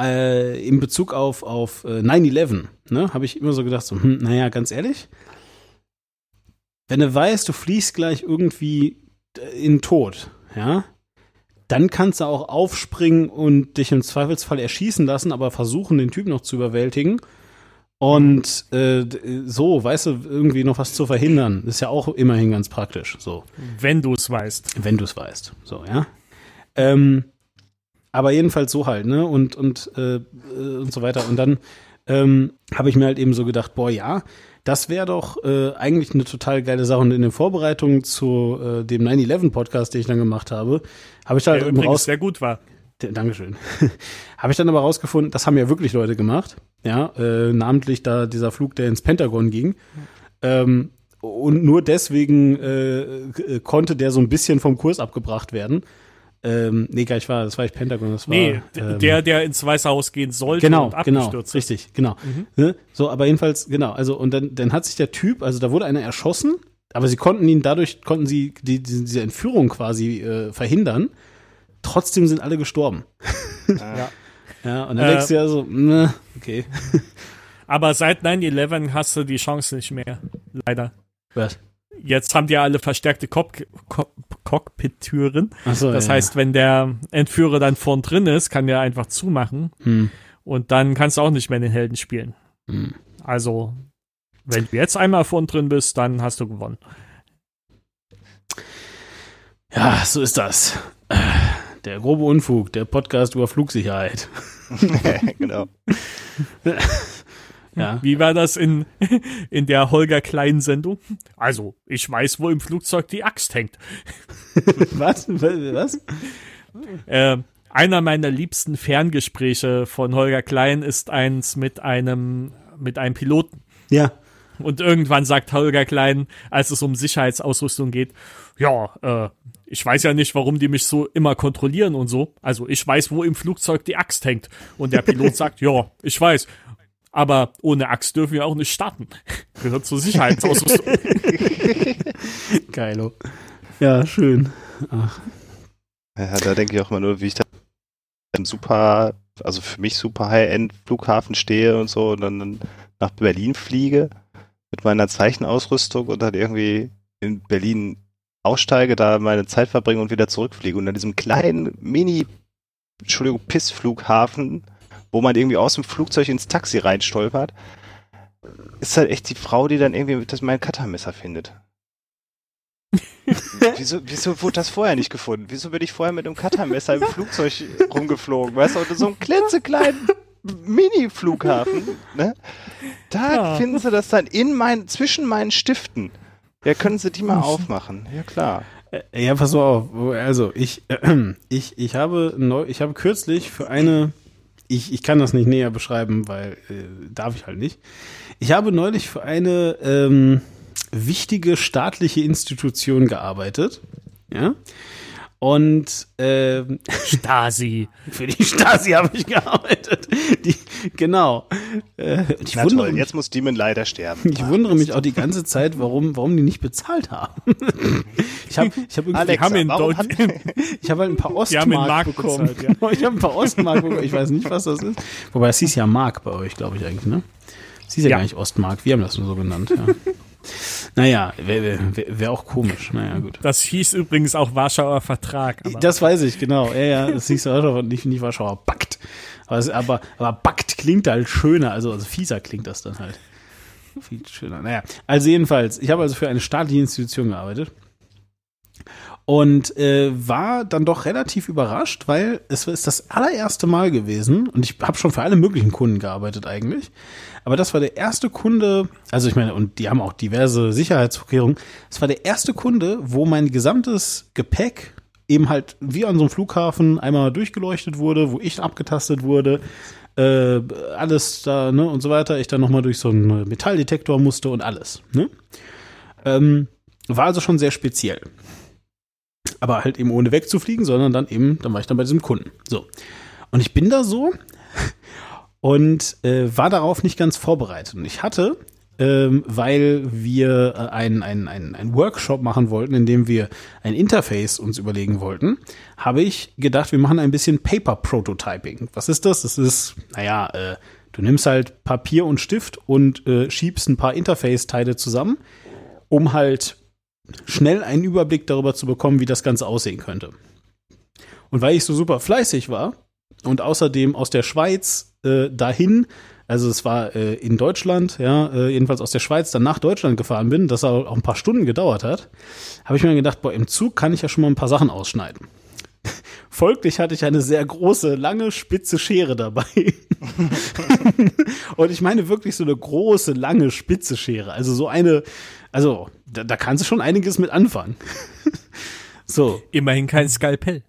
äh, in Bezug auf, auf äh, 9-11, ne, habe ich immer so gedacht, so, hm, naja, ganz ehrlich, wenn du weißt, du fliehst gleich irgendwie in den Tod, ja, dann kannst du auch aufspringen und dich im Zweifelsfall erschießen lassen, aber versuchen, den Typ noch zu überwältigen. Und äh, so, weißt du, irgendwie noch was zu verhindern, ist ja auch immerhin ganz praktisch. So. Wenn du es weißt. Wenn du es weißt. So, ja. Ähm, aber jedenfalls so halt, ne? Und, und, äh, und so weiter. Und dann ähm, habe ich mir halt eben so gedacht, boah, ja, das wäre doch äh, eigentlich eine total geile Sache. Und in den Vorbereitungen zu äh, dem 9-11-Podcast, den ich dann gemacht habe, habe ich da halt Der eben übrigens raus. sehr gut war. Dankeschön. habe ich dann aber rausgefunden, das haben ja wirklich Leute gemacht. Ja, äh, namentlich da dieser Flug, der ins Pentagon ging. Ähm, und nur deswegen äh, konnte der so ein bisschen vom Kurs abgebracht werden. Ähm, nee, gar nicht wahr, das war nicht Pentagon, das war. Nee, ähm, der, der ins Weiße Haus gehen sollte Genau, und genau, ist. richtig, genau. Ne? So, aber jedenfalls, genau, also und dann, dann hat sich der Typ, also da wurde einer erschossen, aber sie konnten ihn, dadurch konnten sie die, die, diese Entführung quasi äh, verhindern. Trotzdem sind alle gestorben. Ja. Ja, und dann Äh, denkst du ja so, ne, okay. Aber seit 9-11 hast du die Chance nicht mehr. Leider. Was? Jetzt haben die alle verstärkte Cock Cock Cockpit-Türen. Achso, Das ja, heißt, wenn der Entführer dann vorn drin ist, kann der einfach zumachen. Hm. Und dann kannst du auch nicht mehr den Helden spielen. Hm. Also, wenn du jetzt einmal vorn drin bist, dann hast du gewonnen. Ja, so ist das. Der grobe Unfug, der Podcast über Flugsicherheit. genau. Ja. Wie war das in, in der Holger Klein Sendung? Also, ich weiß, wo im Flugzeug die Axt hängt. Was? Was? Äh, einer meiner liebsten Ferngespräche von Holger Klein ist eins mit einem, mit einem Piloten. Ja. Und irgendwann sagt Holger Klein, als es um Sicherheitsausrüstung geht, ja, äh, ich weiß ja nicht, warum die mich so immer kontrollieren und so. Also ich weiß, wo im Flugzeug die Axt hängt. Und der Pilot sagt, ja, ich weiß. Aber ohne Axt dürfen wir auch nicht starten. Gehört zur Sicherheitsausrüstung. Geilo. Ja, schön. Ach, Ja, da denke ich auch immer nur, wie ich da im super, also für mich super High-End-Flughafen stehe und so und dann, dann nach Berlin fliege mit meiner Zeichenausrüstung und dann irgendwie in Berlin aussteige, da meine Zeit verbringe und wieder zurückfliege und an diesem kleinen Mini, Entschuldigung, Pissflughafen, wo man irgendwie aus dem Flugzeug ins Taxi reinstolpert, ist halt echt die Frau, die dann irgendwie das mein Cuttermesser findet. wieso, wieso wurde das vorher nicht gefunden? Wieso bin ich vorher mit einem Cuttermesser im Flugzeug rumgeflogen? Weißt du, und so einem klitzekleinen Mini-Flughafen, ne? Da Ja. finden sie das dann in mein, zwischen meinen Stiften. Ja, können sie die mal aufmachen? Ja, klar. Äh, Ja, pass mal auf. Also, ich, äh, ich, ich habe neu, ich habe kürzlich für eine, ich, ich kann das nicht näher beschreiben, weil äh, darf ich halt nicht. Ich habe neulich für eine ähm, wichtige staatliche Institution gearbeitet. Ja. Und ähm, Stasi. für die Stasi habe ich gearbeitet. Die, genau. Äh, ich Na wundere toll, mich, jetzt muss Demon leider sterben. ich wundere mich auch die ganze Zeit, warum, warum die nicht bezahlt haben. Ich habe ich hab irgendwie Alexa, haben in hat, ich habe halt ein paar Ostmark Mark bekommen. bezahlt, ja. Ich habe ein paar Ostmark bekommen. Ich weiß nicht, was das ist. Wobei, das hieß ja Mark bei euch, glaube ich eigentlich, ne? Das hieß ja, Ja. gar nicht Ostmark. Wir haben das nur so genannt, ja. Naja, wäre wär, wär auch komisch. Naja, gut. Das hieß übrigens auch Warschauer Vertrag. Das weiß ich, genau. Ja, ja, das hieß ja nicht, nicht Warschauer Pakt. Aber, aber, aber Pakt klingt halt schöner, also, also fieser klingt das dann halt. Viel schöner. Naja, also jedenfalls, ich habe also für eine staatliche Institution gearbeitet. Und äh, war dann doch relativ überrascht, weil es ist das allererste Mal gewesen, und ich habe schon für alle möglichen Kunden gearbeitet eigentlich, aber das war der erste Kunde, also ich meine, und die haben auch diverse Sicherheitsvorkehrungen, es war der erste Kunde, wo mein gesamtes Gepäck eben halt wie an so einem Flughafen einmal durchgeleuchtet wurde, wo ich abgetastet wurde, äh, alles da, ne, und so weiter, ich dann nochmal durch so einen Metalldetektor musste und alles, ne? Ähm, war also schon sehr speziell aber halt eben ohne wegzufliegen, sondern dann eben, dann war ich dann bei diesem Kunden. So. Und ich bin da so und äh, war darauf nicht ganz vorbereitet. Und ich hatte, ähm, weil wir äh, einen ein, ein, Workshop machen wollten, in dem wir ein Interface uns überlegen wollten, habe ich gedacht, wir machen ein bisschen Paper Prototyping. Was ist das? Das ist, naja, äh, du nimmst halt Papier und Stift und äh, schiebst ein paar Interface-Teile zusammen, um halt schnell einen Überblick darüber zu bekommen, wie das Ganze aussehen könnte. Und weil ich so super fleißig war und außerdem aus der Schweiz äh, dahin, also es war äh, in Deutschland, ja, äh, jedenfalls aus der Schweiz dann nach Deutschland gefahren bin, das auch ein paar Stunden gedauert hat, habe ich mir gedacht, boah, im Zug kann ich ja schon mal ein paar Sachen ausschneiden. Folglich hatte ich eine sehr große, lange, spitze Schere dabei. und ich meine wirklich so eine große, lange, spitze Schere. Also so eine, also da, da kannst du schon einiges mit anfangen. so. Immerhin kein Skalpell.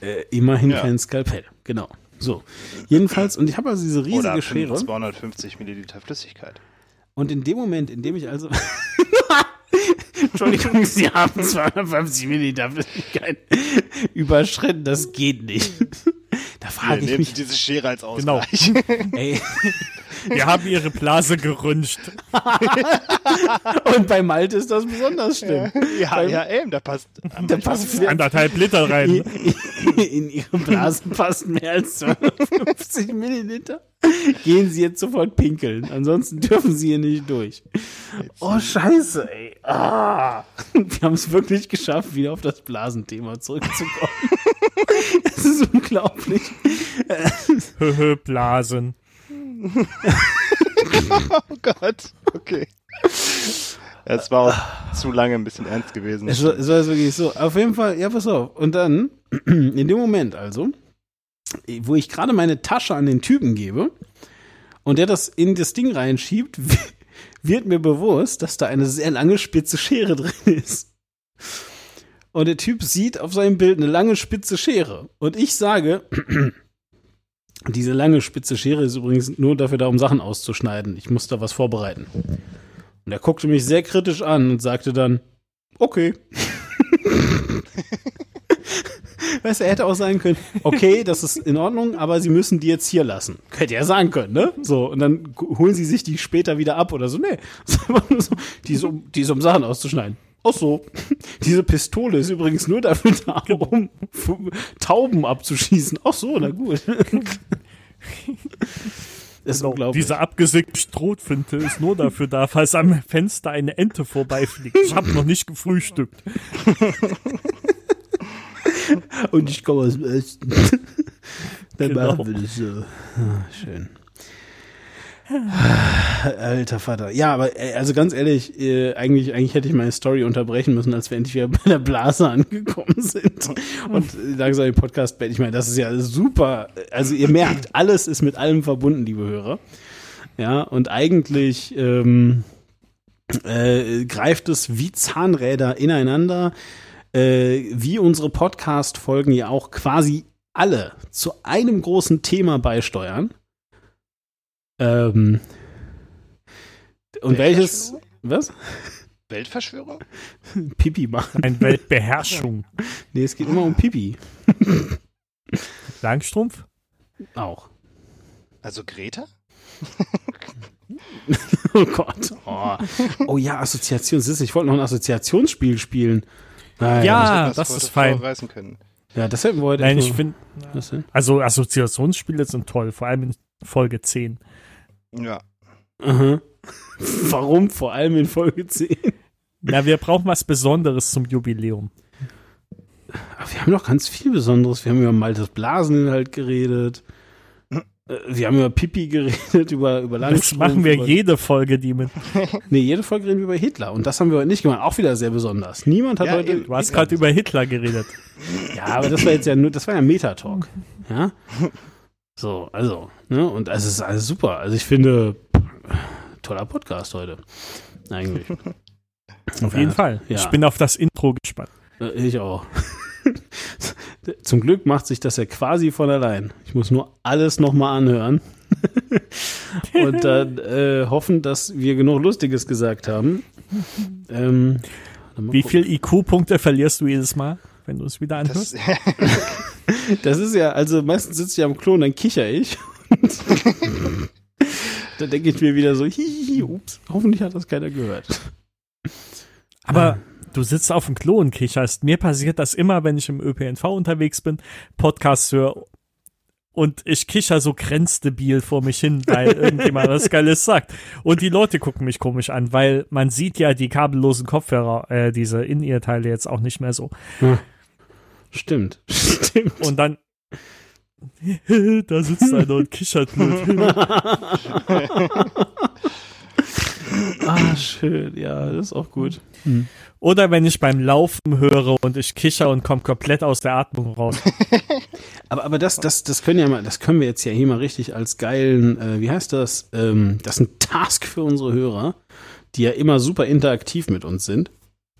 Äh, immerhin Ja. kein Skalpell, genau. So. Jedenfalls, und ich habe also diese riesige Oder Schere. 250 Milliliter Flüssigkeit. Und in dem Moment, in dem ich also. Entschuldigung, Sie haben 250 Milliliter Flüssigkeit überschritten, das geht nicht. Da frage ich nehmen mich, Sie diese Schere als Genau. Ausgleich. ey, Wir haben ihre Blase gerünscht. und bei Malte ist das besonders schlimm. ja, ja, eben, da passt. Da passt Anderthalb Liter rein. in ihre Blasen passt mehr als 250 Milliliter. Gehen Sie jetzt sofort pinkeln, ansonsten dürfen Sie hier nicht durch. Oh Scheiße, ey. Ah. Wir haben es wirklich geschafft, wieder auf das Blasenthema zurückzukommen. Es ist unglaublich. Höhö, Blasen. Oh Gott. Okay. Es war auch zu lange ein bisschen ernst gewesen. Es war, es war wirklich so. Auf jeden Fall, ja, pass auf. Und dann, in dem Moment also, wo ich gerade meine Tasche an den Typen gebe und der das in das Ding reinschiebt, wird mir bewusst, dass da eine sehr lange spitze Schere drin ist. Und der Typ sieht auf seinem Bild eine lange spitze Schere. Und ich sage, diese lange spitze Schere ist übrigens nur dafür da, um Sachen auszuschneiden. Ich muss da was vorbereiten. Und er guckte mich sehr kritisch an und sagte dann, okay. Weißt du, er hätte auch sagen können, okay, das ist in Ordnung, aber sie müssen die jetzt hier lassen. Hätte er sagen können, ne? So, und dann holen sie sich die später wieder ab oder so. Nee, so, die ist um, die ist um Sachen auszuschneiden. Ach so. Diese Pistole ist übrigens nur dafür da, um Tauben abzuschießen. Ach so, na gut. Das ist unglaublich. Diese abgesägte Strohfinte ist nur dafür da, falls am Fenster eine Ente vorbeifliegt. Ich habe noch nicht gefrühstückt. Und ich komme aus dem Osten. Dann Genau. machen wir das so. Ah, schön. Alter Vater. Ja, aber äh, also ganz ehrlich, äh, eigentlich, eigentlich hätte ich meine Story unterbrechen müssen, als wir endlich wieder bei der Blase angekommen sind. Und langsam den Podcast. Ich meine, das ist ja super. Also ihr merkt, alles ist mit allem verbunden, liebe Hörer. Ja, und eigentlich ähm, äh, greift es wie Zahnräder ineinander, äh, wie unsere Podcast-Folgen ja auch quasi alle zu einem großen Thema beisteuern. Ähm, und welches, was? Weltverschwörung? Pipi machen. Ein Weltbeherrschung. Nee, es geht immer um Pipi. Langstrumpf? Auch. Also Greta? Oh Gott. Oh, oh ja, Assoziation. Siehst du, Ich wollte noch ein Assoziationsspiel spielen. Nein. Ja, das vor- ist fein. Ja, das hätten wir heute. Nein, ich finde, also Assoziationsspiele sind toll, vor allem in Folge 10. Ja. Aha. Warum? Vor allem in Folge 10. Na, wir brauchen was Besonderes zum Jubiläum. Aber wir haben noch ganz viel Besonderes. Wir haben über Maltes Blaseninhalt geredet. Äh, Wir haben über Pipi geredet, über, über Das Langstrumpf. machen wir über, jede Folge, die mit. Nee, jede Folge reden wir über Hitler. Und das haben wir heute nicht gemacht. Auch wieder sehr besonders. Niemand hat Ja, heute. Du hast gerade über Hitler geredet. Ja, aber das war jetzt ja nur, das war ja Metatalk. Ja. So, also, ne? Und es ist alles super. Also ich finde, toller Podcast heute. Eigentlich. Auf jeden Fall. Ja. Ich bin auf das Intro gespannt. Äh, Ich auch. Zum Glück macht sich das ja quasi von allein. Ich muss nur alles nochmal anhören. Und dann äh, hoffen, dass wir genug Lustiges gesagt haben. Ähm, Wie viel IQ-Punkte verlierst du jedes Mal, wenn du es wieder Das, anhörst? Das ist ja, also meistens sitze ich am Klo und dann kicher ich. da denke ich mir wieder so, hihihi, ups, hoffentlich hat das keiner gehört. Aber du sitzt auf dem Klo und kicherst. Mir passiert das immer, wenn ich im ÖPNV unterwegs bin, Podcasts höre und ich kicher so grenzdebil vor mich hin, weil irgendjemand was Geiles sagt. Und die Leute gucken mich komisch an, weil man sieht ja die kabellosen Kopfhörer, äh, diese In-Ear-Teile jetzt auch nicht mehr so. Stimmt, stimmt. Und dann da sitzt einer und kichert nur. ah, schön, ja, das ist auch gut. Oder wenn ich beim Laufen höre und ich kicher und komme komplett aus der Atmung raus. Aber, aber das, das, das können ja mal, das können wir jetzt ja hier mal richtig als geilen, äh, wie heißt das? Ähm, das ist ein Task für unsere Hörer, die ja immer super interaktiv mit uns sind.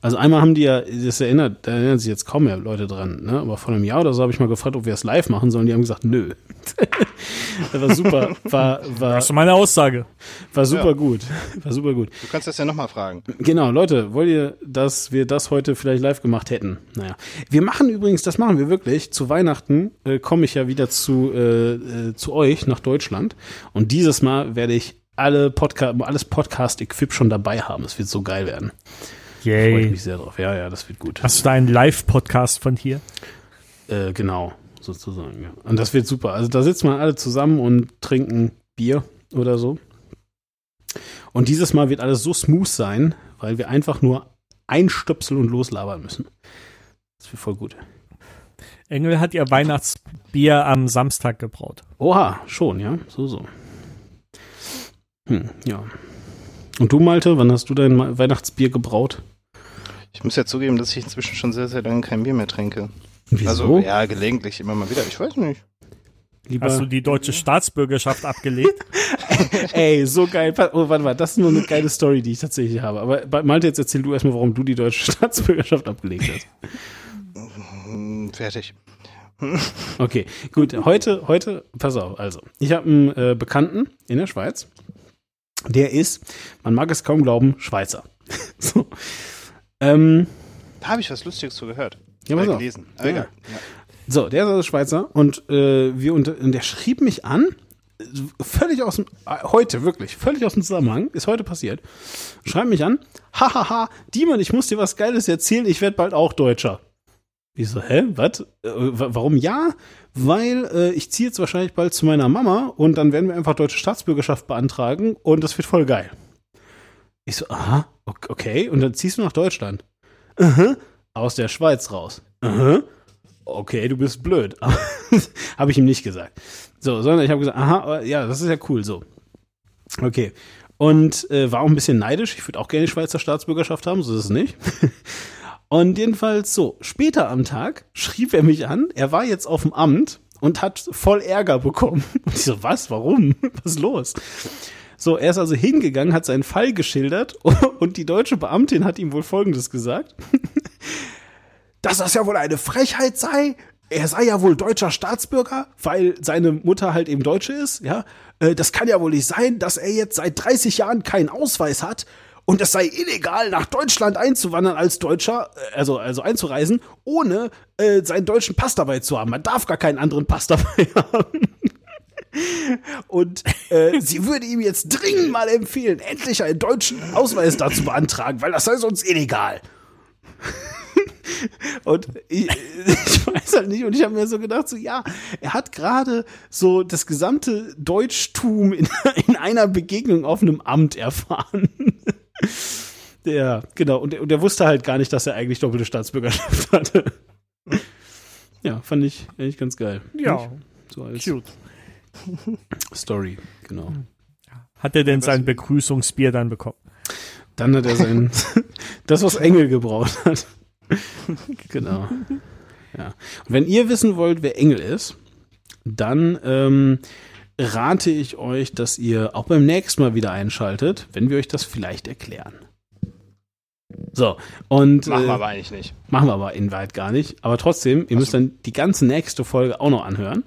Also einmal haben die ja, das erinnert, da erinnern sich jetzt kaum mehr Leute dran, ne? Aber vor einem Jahr oder so habe ich mal gefragt, ob wir es live machen sollen. Die haben gesagt, nö. das war super, war, war, Das ist meine Aussage. war super Ja. gut. War super gut. Du kannst das ja nochmal fragen. Genau, Leute, wollt ihr, dass wir das heute vielleicht live gemacht hätten? Naja. Wir machen übrigens, das machen wir wirklich, zu Weihnachten äh, komme ich ja wieder zu, äh, äh, zu euch nach Deutschland. Und dieses Mal werde ich alle Podcast, alles Podcast-Equip schon dabei haben. Es wird so geil werden. Freue ich Yay. mich sehr drauf. Ja, ja, das wird gut. Hast du da einen Live-Podcast von hier? Äh, genau, sozusagen. Ja. Und das wird super. Also da sitzen wir alle zusammen und trinken Bier oder so. Und dieses Mal wird alles so smooth sein, weil wir einfach nur einstöpseln und loslabern müssen. Das wird voll gut. Engel hat ihr Weihnachtsbier am Samstag gebraut. Oha, schon, ja, so, so. Hm, ja. Und du, Malte, wann hast du dein Weihnachtsbier gebraut? Ich muss ja zugeben, dass ich inzwischen schon sehr, sehr lange kein Bier mehr trinke. Wieso? Also, ja, gelegentlich immer mal wieder. Ich weiß nicht. Lieber, Hast du die deutsche Staatsbürgerschaft abgelegt? Ey, so geil. Oh, warte mal, das ist nur eine geile Story, die ich tatsächlich habe. Aber Malte, jetzt erzähl du erstmal, warum du die deutsche Staatsbürgerschaft abgelegt hast. Hm, fertig. Okay, gut. Heute, heute, pass auf, also. Ich habe einen äh, Bekannten in der Schweiz. Der ist, man mag es kaum glauben, Schweizer. so. Ähm, Da habe ich was Lustiges zu gehört. Ja, pass Äh, gelesen. Aber Ja. egal. Ja. So, der ist also Schweizer und äh, wir unter, und der schrieb mich an, völlig aus dem, äh, heute wirklich, völlig aus dem Zusammenhang, ist heute passiert, schreibt mich an, hahaha, Diemen, ich muss dir was Geiles erzählen, ich werde bald auch Deutscher. Ich so, hä, was? Äh, wa- warum ja? Weil äh, ich ziehe jetzt wahrscheinlich bald zu meiner Mama und dann werden wir einfach deutsche Staatsbürgerschaft beantragen und das wird voll geil. Ich so, aha, ok- okay, und dann ziehst du nach Deutschland. Aha, aus der Schweiz raus. Aha, okay, du bist blöd. habe ich ihm nicht gesagt. So, sondern ich habe gesagt, aha, ja, das ist ja cool, so. Okay. Und äh, war auch ein bisschen neidisch. Ich würde auch gerne die Schweizer Staatsbürgerschaft haben, so ist es nicht. Und jedenfalls so, später am Tag schrieb er mich an, er war jetzt auf dem Amt und hat voll Ärger bekommen. Und ich so, was, warum? Was ist los? So, er ist also hingegangen, hat seinen Fall geschildert und die deutsche Beamtin hat ihm wohl Folgendes gesagt. Dass das ja wohl eine Frechheit sei. Er sei ja wohl deutscher Staatsbürger, weil seine Mutter halt eben Deutsche ist, ja. Äh, Das kann ja wohl nicht sein, dass er jetzt seit 30 Jahren keinen Ausweis hat und es sei illegal, nach Deutschland einzuwandern als Deutscher, äh, also, also einzureisen, ohne äh, seinen deutschen Pass dabei zu haben. Man darf gar keinen anderen Pass dabei haben. Und äh, sie würde ihm jetzt dringend mal empfehlen, endlich einen deutschen Ausweis dazu beantragen, weil das sei sonst illegal. Und ich, ich weiß halt nicht, und ich habe mir so gedacht, so ja, er hat gerade so das gesamte Deutschtum in, in einer Begegnung auf einem Amt erfahren. Der, genau, und und der wusste halt gar nicht, dass er eigentlich doppelte Staatsbürgerschaft hatte. Ja, fand ich eigentlich ganz geil. Ja, So als cute. Story, genau. Hat er denn sein Begrüßungsbier dann bekommen? Dann hat er sein, das, was Engel gebraut hat. genau. Ja. Und wenn ihr wissen wollt, wer Engel ist, dann ähm, rate ich euch, dass ihr auch beim nächsten Mal wieder einschaltet, wenn wir euch das vielleicht erklären. So, und Machen äh, wir aber eigentlich nicht. machen wir aber in Wahrheit gar nicht. Aber trotzdem, ihr müsst dann die ganze nächste Folge auch noch anhören.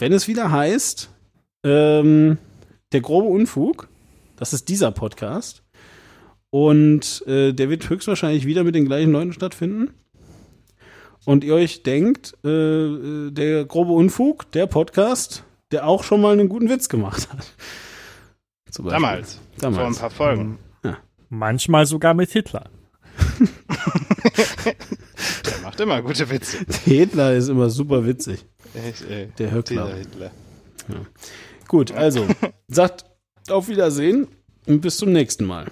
Wenn es wieder heißt, ähm, der grobe Unfug, das ist dieser Podcast. Und äh, der wird höchstwahrscheinlich wieder mit den gleichen Leuten stattfinden. Und ihr euch denkt, äh, äh, der grobe Unfug, der Podcast, der auch schon mal einen guten Witz gemacht hat. Zum Beispiel. Damals. Vor ein Damals. paar Folgen. Manchmal sogar mit Hitler. Der macht immer gute Witze. Hitler ist immer super witzig. Echt, ey. Der Höckler. Hitler, Hitler. Gut, also, sagt auf Wiedersehen und bis zum nächsten Mal.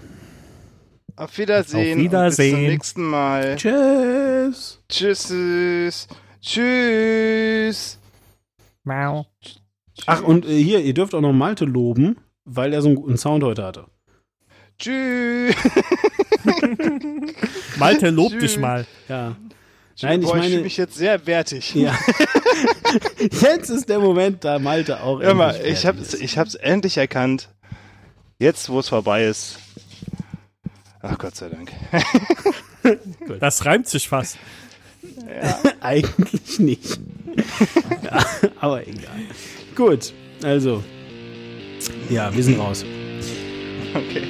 Auf Wiedersehen. Auf Wiedersehen. Und bis zum nächsten Mal. Tschüss. Tschüss. Tschüss. Mau. Ach, und äh, hier, ihr dürft auch noch Malte loben, weil er so einen guten Sound heute hatte. Tschüss. Malte, lob Tschüss. dich mal. Ja. Nein, ich Boah, ich meine. fühle mich jetzt sehr wertig. ja. Jetzt ist der Moment, da Malte auch Hör mal, endlich ich ich hab's endlich erkannt. Jetzt, wo es vorbei ist. Ach Gott sei Dank. Das reimt sich fast. Eigentlich nicht. ja, aber egal. Gut, also. Ja, wir sind raus. Okay.